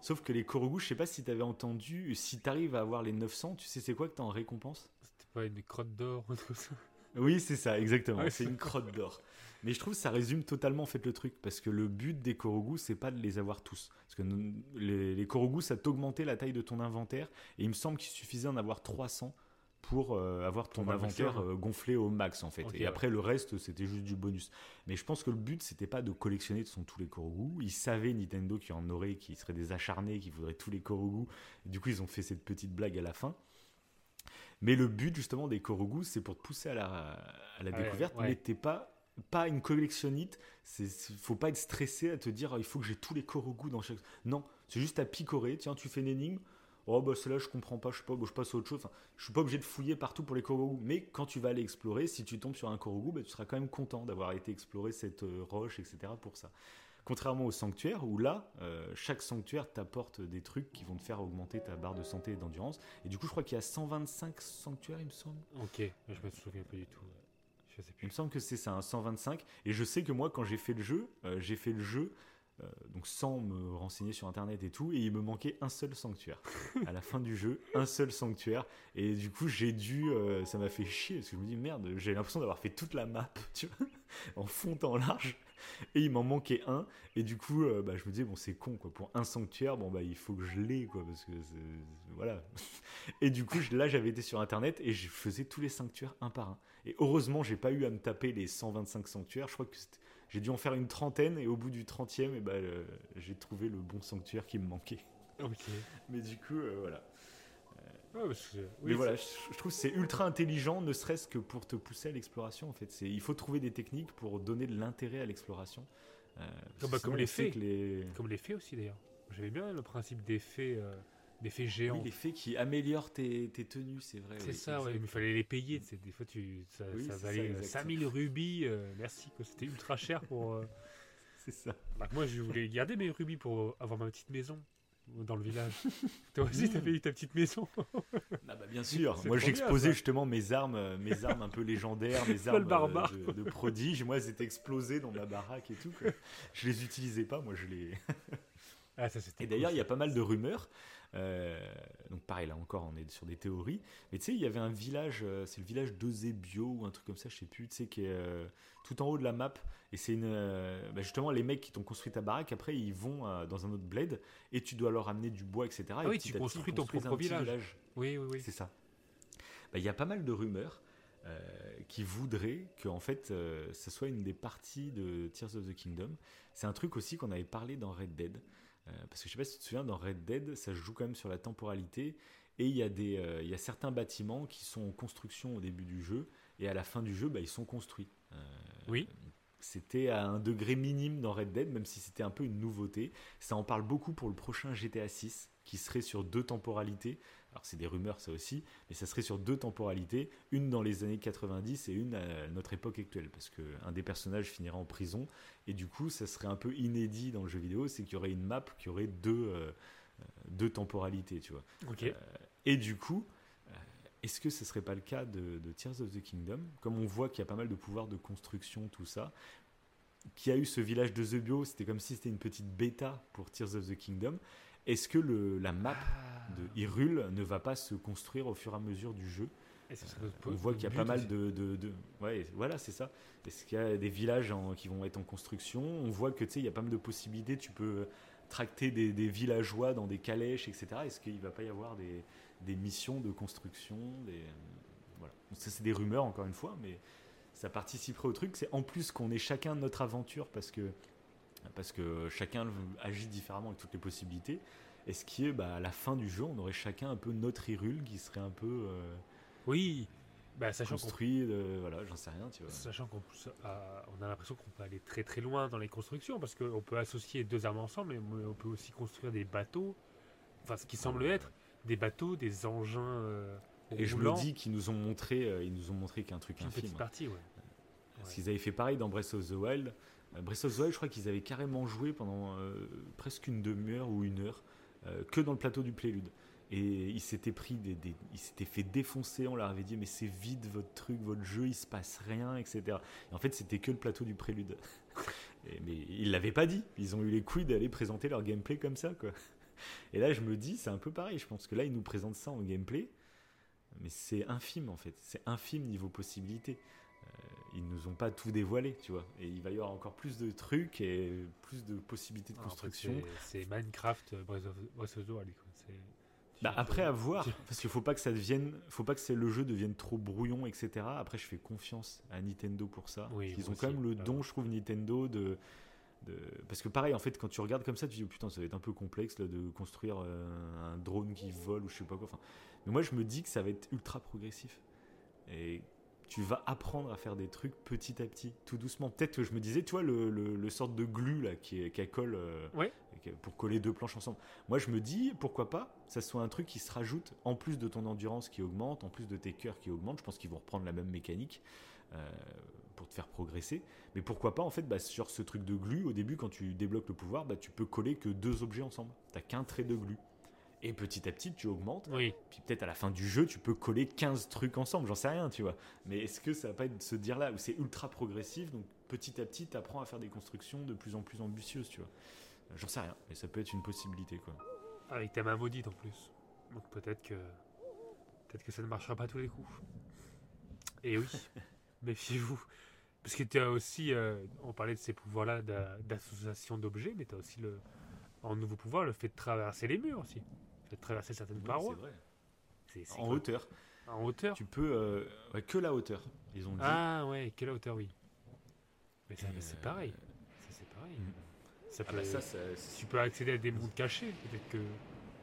Sauf que les Korogu, je sais pas si t'avais entendu, si t'arrives à avoir les 900, tu sais c'est quoi que t'as en récompense? C'était pas une crotte d'or ou tout ça? Oui, c'est ça, exactement. Ouais, c'est- une crotte d'or. Mais je trouve que ça résume totalement en fait le truc, parce que le but des Korogu, c'est pas de les avoir tous. Parce que nous- les, les Korogu, ça t'augmentait la taille de ton inventaire, et il me semble qu'il suffisait d'en avoir 300 pour euh, avoir ton inventaire euh, gonflé au max en fait. Et ouais. après le reste, c'était juste du bonus. Mais je pense que le but, c'était pas de collectionner de son tous les Korogu. Ils savaient Nintendo qu'il y en aurait, qui seraient des acharnés, qui voudraient tous les Korogu. Et du coup, ils ont fait cette petite blague à la fin. Mais le but justement des Korogu, c'est pour te pousser à la, à la Ouais, découverte, ouais. mais t'es pas pas une collectionnite. C'est faut pas être stressé à te dire Ah, il faut que j'ai tous les Korogu dans chaque. Non, c'est juste à picorer. Tiens, tu fais une énigme. Oh bah celle-là je comprends pas, je sais pas, je passe à autre chose. Enfin, je suis pas obligé de fouiller partout pour les Korogu. Mais quand tu vas aller explorer, si tu tombes sur un Korogu, bah, tu seras quand même content d'avoir été explorer cette euh, roche, etc. pour ça. Contrairement au sanctuaire, où là, euh, chaque sanctuaire t'apporte des trucs qui vont te faire augmenter ta barre de santé et d'endurance. Et du coup, je crois qu'il y a 125 sanctuaires, il me semble. Ok, je me souviens pas du tout. Il me semble que c'est ça, un 125. Et je sais que moi, quand j'ai fait le jeu, euh, j'ai fait le jeu euh, donc sans me renseigner sur internet et tout, et il me manquait un seul sanctuaire. à la fin du jeu, un seul sanctuaire. Et du coup, j'ai dû. euh, ça m'a fait chier parce que je me dis merde, j'ai l'impression d'avoir fait toute la map, [laughs] tu vois, en fond en large. Et il m'en manquait un. Et du coup, bah, je me disais, bon, c'est con, quoi. Pour un sanctuaire, bon, bah, il faut que je l'ai, quoi, parce que voilà. [laughs] Et du coup, là, j'avais été sur internet et je faisais tous les sanctuaires un par un. Et heureusement, j'ai pas eu à me taper les 125 sanctuaires. Je crois que j'ai dû en faire une trentaine et au bout du 30e, et bah, euh, j'ai trouvé le bon sanctuaire qui me manquait. Ok. [laughs] Mais du coup, euh, voilà. Ouais, parce que- oui, Mais voilà, je, je trouve que c'est ultra intelligent, ne serait-ce que pour te pousser à l'exploration. En fait, il faut trouver des techniques pour donner de l'intérêt à l'exploration. Euh, Comme- bah, comme les fées. les Comme les fées aussi d'ailleurs. J'avais bien le principe des fées, euh, des fées géantes. oui, les fées qui améliorent tes, tes tenues, c'est vrai. C'est ça, ouais, mais il fallait les payer. Des fois, tu, ça, Oui, ça valait euh, exact. 5000 rubis. euh, merci. C'était ultra cher pour. euh, [laughs] C'est ça. bah, moi, je voulais garder mes rubis pour avoir ma petite maison. dans le village. Toi aussi, t'as fait ta petite maison. Ah bah bien [laughs] sûr. Moi, j'exposais justement mes armes, euh, mes armes un peu légendaires, mes armes barbare. euh, de, de prodige. Moi, elles étaient explosées dans ma baraque et tout. quoi. Je les utilisais pas. Moi, je les. Ah, ça. Et d'ailleurs, il cool, y a pas mal de rumeurs. Euh, donc pareil, là encore, on est sur des théories. Mais tu sais, il y avait un village, euh, c'est le village d'Ozebio ou un truc comme ça, je sais plus, tu sais, qui est euh, tout en haut de la map. Et c'est une, euh, bah, justement les mecs qui t'ont construit ta baraque. Après, ils vont dans un autre bled et tu dois leur amener du bois, etc. Ah et oui, tu construis ton propre village. Oui, oui, oui. C'est ça. Bah, Il y a pas mal de rumeurs euh, qui voudraient que en fait, euh, ce soit une des parties de Tears of the Kingdom. C'est un truc aussi qu'on avait parlé dans Red Dead. Euh, parce que je sais pas si tu te souviens, dans Red Dead, ça se joue quand même sur la temporalité. Et il y, a des, euh, il y a certains bâtiments qui sont en construction au début du jeu. Et à la fin du jeu, bah, ils sont construits. Euh, Oui. C'était à un degré minime dans Red Dead, même si c'était un peu une nouveauté. Ça en parle beaucoup pour le prochain GTA 6, qui serait sur deux temporalités. Alors c'est des rumeurs ça aussi, mais ça serait sur deux temporalités, une dans les années 90 et une à notre époque actuelle, parce que un des personnages finira en prison, et du coup ça serait un peu inédit dans le jeu vidéo, c'est qu'il y aurait une map qui aurait deux, euh, euh, deux temporalités, tu vois. Ok. Euh, et du coup, euh, est-ce que ce serait pas le cas de, de Tears of the Kingdom? Comme on voit qu'il y a pas mal de pouvoirs de construction, tout ça, qui a eu ce village de The Bio, c'était comme si c'était une petite bêta pour Tears of the Kingdom. Est-ce que le, la map Ah. de Hyrule ne va pas se construire au fur et à mesure du jeu notre On voit qu'il y a pas mal de, de, de- Ouais, voilà, c'est ça. Est-ce qu'il y a des villages en- qui vont être en construction? On voit que tu sais, il y a pas mal de possibilités. Tu peux tracter des, des villageois dans des calèches, etc. Est-ce qu'il va pas y avoir des, des missions de construction des... Voilà. Bon, ça, c'est des rumeurs, encore une fois, mais ça participerait au truc. C'est en plus qu'on ait chacun notre aventure parce que, parce que chacun agit différemment avec toutes les possibilités. Est-ce qui est, bah, à la fin du jeu, on aurait chacun un peu notre Hyrule qui serait un peu. euh, Oui. Bah, sachant qu'on construit, de- voilà, j'en sais rien, tu vois. Sachant qu'on euh, on a l'impression qu'on peut aller très très loin dans les constructions parce qu'on peut associer deux armes ensemble mais on peut aussi construire des bateaux, enfin ce qui semble être des bateaux, des engins euh, Et je me dis qu'ils nous ont montré, euh, ils nous ont montré qu'un truc une infime. petite partie, ouais. Parce Ouais. qu'ils avaient fait pareil dans Breath of the Wild. Euh, the Wild, je crois qu'ils avaient carrément joué pendant euh, presque une demi-heure ou une heure euh, que dans le plateau du Prélude. Et ils s'étaient pris des, des- fait défoncer. On leur avait dit mais c'est vide votre truc, votre jeu, il se passe rien, etc. Et en fait, c'était que le plateau du Prélude. [laughs] Mais ils l'avaient pas dit. Ils ont eu les couilles d'aller présenter leur gameplay comme ça, quoi. Et là, je me dis, c'est un peu pareil. Je pense que là, ils nous présentent ça en gameplay, mais c'est infime en fait. C'est infime niveau possibilité ils nous ont pas tout dévoilé, tu vois. Et il va y avoir encore plus de trucs et plus de possibilités de Ah, en fait, construction. c'est- Minecraft euh, Breath of, Breath of the Wild. quoi. C'est- Bah, après à voir, parce qu'il faut pas que ça devienne, faut pas que le jeu devienne trop brouillon, etc. Après, je fais confiance à Nintendo pour ça. Oui, Ils ont quand même le bah don, je trouve, Nintendo de, de, parce que pareil, en fait, quand tu regardes comme ça, tu dis oh, putain, ça va être un peu complexe là, de construire euh, un drone qui vole ou je sais pas quoi. Enfin, mais moi, je me dis que ça va être ultra progressif et tu vas apprendre à faire des trucs petit à petit, tout doucement. Peut-être que je me disais, tu vois, le, le, le sorte de glue là qui, est- qui colle euh, Ouais. pour coller deux planches ensemble. Moi, je me dis, pourquoi pas, ça soit un truc qui se rajoute en plus de ton endurance qui augmente, en plus de tes cœurs qui augmentent. Je pense qu'ils vont reprendre la même mécanique euh, pour te faire progresser. Mais pourquoi pas, en fait, bah, sur ce truc de glue, au début, quand tu débloques le pouvoir, bah, tu peux coller que deux objets ensemble. T'as qu'un trait de glue. Et petit à petit, tu augmentes. Oui, Puis peut-être à la fin du jeu, tu peux coller 15 trucs ensemble, j'en sais rien, tu vois. Mais est-ce que ça va pas être se dire là où c'est ultra progressif, donc petit à petit, tu apprends à faire des constructions de plus en plus ambitieuses, tu vois. Euh, J'en sais rien, mais ça peut être une possibilité, quoi. avec ta main maudite en plus. Donc peut-être que peut-être que ça ne marchera pas à tous les coups. Et oui, [laughs] méfiez-vous. Parce que tu as aussi, euh, on parlait de ces pouvoirs-là d'a- d'association d'objets, mais tu as aussi le, en nouveau pouvoir le fait de traverser les murs aussi. De traverser certaines Oui, parois. c'est vrai. En quoi hauteur, En hauteur tu peux. euh, ouais, que la hauteur, ils ont dit. Ah ouais, quelle hauteur, oui. Mais c'est euh, pareil. Ça, c'est pareil. Mm. Ça Ah peut- bah ça, ça- c'est- tu peux accéder à des mondes cachés, peut-être que.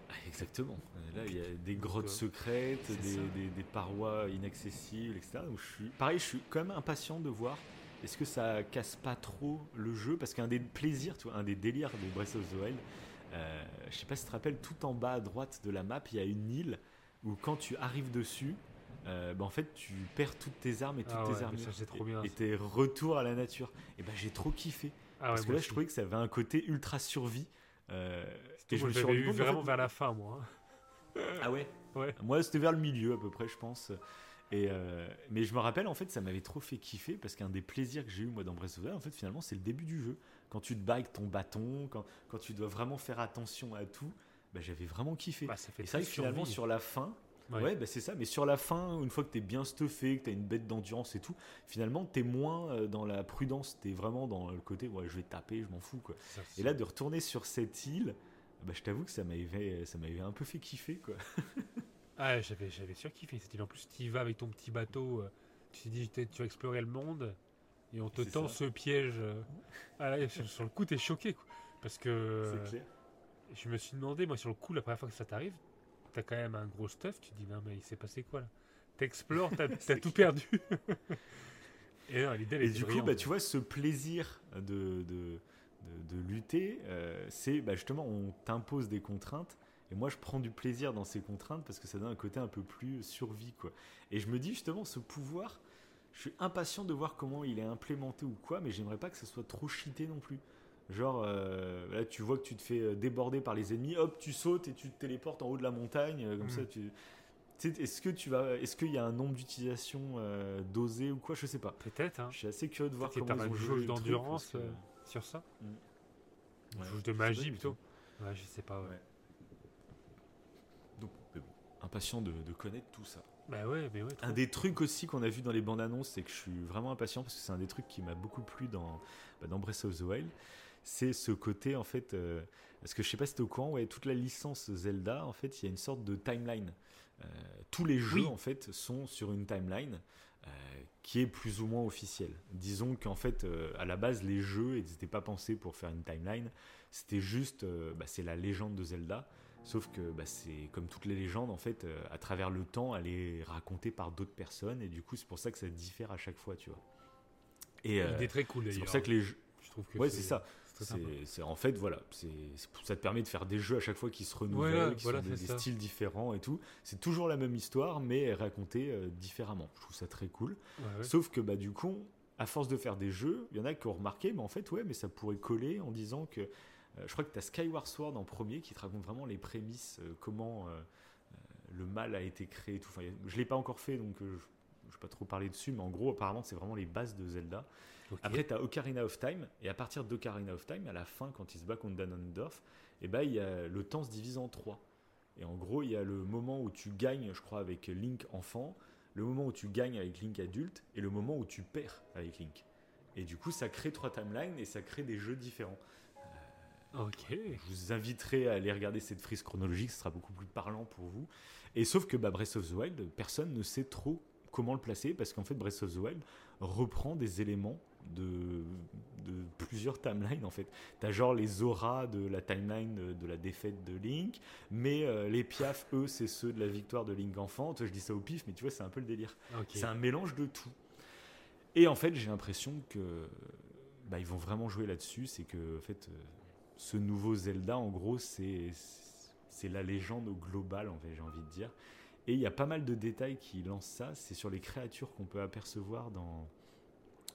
Ah, Exactement. Euh, Là, il y a des grottes euh, secrètes, des, des- des parois inaccessibles, etc. Donc, je suis, pareil, je suis quand même impatient de voir est-ce que ça casse pas trop le jeu? Parce qu'un des plaisirs, tu vois, un des délires de Breath of the Wild, euh, je sais pas si tu te rappelles, tout en bas à droite de la map, il y a une île où quand tu arrives dessus, euh, bah, en fait, tu perds toutes tes armes et toutes Ah tes ouais, armures. ça, c'est trop bien, Et tes retours à la nature. Et ben j'ai trop kiffé. Ah Parce ouais, que là, je trouvais que ça avait un côté ultra survie. Euh, et je me suis rendu vraiment vers la fin, moi. Hein. Ah ouais? Ouais. Moi, c'était vers le milieu à peu près, je pense. Et euh, mais je me rappelle, en fait, ça m'avait trop fait kiffer parce qu'un des plaisirs que j'ai eu moi dans Breath of the Wild, en fait, finalement, c'est le début du jeu. Quand tu te avec ton bâton, quand, quand tu dois vraiment faire attention à tout, bah, j'avais vraiment kiffé. Bah, ça fait et c'est vrai que finalement, sur la fin, Ouais, bah c'est ça. Mais sur la fin, une fois que t'es bien stuffé, que t'as une bête d'endurance et tout, finalement, t'es moins euh, dans la prudence. T'es vraiment dans le côté, ouais, je vais taper, je m'en fous, quoi. et là, de retourner sur cette île, bah, je t'avoue que ça m'avait, ça m'avait un peu fait kiffer, quoi. [laughs] ah, j'avais, j'avais surkiffé cette île. En plus, tu y vas avec ton petit bateau, euh, tu te dis, tu vas explorer le monde, et on te tend ce piège. Euh, ah, sur, le coup, t'es choqué, quoi. Parce que. C'est clair. Je me suis demandé, moi, sur le coup, la première fois que ça t'arrive, t'as quand même un gros stuff, tu te dis non mais il s'est passé quoi là? T'explores, t'as [laughs] as tout perdu. [laughs] et, et du coup, bah, tu vois, ce plaisir de, de, de, lutter, euh, c'est bah, justement, on t'impose des contraintes. Et moi, je prends du plaisir dans ces contraintes parce que ça donne un côté un peu plus survie. Quoi. Et je me dis justement, ce pouvoir, je suis impatient de voir comment il est implémenté ou quoi, mais j'aimerais pas que ce soit trop cheaté non plus. Genre, euh, là, tu vois que tu te fais euh, déborder par les ennemis, hop, tu sautes et tu te téléportes en haut de la montagne, euh, comme ça, mm. tu. Est-ce que tu vas, est-ce qu'il y a un nombre d'utilisation dosé ou quoi? Je sais pas. Peut-être. Hein. Je suis assez curieux de voir comment ils vont jauge d'endurance sur ça. Mm. jauge de magie plutôt. Ouais, je sais pas. Ouais. Donc, impatient de, connaître tout ça. Bah ouais, mais ouais. Un des trucs aussi qu'on a vu dans les bandes annonces, c'est que je suis vraiment impatient parce que c'est un des trucs qui m'a beaucoup plu dans, bah, dans Breath of the Wild c'est ce côté en fait euh, parce que je sais pas si tu es au courant ouais toute la licence Zelda en fait il y a une sorte de timeline. Euh, tous les jeux en fait sont sur une timeline euh, qui est plus ou moins officielle. Disons qu'en fait à la base les jeux ils n'étaient pas pensés pour faire une timeline c'était juste bah, c'est la légende de Zelda Sauf que bah, c'est comme toutes les légendes, en fait, à travers le temps, elle est racontée par d'autres personnes, et du coup, c'est pour ça que ça diffère à chaque fois, tu vois. Et euh, très cool. C'est pour ça que les jeux. Je trouve que ouais, c'est ça. C'est en fait voilà, c'est ça te permet de faire des jeux à chaque fois qui se renouvellent, qui sont des, styles différents et tout. C'est toujours la même histoire, mais racontée euh, différemment. Je trouve ça très cool. Sauf que bah du coup, à force de faire des jeux, il y en a qui ont remarqué, mais en fait ouais, mais ça pourrait coller en disant que euh, je crois que tu as Skyward Sword en premier qui te raconte vraiment les prémices, euh, comment le mal a été créé. Tout. Enfin, je l'ai pas encore fait, donc je je vais pas trop parler dessus, mais en gros, apparemment, c'est vraiment les bases de Zelda. Après, tu as Ocarina of Time, et à partir d'Ocarina of Time, à la fin, quand il se bat contre Ganondorf, et eh ben, il y a, le temps se divise en trois. Et en gros, il y a le moment où tu gagnes, je crois, avec Link enfant, le moment où tu gagnes avec Link adulte, et le moment où tu perds avec Link. Et du coup, ça crée trois timelines et ça crée des jeux différents. Ok. Je vous inviterai à aller regarder cette frise chronologique, ce sera beaucoup plus parlant pour vous. Et sauf que bah, Breath of the Wild, personne ne sait trop comment le placer parce qu'en fait Breath of the Wild reprend des éléments de, de plusieurs timelines en fait. T'as genre les auras de la timeline de, la défaite de Link, mais euh, les piafs eux c'est ceux de la victoire de Link enfant. Toi je dis ça au pif mais tu vois c'est un peu le délire. C'est un mélange de tout. Et en fait j'ai l'impression que bah, ils vont vraiment jouer là-dessus, c'est que en fait euh, ce nouveau Zelda en gros c'est la légende au global en fait j'ai envie de dire et il y a pas mal de détails qui lancent ça. C'est sur les créatures qu'on peut apercevoir dans.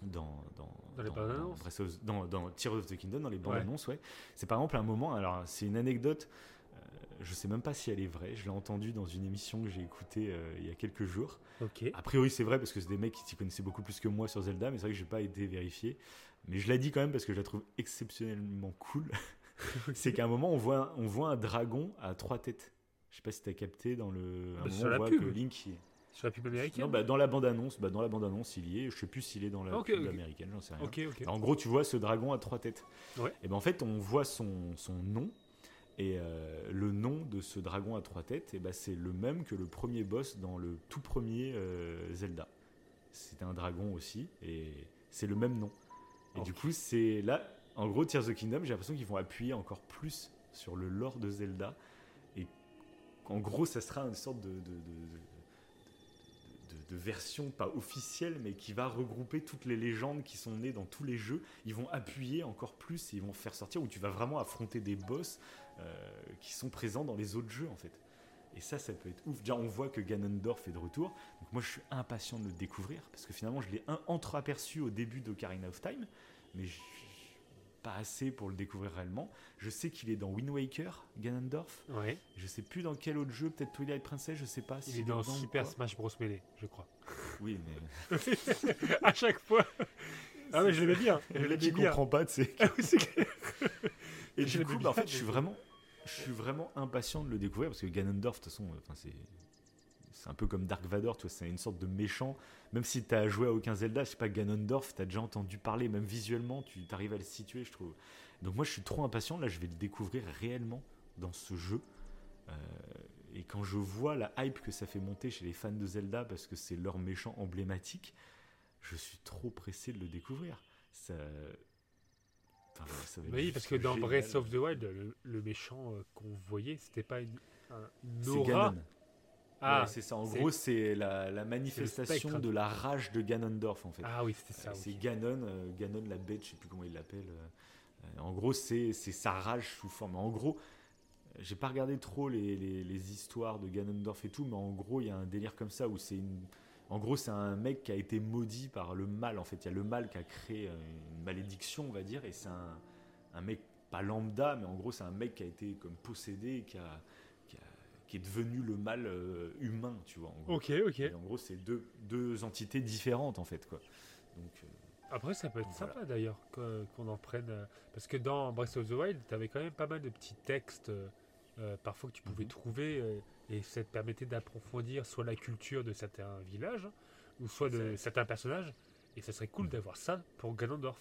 Dans, dans, dans les bandes annonces dans, dans, Tears of the Kingdom, dans les bandes annonces, ouais. C'est par exemple un moment, alors c'est une anecdote, euh, je sais même pas si elle est vraie, je l'ai entendue dans une émission que j'ai écoutée euh, il y a quelques jours. Okay. A priori c'est vrai parce que c'est des mecs qui s'y connaissaient beaucoup plus que moi sur Zelda, mais c'est vrai que j'ai pas été vérifié. Mais je l'ai dit quand même parce que je la trouve exceptionnellement cool. [laughs] [laughs] c'est qu'à un moment on voit, on voit un dragon à trois têtes. Je sais pas si t'as capté dans le. Bah, sur la pub. que Link. Sur la pub américaine Non, bah, dans la bande-annonce, bah, dans la bande-annonce, il y est. Je sais plus s'il est dans la pub américaine, j'en sais rien. en gros, tu vois ce dragon à trois têtes. Ouais. Et ben en fait, on voit son, son nom. Et euh, le nom de ce dragon à trois têtes, et ben, c'est le même que le premier boss dans le tout premier euh, Zelda. C'était un dragon aussi, et c'est le même nom. Et du coup, c'est là, en gros, Tears of Kingdom, j'ai l'impression qu'ils vont appuyer encore plus sur le lore de Zelda en gros, ça sera une sorte de, de, version pas officielle, mais qui va regrouper toutes les légendes qui sont nées dans tous les jeux. Ils vont appuyer encore plus et ils vont faire sortir où tu vas vraiment affronter des boss euh, qui sont présents dans les autres jeux en fait. Et ça, ça peut être ouf. Déjà, on voit que Ganondorf est de retour. Donc moi, je suis impatient de le découvrir parce que finalement, je l'ai entreaperçu au début d'Ocarina of Time, mais pas assez pour le découvrir réellement. Je sais qu'il est dans Wind Waker, Ganondorf. Ouais. Je sais plus dans quel autre jeu, peut-être Twilight Princess, je sais pas. Il est dans Super. Smash Bros Melee, je crois. [laughs] Oui, mais. [laughs] à chaque fois. [laughs] Ah mais je l'aimais bien. Je l'aimais bien. comprend pas, tu sais. Ah oui. Et Je du coup, bah, en fait, je suis vraiment, je suis vraiment impatient de le découvrir parce que Ganondorf, de toute façon, euh, enfin, c'est, c'est un peu comme Dark Vador, tu vois, c'est une sorte de méchant. Même si t'as joué à aucun Zelda, je sais pas, Ganondorf, t'as déjà entendu parler, même visuellement, tu t'arrives à le situer, je trouve. Donc moi, je suis trop impatient. Là, je vais le découvrir réellement dans ce jeu. Euh, et quand je vois la hype que ça fait monter chez les fans de Zelda parce que c'est leur méchant emblématique, je suis trop pressé de le découvrir. Ça. Enfin, ça va Oui, parce que dans génial. Breath of the Wild, le, le méchant euh, qu'on voyait, c'était pas une, un- une C'est aura. Ganon. Ah, Ouais, c'est ça. En gros, c'est la, la manifestation de la rage de Ganondorf, en fait. ah oui, c'était ça. Euh, c'est. Ganon, euh, Ganon la bête, je sais plus comment il l'appelle. euh, en gros, c'est sa rage sous forme. En gros, j'ai pas regardé trop les, les- les histoires de Ganondorf et tout, mais en gros, il y a un délire comme ça où c'est une. En gros, c'est un mec qui a été maudit par le mal. En fait, il y a le mal qui a créé une malédiction, on va dire, et c'est un, un mec pas lambda, mais en gros, c'est un mec qui a été comme possédé, qui a, qui est devenu le mal euh, humain, tu vois. En gros. Ok, ok. Et en gros, c'est deux, deux entités différentes, en fait, quoi. Donc, euh, Après, ça peut être Voilà. sympa d'ailleurs qu'on en prenne. euh, Parce que dans Breath of the Wild, tu avais quand même pas mal de petits textes, euh, parfois que tu pouvais Mhm. trouver, et ça te permettait d'approfondir soit la culture de certains villages, hein, ou soit de certains personnages. Et ça serait cool Mhm. d'avoir ça pour Ganondorf.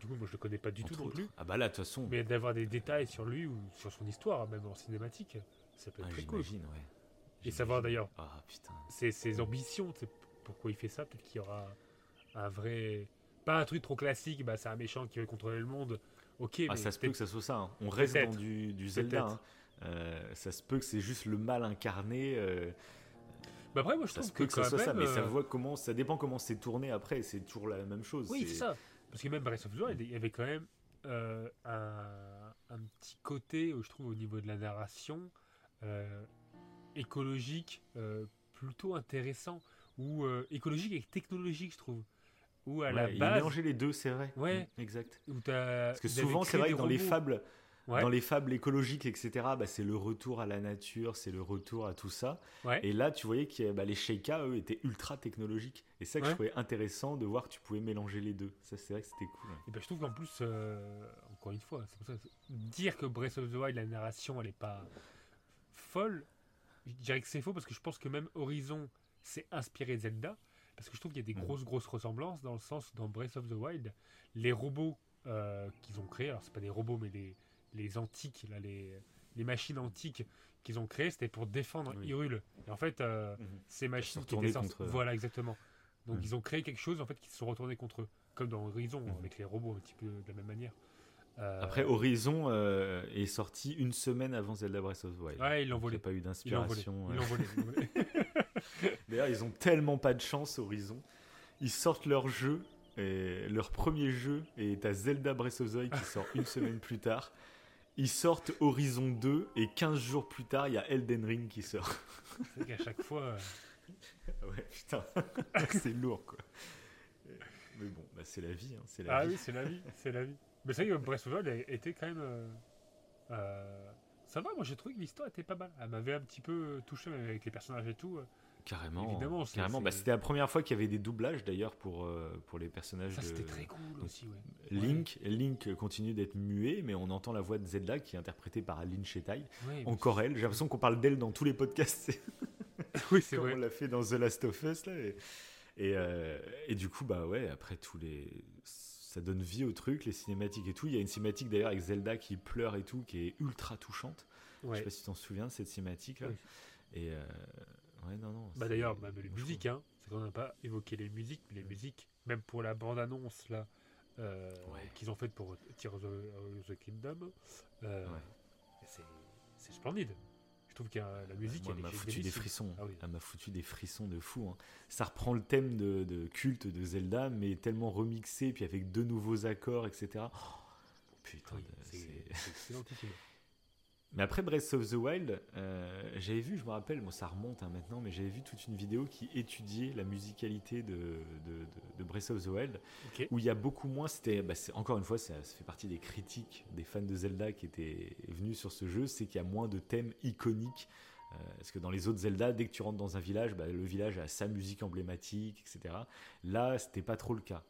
Du coup, moi je le connais pas du tout non plus. Ah bah là, de toute façon, Mais d'avoir des détails sur lui ou sur son histoire, même en cinématique, ça peut être ouais, très cool. ouais. Et savoir d'ailleurs Ah putain. ses, ses ambitions, pourquoi il fait ça, peut-être qu'il y aura un vrai... Pas un truc trop classique, bah c'est un méchant qui veut contrôler le monde, ok, Ah, mais ça se peut que ça soit ça. hein. On reste dans du, du Zelda. Hein. Euh, ça se peut que c'est juste le mal incarné. euh, Bah après, moi je ça trouve se peut que, ça quand soit ça, même, mais ça, euh, voit comment, ça dépend comment c'est tourné après. C'est toujours la même chose. Oui, c'est ça. Parce que même Breath of the Wild, il y avait quand même un, un petit côté, je trouve, au niveau de la narration, écologique, euh, plutôt intéressant, ou euh, écologique et technologique, je trouve. Ou à Ouais, la base, mélangeait les deux, c'est vrai. Ouais. Mm, Exact. où Parce que souvent, c'est vrai que dans les fables, Ouais. dans les fables écologiques, etc., bah, c'est le retour à la nature, c'est le retour à tout ça. Ouais. Et là, tu voyais que bah, les Sheikah, eux, étaient ultra technologiques. Et c'est ça que Ouais. je trouvais intéressant de voir que tu pouvais mélanger les deux. Ça, c'est vrai que c'était cool. Et ben, je trouve qu'en plus, euh, encore une fois, c'est pour ça que dire que Breath of the Wild, la narration, elle est pas folle, je dirais que c'est faux parce que je pense que même Horizon s'est inspiré de Zelda. Parce que je trouve qu'il y a des Mhm. grosses, grosses ressemblances dans le sens, dans Breath of the Wild, les robots euh, qu'ils ont créés, alors c'est pas des robots, mais les, les antiques, là, les, les machines antiques qu'ils ont créées, c'était pour défendre Oui. Hyrule. Et en fait, euh, ces machines qui étaient contre eux. Voilà, exactement. Donc Mhm. ils ont créé quelque chose en fait qui se sont retournés contre eux, comme dans Horizon Mhm. avec les robots un petit peu de la même manière. Euh, Après, Horizon euh, est sorti une semaine avant Zelda Breath of the Wild. ouais, ils l'ont volé. Il n'y a pas eu d'inspiration. Ils euh. l'ont volé. l'ont [laughs] volé. D'ailleurs, ils ont tellement pas de chance, Horizon. Ils sortent leur jeu, et leur premier jeu, et t'as Zelda Breath of the Wild qui sort une semaine plus tard. Ils sortent Horizon 2, et 15 jours plus tard, il y a Elden Ring qui sort. c'est qu'à chaque fois, euh, [laughs] ouais, putain, [laughs] c'est lourd, quoi. Mais bon, bah, c'est la vie, hein, c'est la ah vie. oui, c'est la vie, c'est la vie. Mais c'est vrai que Breath of the Wild était quand même. euh, euh, ça va, moi j'ai trouvé que l'histoire était pas mal. Elle m'avait un petit peu touché même avec les personnages et tout. euh. Carrément. Évidemment, carrément. Bah, c'était la première fois qu'il y avait des doublages, d'ailleurs, pour, euh, pour les personnages Ça de... c'était très cool aussi, ouais. Link, Link continue d'être muet, mais on entend la voix de Zelda qui est interprétée par Aline Chetai. Ouais, Encore elle, j'ai l'impression qu'on parle d'elle dans tous les podcasts, [laughs] oui, c'est [laughs] vrai. on l'a fait dans The Last of Us là. Et, et, euh, et du coup, bah ouais, après tous les, ça donne vie au truc, les cinématiques et tout. Il y a une cinématique d'ailleurs avec Zelda qui pleure et tout, qui est ultra touchante. Je sais Ouais. pas si tu t'en souviens de cette cinématique là. Oui. Et euh, ouais, non, non. Bah d'ailleurs, même les musiques, hein. C'est qu'on n'a pas évoqué les musiques, mais les musiques, même pour la bande-annonce là, euh, Ouais. qu'ils ont faite pour Tears of the Kingdom, euh, Ouais. c'est splendide. Je trouve que la musique, Moi, elle m'a foutu des frissons. Ah oui. Elle m'a foutu des frissons de fou. hein. Ça reprend le thème de, de culte de Zelda, mais tellement remixé, puis avec deux nouveaux accords, etc. Oh, putain, Oui, c'est- c'est excellentissime. [laughs] Mais après Breath of the Wild, euh, j'avais vu, je me rappelle, ça remonte hein, maintenant, mais j'avais vu toute une vidéo qui étudiait la musicalité de, de, de, Breath of the Wild, où il y a beaucoup moins. C'était, bah, encore une fois, ça, fait partie des critiques des fans de Zelda qui étaient venus sur ce jeu, c'est qu'il y a moins de thèmes iconiques. Euh, parce que dans les autres Zelda, dès que tu rentres dans un village, bah, le village a sa musique emblématique, etc. Là, c'était pas trop le cas.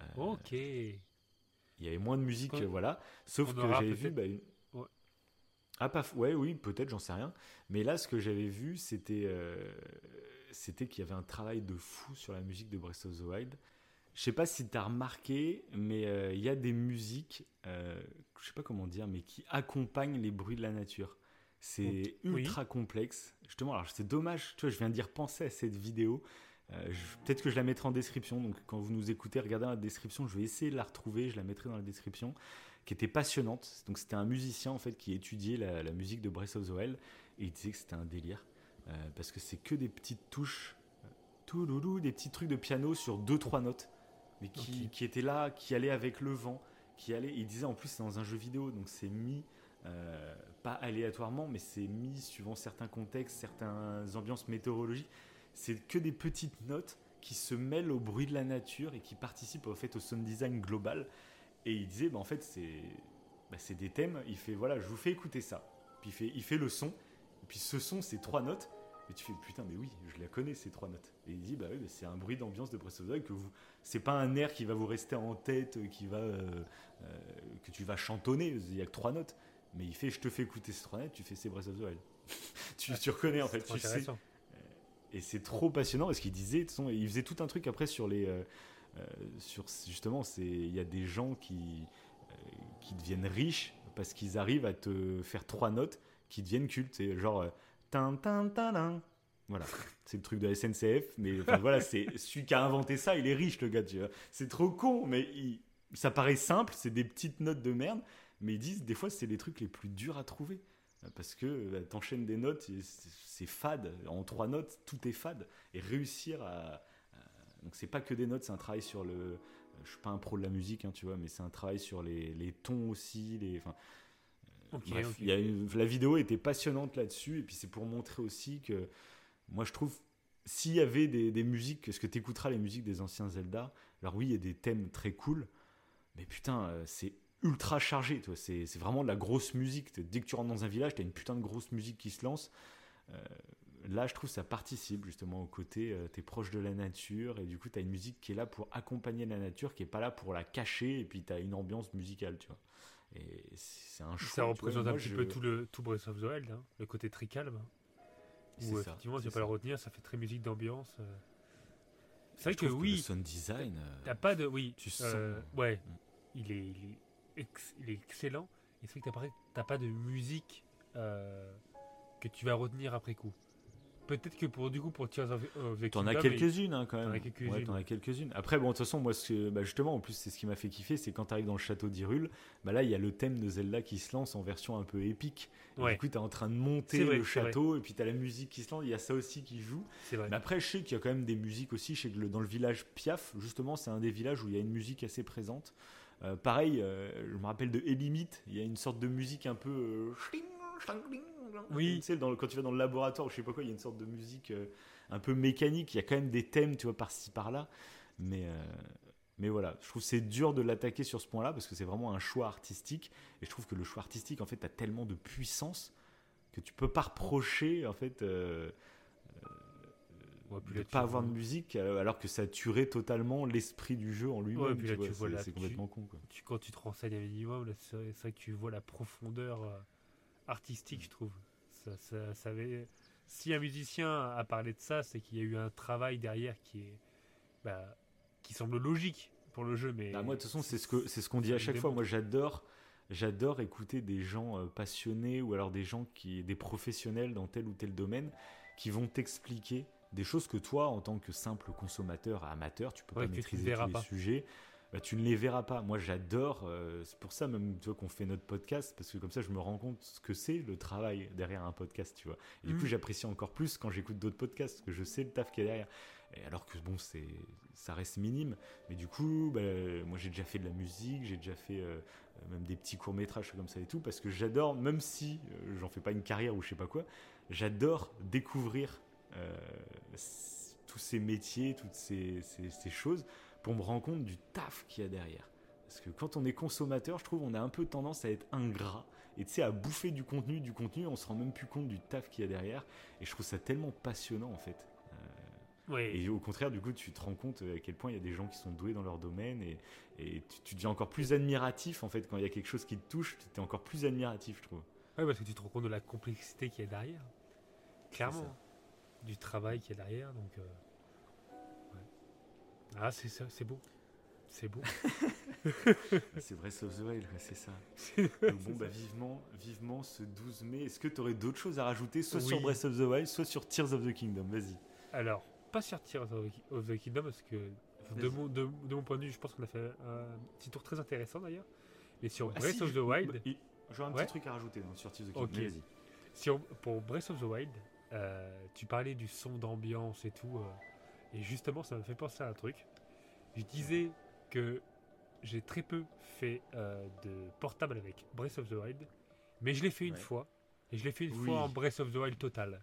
Euh, ok. Il y avait moins de musique, voilà. Sauf que j'avais vu bah, une ah, pas, ouais, oui, peut-être, j'en sais rien. Mais là, ce que j'avais vu, c'était euh, c'était qu'il y avait un travail de fou sur la musique de Breath of the Wild. Je sais pas si tu as remarqué, mais euh, il y a des musiques, euh, je sais pas comment dire, mais qui accompagnent les bruits de la nature. C'est ultra complexe. Justement, alors c'est dommage, tu vois, je viens de dire penser à cette vidéo. Peut-être que je la mettrai en description. Donc, quand vous nous écoutez, regardez la description. Je vais essayer de la retrouver. Je la mettrai dans la description. Qui était passionnante. Donc, c'était un musicien en fait qui étudiait la, musique de Breath of the Wild et il disait que c'était un délire euh, parce que c'est que des petites touches, euh, tout loulou, des petits trucs de piano sur deux trois notes, mais qui, qui étaient là, qui allaient avec le vent, qui allaient. Il disait en plus c'est dans un jeu vidéo, donc c'est mis. pas aléatoirement, mais c'est mis suivant certains contextes, certaines ambiances météorologiques c'est que des petites notes qui se mêlent au bruit de la nature et qui participent au fait au sound design global. Et il disait, bah, en fait, c'est bah, des thèmes. Il fait, voilà, je vous fais écouter ça. Puis il fait, il fait le son. Et puis ce son, c'est trois notes. Et tu fais, putain, mais oui, je la connais, ces trois notes. Et il dit, bah oui, c'est un bruit d'ambiance de Breath of the Wild que vous. C'est pas un air qui va vous rester en tête, qui va, euh, euh, que tu vas chantonner. Il y a que trois notes. Mais il fait, je te fais écouter ces trois notes, tu fais, c'est Breath of the Wild. [laughs] tu, tu reconnais, en fait. Tu sais, et c'est trop passionnant parce qu'il disait, il faisait tout un truc après sur les, euh, euh, sur justement, c'est, il y a des gens qui, euh, qui deviennent riches parce qu'ils arrivent à te faire trois notes qui deviennent cultes, c'est genre tin tin tin Voilà, c'est le truc de la SNCF, mais [laughs] voilà, c'est celui qui a inventé ça, il est riche le gars, tu vois. C'est trop con, mais ça paraît simple, c'est des petites notes de merde, mais ils disent des fois c'est les trucs les plus durs à trouver parce que bah, t'enchaînes des notes, c'est fade. En trois notes, tout est fade. Et réussir à. Donc c'est pas que des notes, c'est un travail sur le. Je suis pas un pro de la musique, hein, tu vois, mais c'est un travail sur les, les, tons aussi. Les, enfin, bref, Y a la vidéo était passionnante là-dessus, et puis c'est pour montrer aussi que moi je trouve s'il y avait des, des musiques, est-ce que tu écouteras les musiques des anciens Zelda? Alors oui, il y a des thèmes très cool, mais putain, euh, c'est ultra chargé. C'est, c'est vraiment de la grosse musique. Dès que tu rentres dans un village, tu as une putain de grosse musique qui se lance. Euh, là, je trouve ça participe justement au côté, euh, tu es proche de la nature et du coup, tu as une musique qui est là pour accompagner la nature, qui est pas là pour la cacher et puis tu as une ambiance musicale, tu vois. Et c'est un choix. Ça représente un petit peu tout, le, tout Breath of the Wild, hein, le côté très calme. Où effectivement, tu pas le retenir, ça fait très musique d'ambiance. Euh. C'est vrai que, oui. le sound design. T'as pas de. Oui. Tu sens. ouais. Mm. Il est, il est il est excellent. Et c'est vrai que t'as pas de musique euh, que tu vas retenir après coup. Peut-être que pour du coup pour Tears of, of T'en as quelques-unes hein, quand même. T'en as quelques-unes. Ouais, as. Après bon de toute façon moi ce, bah, justement en plus c'est ce qui m'a fait kiffer c'est quand t'arrives dans le château d'Hyrule, bah là il y a le thème de Zelda qui se lance en version un peu épique. Et Du coup t'es en train de monter le château et puis t'as la musique qui se lance. Il y a ça aussi qui joue. Vrai. Mais après je sais qu'il y a quand même des musiques aussi. Je sais que dans le village Piaf justement c'est un des villages où il y a une musique assez présente. Euh, pareil, euh, je me rappelle de Elimit, il y a une sorte de musique un peu. Euh, oui. Tu sais, dans quand tu vas dans le laboratoire, je sais pas quoi, il y a une sorte de musique un peu mécanique. Il y a quand même des thèmes, tu vois, par-ci par-là. Mais, mais voilà, je trouve c'est dur de l'attaquer sur ce point-là parce que c'est vraiment un choix artistique. Et je trouve que le choix artistique, en fait, a tellement de puissance que tu peux pas reprocher, en fait de pas avoir de musique euh, alors que ça tuerait totalement l'esprit du jeu en lui-même. c'est complètement con. Tu, quand tu te renseignes minimum, c'est vrai que tu vois la profondeur euh, artistique, je trouve. Ça, ça, ça avait... Si un musicien a parlé de ça, c'est qu'il y a eu un travail derrière qui est, bah, qui semble logique pour le jeu. Mais bah, moi, de toute façon, c'est ce que c'est ce qu'on dit à chaque fois. Moi, j'adore j'adore écouter des gens euh, passionnés ou alors des gens qui des professionnels dans tel ou tel domaine qui vont t'expliquer des choses que toi, en tant que simple consommateur amateur, tu peux pas maîtriser tous les sujets. Bah, tu ne les verras pas. Moi, j'adore. Euh, c'est pour ça même, qu'on fait notre podcast parce que comme ça, je me rends compte ce que c'est le travail derrière un podcast, tu vois. Et du coup, mm. j'apprécie encore plus quand j'écoute d'autres podcasts parce que je sais le taf qu'il y a derrière. Et alors que bon, c'est, ça reste minime. Mais du coup, bah, moi j'ai déjà fait de la musique, j'ai déjà fait euh, même des petits courts métrages comme ça et tout, parce que j'adore, même si euh, j'en fais pas une carrière ou je sais pas quoi, j'adore découvrir euh, tous ces métiers, toutes ces, ces, ces choses, pour me rendre compte du taf qu'il y a derrière. Parce que quand on est consommateur, je trouve on a un peu tendance à être ingrat et tu sais à bouffer du contenu, du contenu, on se rend même plus compte du taf qu'il y a derrière. Et je trouve ça tellement passionnant en fait. Et au contraire, du coup, tu te rends compte à quel point il y a des gens qui sont doués dans leur domaine et, et tu, tu, deviens encore plus admiratif en fait quand il y a quelque chose qui te touche, tu es encore plus admiratif, je trouve. Ouais, parce que tu te rends compte de la complexité qu'il y a derrière. Clairement. Du travail qu'il y a derrière, donc. Euh... Ah, c'est ça, c'est beau. C'est beau. [laughs] c'est Breath of the Wild, c'est ça. [laughs] Donc bon, bah vivement, vivement ce 12 mai. Est-ce que tu aurais d'autres choses à rajouter, soit oui. sur Breath of the Wild, soit sur Tears of the Kingdom? Vas-y. Alors, pas sur Tears of the Kingdom, parce que de mon, de, de mon, point de vue, je pense qu'on a fait un petit tour très intéressant d'ailleurs. Mais sur ah, Breath si, of the Wild. J'aurais un ouais. petit truc à rajouter donc, sur Tears of the Kingdom. Okay. Vas-y. Sur, pour Breath of the Wild, euh, tu parlais du son d'ambiance et tout. Euh, et justement, ça me fait penser à un truc. Je disais que j'ai très peu fait euh, de portable avec Breath of the Wild, mais je l'ai fait une Ouais. fois. Et je l'ai fait une Oui. fois en Breath of the Wild total.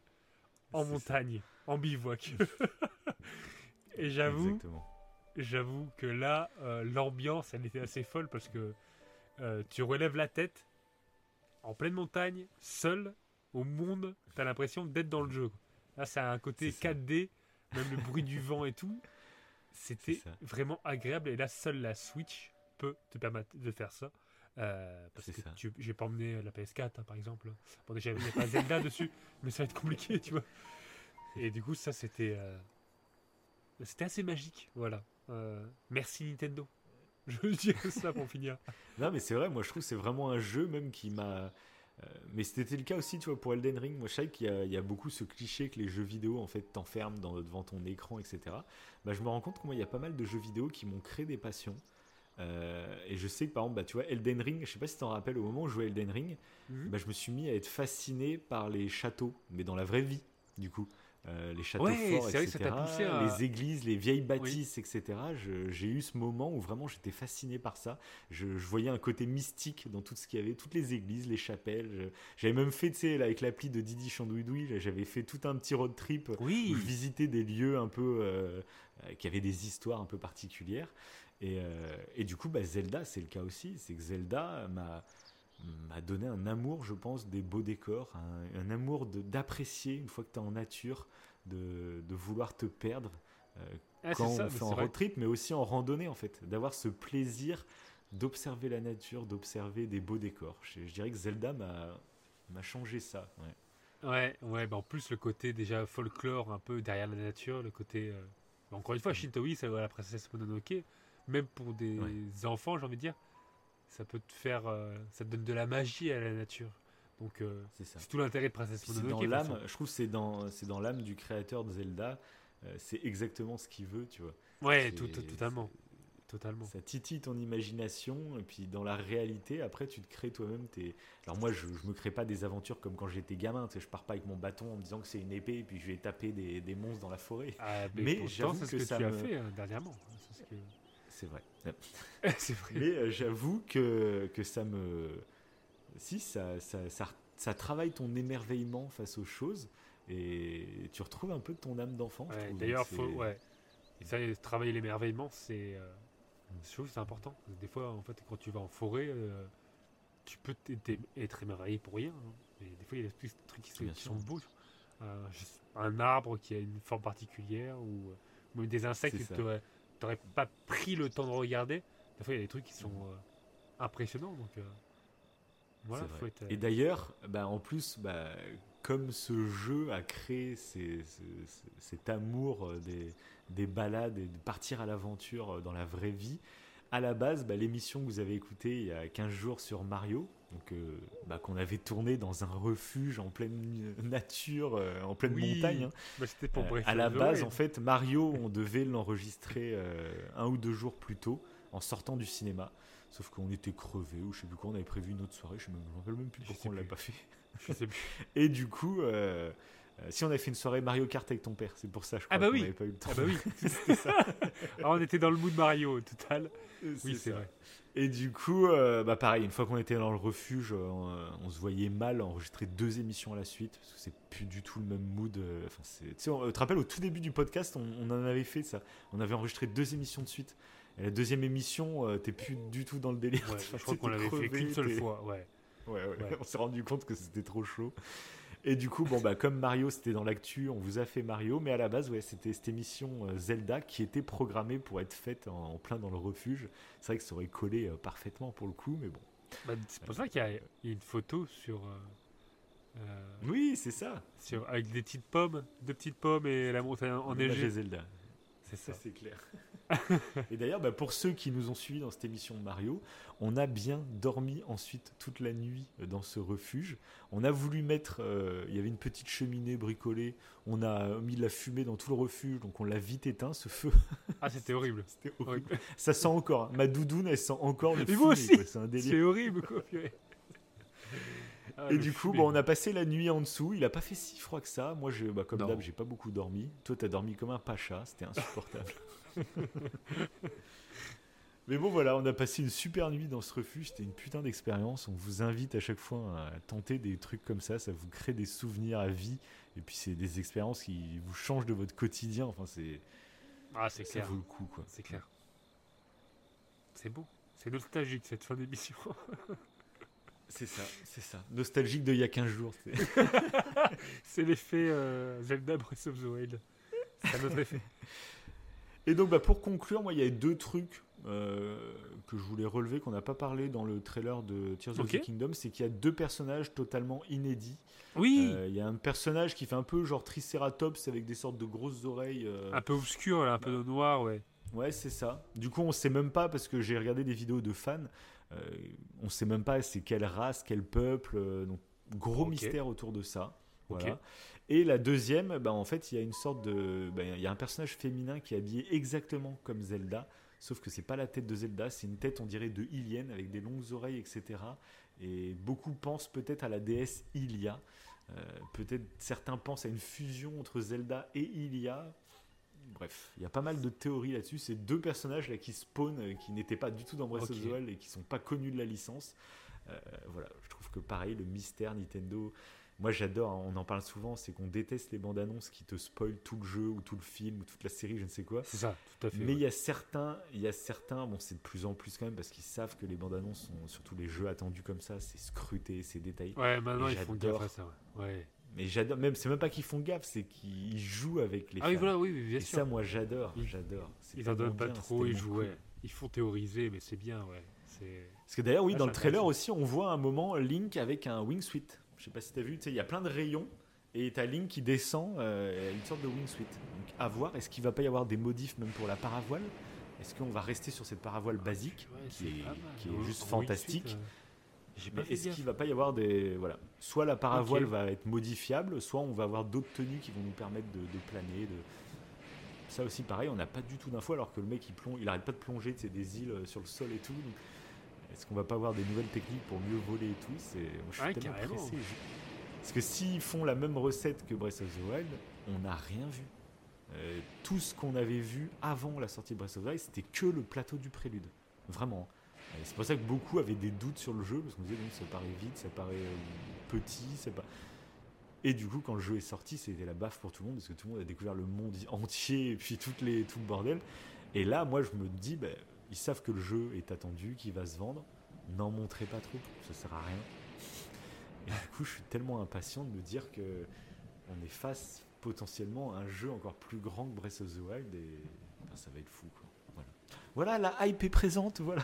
En C'est montagne, en bivouac. [laughs] et j'avoue, j'avoue que là, euh, l'ambiance, elle était assez folle parce que euh, tu relèves la tête en pleine montagne, seul, au monde, t'as l'impression d'être dans le jeu. Là, ça a un côté C'est ça. 4D, même le bruit du vent et tout. C'était vraiment agréable et là, seule la Switch peut te permettre de faire ça. Euh, parce que tu, j'ai pas emmené la PS4 hein, par exemple. Bon déjà il n'y a pas Zelda dessus, mais ça va être compliqué, tu vois. Et du coup ça c'était euh, c'était assez magique, voilà. Euh, merci Nintendo. Je dirais ça pour finir. Non, mais c'est vrai, moi je trouve que c'est vraiment un jeu même qui m'a. Euh, mais c'était le cas aussi, tu vois, pour Elden Ring. Moi, je sais qu'il y, a- il y a beaucoup ce cliché que les jeux vidéo, en fait, t'enferment devant ton écran, etc. Bah, je me rends compte que moi, il y a pas mal de jeux vidéo qui m'ont créé des passions. Euh, et je sais que, par exemple, bah, tu vois, Elden Ring, je sais pas si t'en rappelles, au moment où je jouais Elden Ring, Mhm. bah, je me suis mis à être fasciné par les châteaux, mais dans la vraie vie, du coup. Euh, les châteaux Ouais, forts, etc. poussé à- Les églises, les vieilles bâtisses, etc. J'ai eu ce moment où vraiment j'étais fasciné par ça. Je, je voyais un côté mystique dans tout ce qu'il y avait, toutes les églises, les chapelles. J'avais même fait, tu sais, avec l'appli de Didi Chandouidoui, j'avais fait tout un petit road trip Oui. où je visitais des lieux un peu euh, euh, qui avaient des histoires un peu particulières. Et, euh, et du coup, bah, Zelda, c'est le cas aussi. C'est que Zelda m'a m'a donné un amour, je pense, des beaux décors, un, un amour d'apprécier une fois que tu es en nature, de, de vouloir te perdre euh, Ah, quand ça, on fait en road trip, mais aussi en randonnée en fait, d'avoir ce plaisir d'observer la nature, d'observer des beaux décors. Je, je dirais que Zelda m'a changé ça. ouais. Ouais, ouais, bah en plus le côté déjà folklore un peu derrière la nature, le côté euh, encore une fois Shintoï, ça la princesse Mononoke, même pour des Ouais. enfants, j'ai envie de dire, ça peut te faire, euh, ça te donne de la magie à la nature. Donc euh, C'est tout l'intérêt de C'est Mononoke. dans l'âme, je trouve que c'est dans, c'est dans l'âme du créateur de Zelda. euh, c'est exactement ce qu'il veut, tu vois. Ouais, tout, tout- totalement, totalement. Ça titille ton imagination, et puis dans la réalité, après, tu te crées toi-même tes. Alors, moi, je, je me crée pas des aventures comme quand j'étais gamin, tu sais, je pars pas avec mon bâton en me disant que c'est une épée, et puis je vais taper des, des monstres dans la forêt. Ah, mais Mais j'avoue c'est ce que que, ça tu as fait hein, dernièrement. C'est ce que- C'est vrai. [laughs] c'est vrai. Mais euh, j'avoue que, que ça me. Si, ça, ça, ça, ça travaille ton émerveillement face aux choses, et tu retrouves un peu de ton âme d'enfant. Ouais. D'ailleurs, faut, ouais. Et ça, travailler l'émerveillement, c'est, euh, je trouve c'est important. Des fois, en fait, quand tu vas en forêt, euh, tu peux être émerveillé pour rien. hein. Mais des fois, il y a des trucs qui, sont- qui sont beaux. Euh, un arbre qui a une forme particulière ou, même des insectes n'aurais pas pris le temps de regarder. Des fois, il y a des trucs qui sont euh, impressionnants. Donc, euh, voilà, faut être. euh, Et d'ailleurs, bah, en plus, bah, comme ce jeu a créé ces- cet amour des, des balades et de partir à l'aventure dans la vraie vie, à la base, bah, l'émission que vous avez écoutée il y a 15 jours sur Mario, donc, euh, bah, qu'on avait tourné dans un refuge en pleine nature, euh, en pleine Oui, montagne, hein. bah, c'était pour Euh, à la the base, en fait, Mario, on devait l'enregistrer euh, un ou deux jours plus tôt, en sortant du cinéma. Sauf qu'on était crevés, ou je sais plus quoi, on avait prévu une autre soirée, je ne me rappelle même plus pourquoi on l'a plus. pas fait. Je sais plus. [laughs] Et du coup, euh, si on avait fait une soirée Mario Kart avec ton père, c'est pour ça, je crois Ah bah qu'on oui. pas eu le temps. Ah bah oui, [laughs] ça. Alors, on était dans le mood Mario au total. Oui, c'est vrai. Et du coup, euh, bah pareil, une fois qu'on était dans le refuge, euh, on, on se voyait mal enregistrer deux émissions à la suite, parce que c'est plus du tout le même mood. Enfin, tu on- te rappelles, au tout début du podcast, on, on en avait fait ça. On avait enregistré deux émissions de suite. Et la deuxième émission, euh, t'es plus du tout dans le délire. Ouais, [laughs] je crois qu'on l'avait fait qu'une seule fois. Ouais. Ouais, ouais, Ouais. on s'est rendu compte que c'était trop chaud. Et du coup, bon, bah, comme Mario, c'était dans l'actu, on vous a fait Mario, mais à la base, ouais, c'était cette émission euh, Zelda qui était programmée pour être faite en, en plein dans le refuge. C'est vrai que ça aurait collé euh, parfaitement pour le coup, mais bon. Bah, c'est pour ça qu'il y, a il y a une photo sur, euh, Oui, c'est ça. sur avec des petites pommes, deux petites pommes et la montagne enneigée. Zelda. C'est ça. c'est clair. [laughs] et d'ailleurs, bah, pour ceux qui nous ont suivis dans cette émission de Mario, on a bien dormi ensuite toute la nuit euh, dans ce refuge. On a voulu mettre, euh, il y avait une petite cheminée bricolée, on a mis de la fumée dans tout le refuge, donc on l'a vite éteint ce feu. Ah, c'était [laughs] horrible. C'était horrible. Horrible. Ça sent encore. hein. Ma doudoune, elle sent encore le Mais fumée. aussi. C'est un délire. C'est horrible, quoi. [laughs] purée. Ah, Et le du coup, bon, on a passé la nuit en dessous. Il a pas fait si froid que ça. Moi, je, bah, comme d'hab, j'ai pas beaucoup dormi. Toi, t'as dormi comme un pacha. C'était insupportable. [laughs] Mais bon, voilà, on a passé une super nuit dans ce refuge. C'était une putain d'expérience. On vous invite à chaque fois à tenter des trucs comme ça. Ça vous crée des souvenirs à vie. Et puis, c'est des expériences qui vous changent de votre quotidien. Enfin, c'est Ah, c'est ça clair. vaut le coup, quoi. C'est clair. C'est beau. C'est nostalgique cette fin d'émission. [laughs] C'est ça, c'est ça. Nostalgique d'il y a 15 jours. c'est- [laughs] C'est l'effet euh, Zelda Breath of the Wild. C'est un autre effet. Et donc, bah, pour conclure, moi, il y a deux trucs euh, que je voulais relever qu'on n'a pas parlé dans le trailer de Tears of the Kingdom. C'est qu'il y a deux personnages totalement inédits. Oui, Euh, Il y a un personnage qui fait un peu genre Triceratops avec des sortes de grosses oreilles. euh, un peu obscur, là, un peu noir, ouais. Ouais, c'est ça. Du coup, on sait même pas, parce que j'ai regardé des vidéos de fans, on sait même pas c'est quelle race, quel peuple. donc, gros mystère autour de ça. Voilà. Et la deuxième, bah, en fait, il y a une sorte de. bah, Il y a un personnage féminin qui est habillé exactement comme Zelda, sauf que c'est pas la tête de Zelda, c'est une tête, on dirait, de Hylienne, avec des longues oreilles, etc. Et beaucoup pensent peut-être à la déesse Hylia. Euh, peut-être certains pensent à une fusion entre Zelda et Hylia. Bref, il y a pas mal de théories là-dessus. Ces deux personnages là qui spawnent, euh, qui n'étaient pas du tout dans Breath of the Wild et qui sont pas connus de la licence. Euh, voilà, je trouve que pareil, le mystère Nintendo. Moi j'adore, hein, on en parle souvent, c'est qu'on déteste les bandes annonces qui te spoilent tout le jeu ou tout le film ou toute la série, je ne sais quoi. C'est ça, tout à fait. Mais ouais. il y a certains, il y a certains, bon c'est de plus en plus quand même parce qu'ils savent que les bandes annonces sont surtout les jeux attendus comme ça, c'est scruté, c'est détaillé. Ouais, maintenant Et ils font gaffe à ça, ouais. ouais. Mais j'adore, même c'est même pas qu'ils font gaffe, c'est qu'ils jouent avec les Ah oui, voilà, oui, bien Et sûr. ça moi j'adore, j'adore. Ils en donnent pas bien, trop, ils jouent, cool. Ils font théoriser, mais c'est bien, ouais. Parce que d'ailleurs, oui, Ah, dans le trailer aussi, on voit un moment Link avec un wingsuit. Je sais pas si vu, tu sais, il y a plein de rayons et t'as Link qui descend, euh, une sorte de wingsuit. Donc à voir, est-ce qu'il va pas y avoir des modifs même pour la paravoile? Est-ce qu'on va rester sur cette paravoile basique Ouais, qui est, qui juste fantastique? wingsuit, euh, Mais est-ce qu'il va pas y avoir des voilà, soit la paravoile va être modifiable, soit on va avoir d'autres tenues qui vont nous permettre de, de planer, de ça aussi pareil, on n'a pas du tout d'infos alors que le mec il plonge, il arrête pas de plonger, c'est des îles euh, sur le sol et tout. donc, Est-ce qu'on va pas avoir des nouvelles techniques pour mieux voler et tout? C'est moi je suis Ouais, tellement carrément. pressé. Parce que s'ils font la même recette que Breath of the Wild, on n'a rien vu. Euh, tout ce qu'on avait vu avant la sortie de Breath of the Wild, c'était que le plateau du prélude. Vraiment. Et C'est pour ça que beaucoup avaient des doutes sur le jeu, parce qu'on disait, bon, ça paraît vite, ça paraît euh, petit, c'est pas. Et du coup, quand le jeu est sorti, c'était la baffe pour tout le monde, parce que tout le monde a découvert le monde entier, et puis toutes les, tout le bordel. Et là, moi, je me dis, ben, ils savent que le jeu est attendu, qu'il va se vendre. N'en montrez pas trop, ça sert à rien. Et du coup, je suis tellement impatient de me dire que on est face potentiellement à un jeu encore plus grand que Breath of the Wild, et ça va être fou. Quoi. Voilà. voilà, la hype est présente, voilà.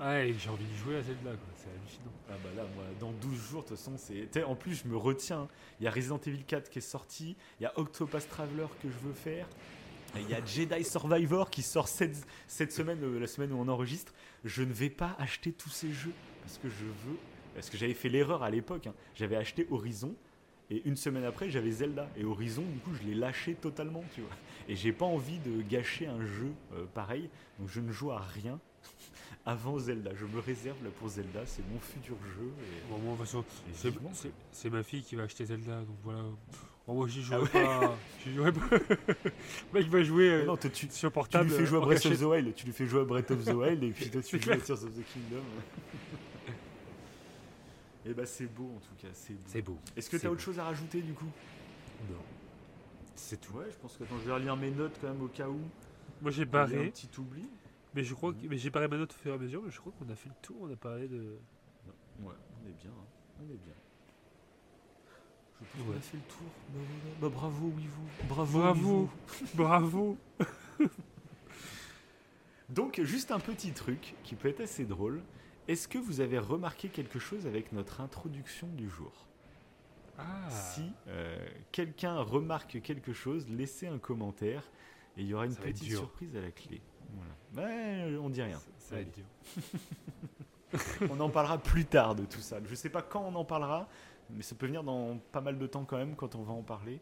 Ouais, j'ai envie de jouer à quoi. C'est hallucinant. Ah bah là, moi, dans 12 jours, de toute façon, c'est... En plus, je me retiens. Il y a Resident Evil 4 qui est sorti, il y a Octopath Traveler que je veux faire, il y a Jedi Survivor qui sort cette, cette semaine, euh, la semaine où on enregistre. Je ne vais pas acheter tous ces jeux, parce que je veux... Parce que j'avais fait l'erreur à l'époque, hein. j'avais acheté Horizon, et une semaine après, j'avais Zelda. Et Horizon, du coup, je l'ai lâché totalement, tu vois. Et j'ai pas envie de gâcher un jeu euh, pareil, donc je ne joue à rien. [laughs] avant Zelda. Je me réserve là pour Zelda, c'est mon futur jeu. et- Bon, moi, c'est ma fille qui va acheter Zelda, donc voilà. Bon, moi, j'y Ah jouerai ouais pas. J'y jouerai pas. [laughs] Le mec va jouer euh, Mais non, toi, tu, sur tu portable. lui fais jouer à Breath of the Wild, tu lui fais jouer à Breath of the [laughs] Wild et puis toi tu joues à. Tears of the Kingdom. et bah c'est beau en tout cas, c'est beau. C'est beau. Est-ce que t'as autre chose à rajouter du coup? Non. C'est tout. Ouais, je pense que attends, je vais relire mes notes quand même au cas où. Moi, j'ai a un barré, petit oubli. mais je crois que Mhm. mais j'ai barré ma note au fur et à mesure, mais je crois qu'on a fait le tour, on a parlé de. Ouais, on est bien, hein. on est bien. Ouais. a fait le tour. Bah, voilà. Bah, bravo, oui vous. Bravo. Bravo. [laughs] [laughs] Bravo Donc juste un petit truc qui peut être assez drôle. Est-ce que vous avez remarqué quelque chose avec notre introduction du jour? Ah Si euh, quelqu'un remarque quelque chose, laissez un commentaire et il y aura une Ça petite surprise à la clé. Voilà. Ouais, on dit rien. Ça, ça va être dur. [laughs] on en parlera plus tard de tout ça. Je sais pas quand on en parlera, mais ça peut venir dans pas mal de temps quand même quand on va en parler.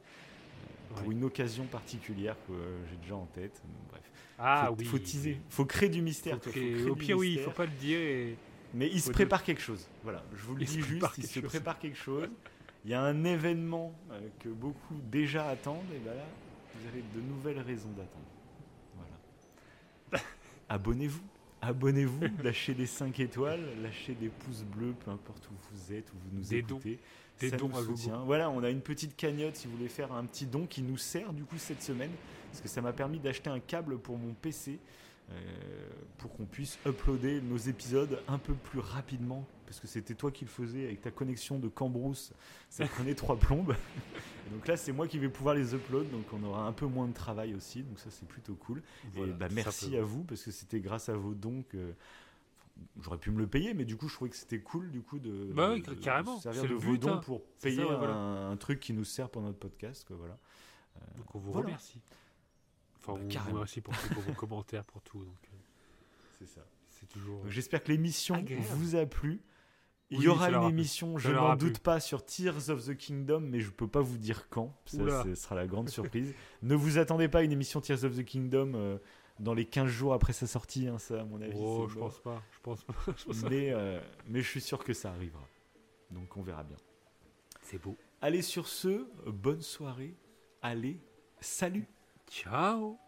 Pour une occasion particulière que euh, j'ai déjà en tête. Bref. Ah faut, oui. faut teaser. Faut créer du mystère. Faut toi, faut créer- créer Au pire, oui, il faut pas le dire. Et... Mais il se prépare quelque chose. Voilà, je vous le Il dis juste, il se chose. prépare quelque chose. Il y a un événement euh, que beaucoup déjà attendent, et ben là, vous avez de nouvelles raisons d'attendre. Voilà. [laughs] Abonnez-vous. Abonnez-vous, [laughs] lâchez des 5 étoiles, lâchez des pouces bleus, peu importe où vous êtes, où vous nous Des dons. Des Ça dons nous à gogo. Voilà, on a une petite cagnotte si vous voulez faire un petit don qui nous sert du coup cette semaine, parce que ça m'a permis d'acheter un câble pour mon PC euh, pour qu'on puisse uploader nos épisodes un peu plus rapidement, parce que c'était toi qui le faisais avec ta connexion de Cambrousse, ça prenait trois plombes. Et donc là, c'est moi qui vais pouvoir les upload, donc on aura un peu moins de travail aussi, donc ça c'est plutôt cool. Voilà, et bah, merci à vous, parce que c'était grâce à vos dons que. J'aurais pu me le payer, mais du coup, je trouvais que c'était cool du coup de, Bah de servir de vos but, hein. pour ça, payer ouais, voilà. un, un truc qui nous sert pour notre podcast. Quoi, voilà. Donc on vous Voilà. remercie. Enfin, Bah, on vous remercie pour, tout, pour vos [laughs] commentaires, pour tout. Donc euh, C'est ça. c'est toujours. Donc, J'espère que l'émission vous a plu. Il Oui, y aura une émission, je n'en doute pas, sur Tears of the Kingdom, mais je peux pas vous dire quand. Ça, ce sera la grande [laughs] surprise. ne vous attendez pas à une émission Tears of the Kingdom euh, dans les 15 jours après sa sortie, hein, ça, à mon avis. Oh, c'est je mort. pense pas. Je pense pas. [laughs] Je pense pas. mais, euh, mais je suis sûr que ça arrivera. Donc on verra bien. C'est beau. Allez sur ce, bonne soirée. Allez, salut Ciao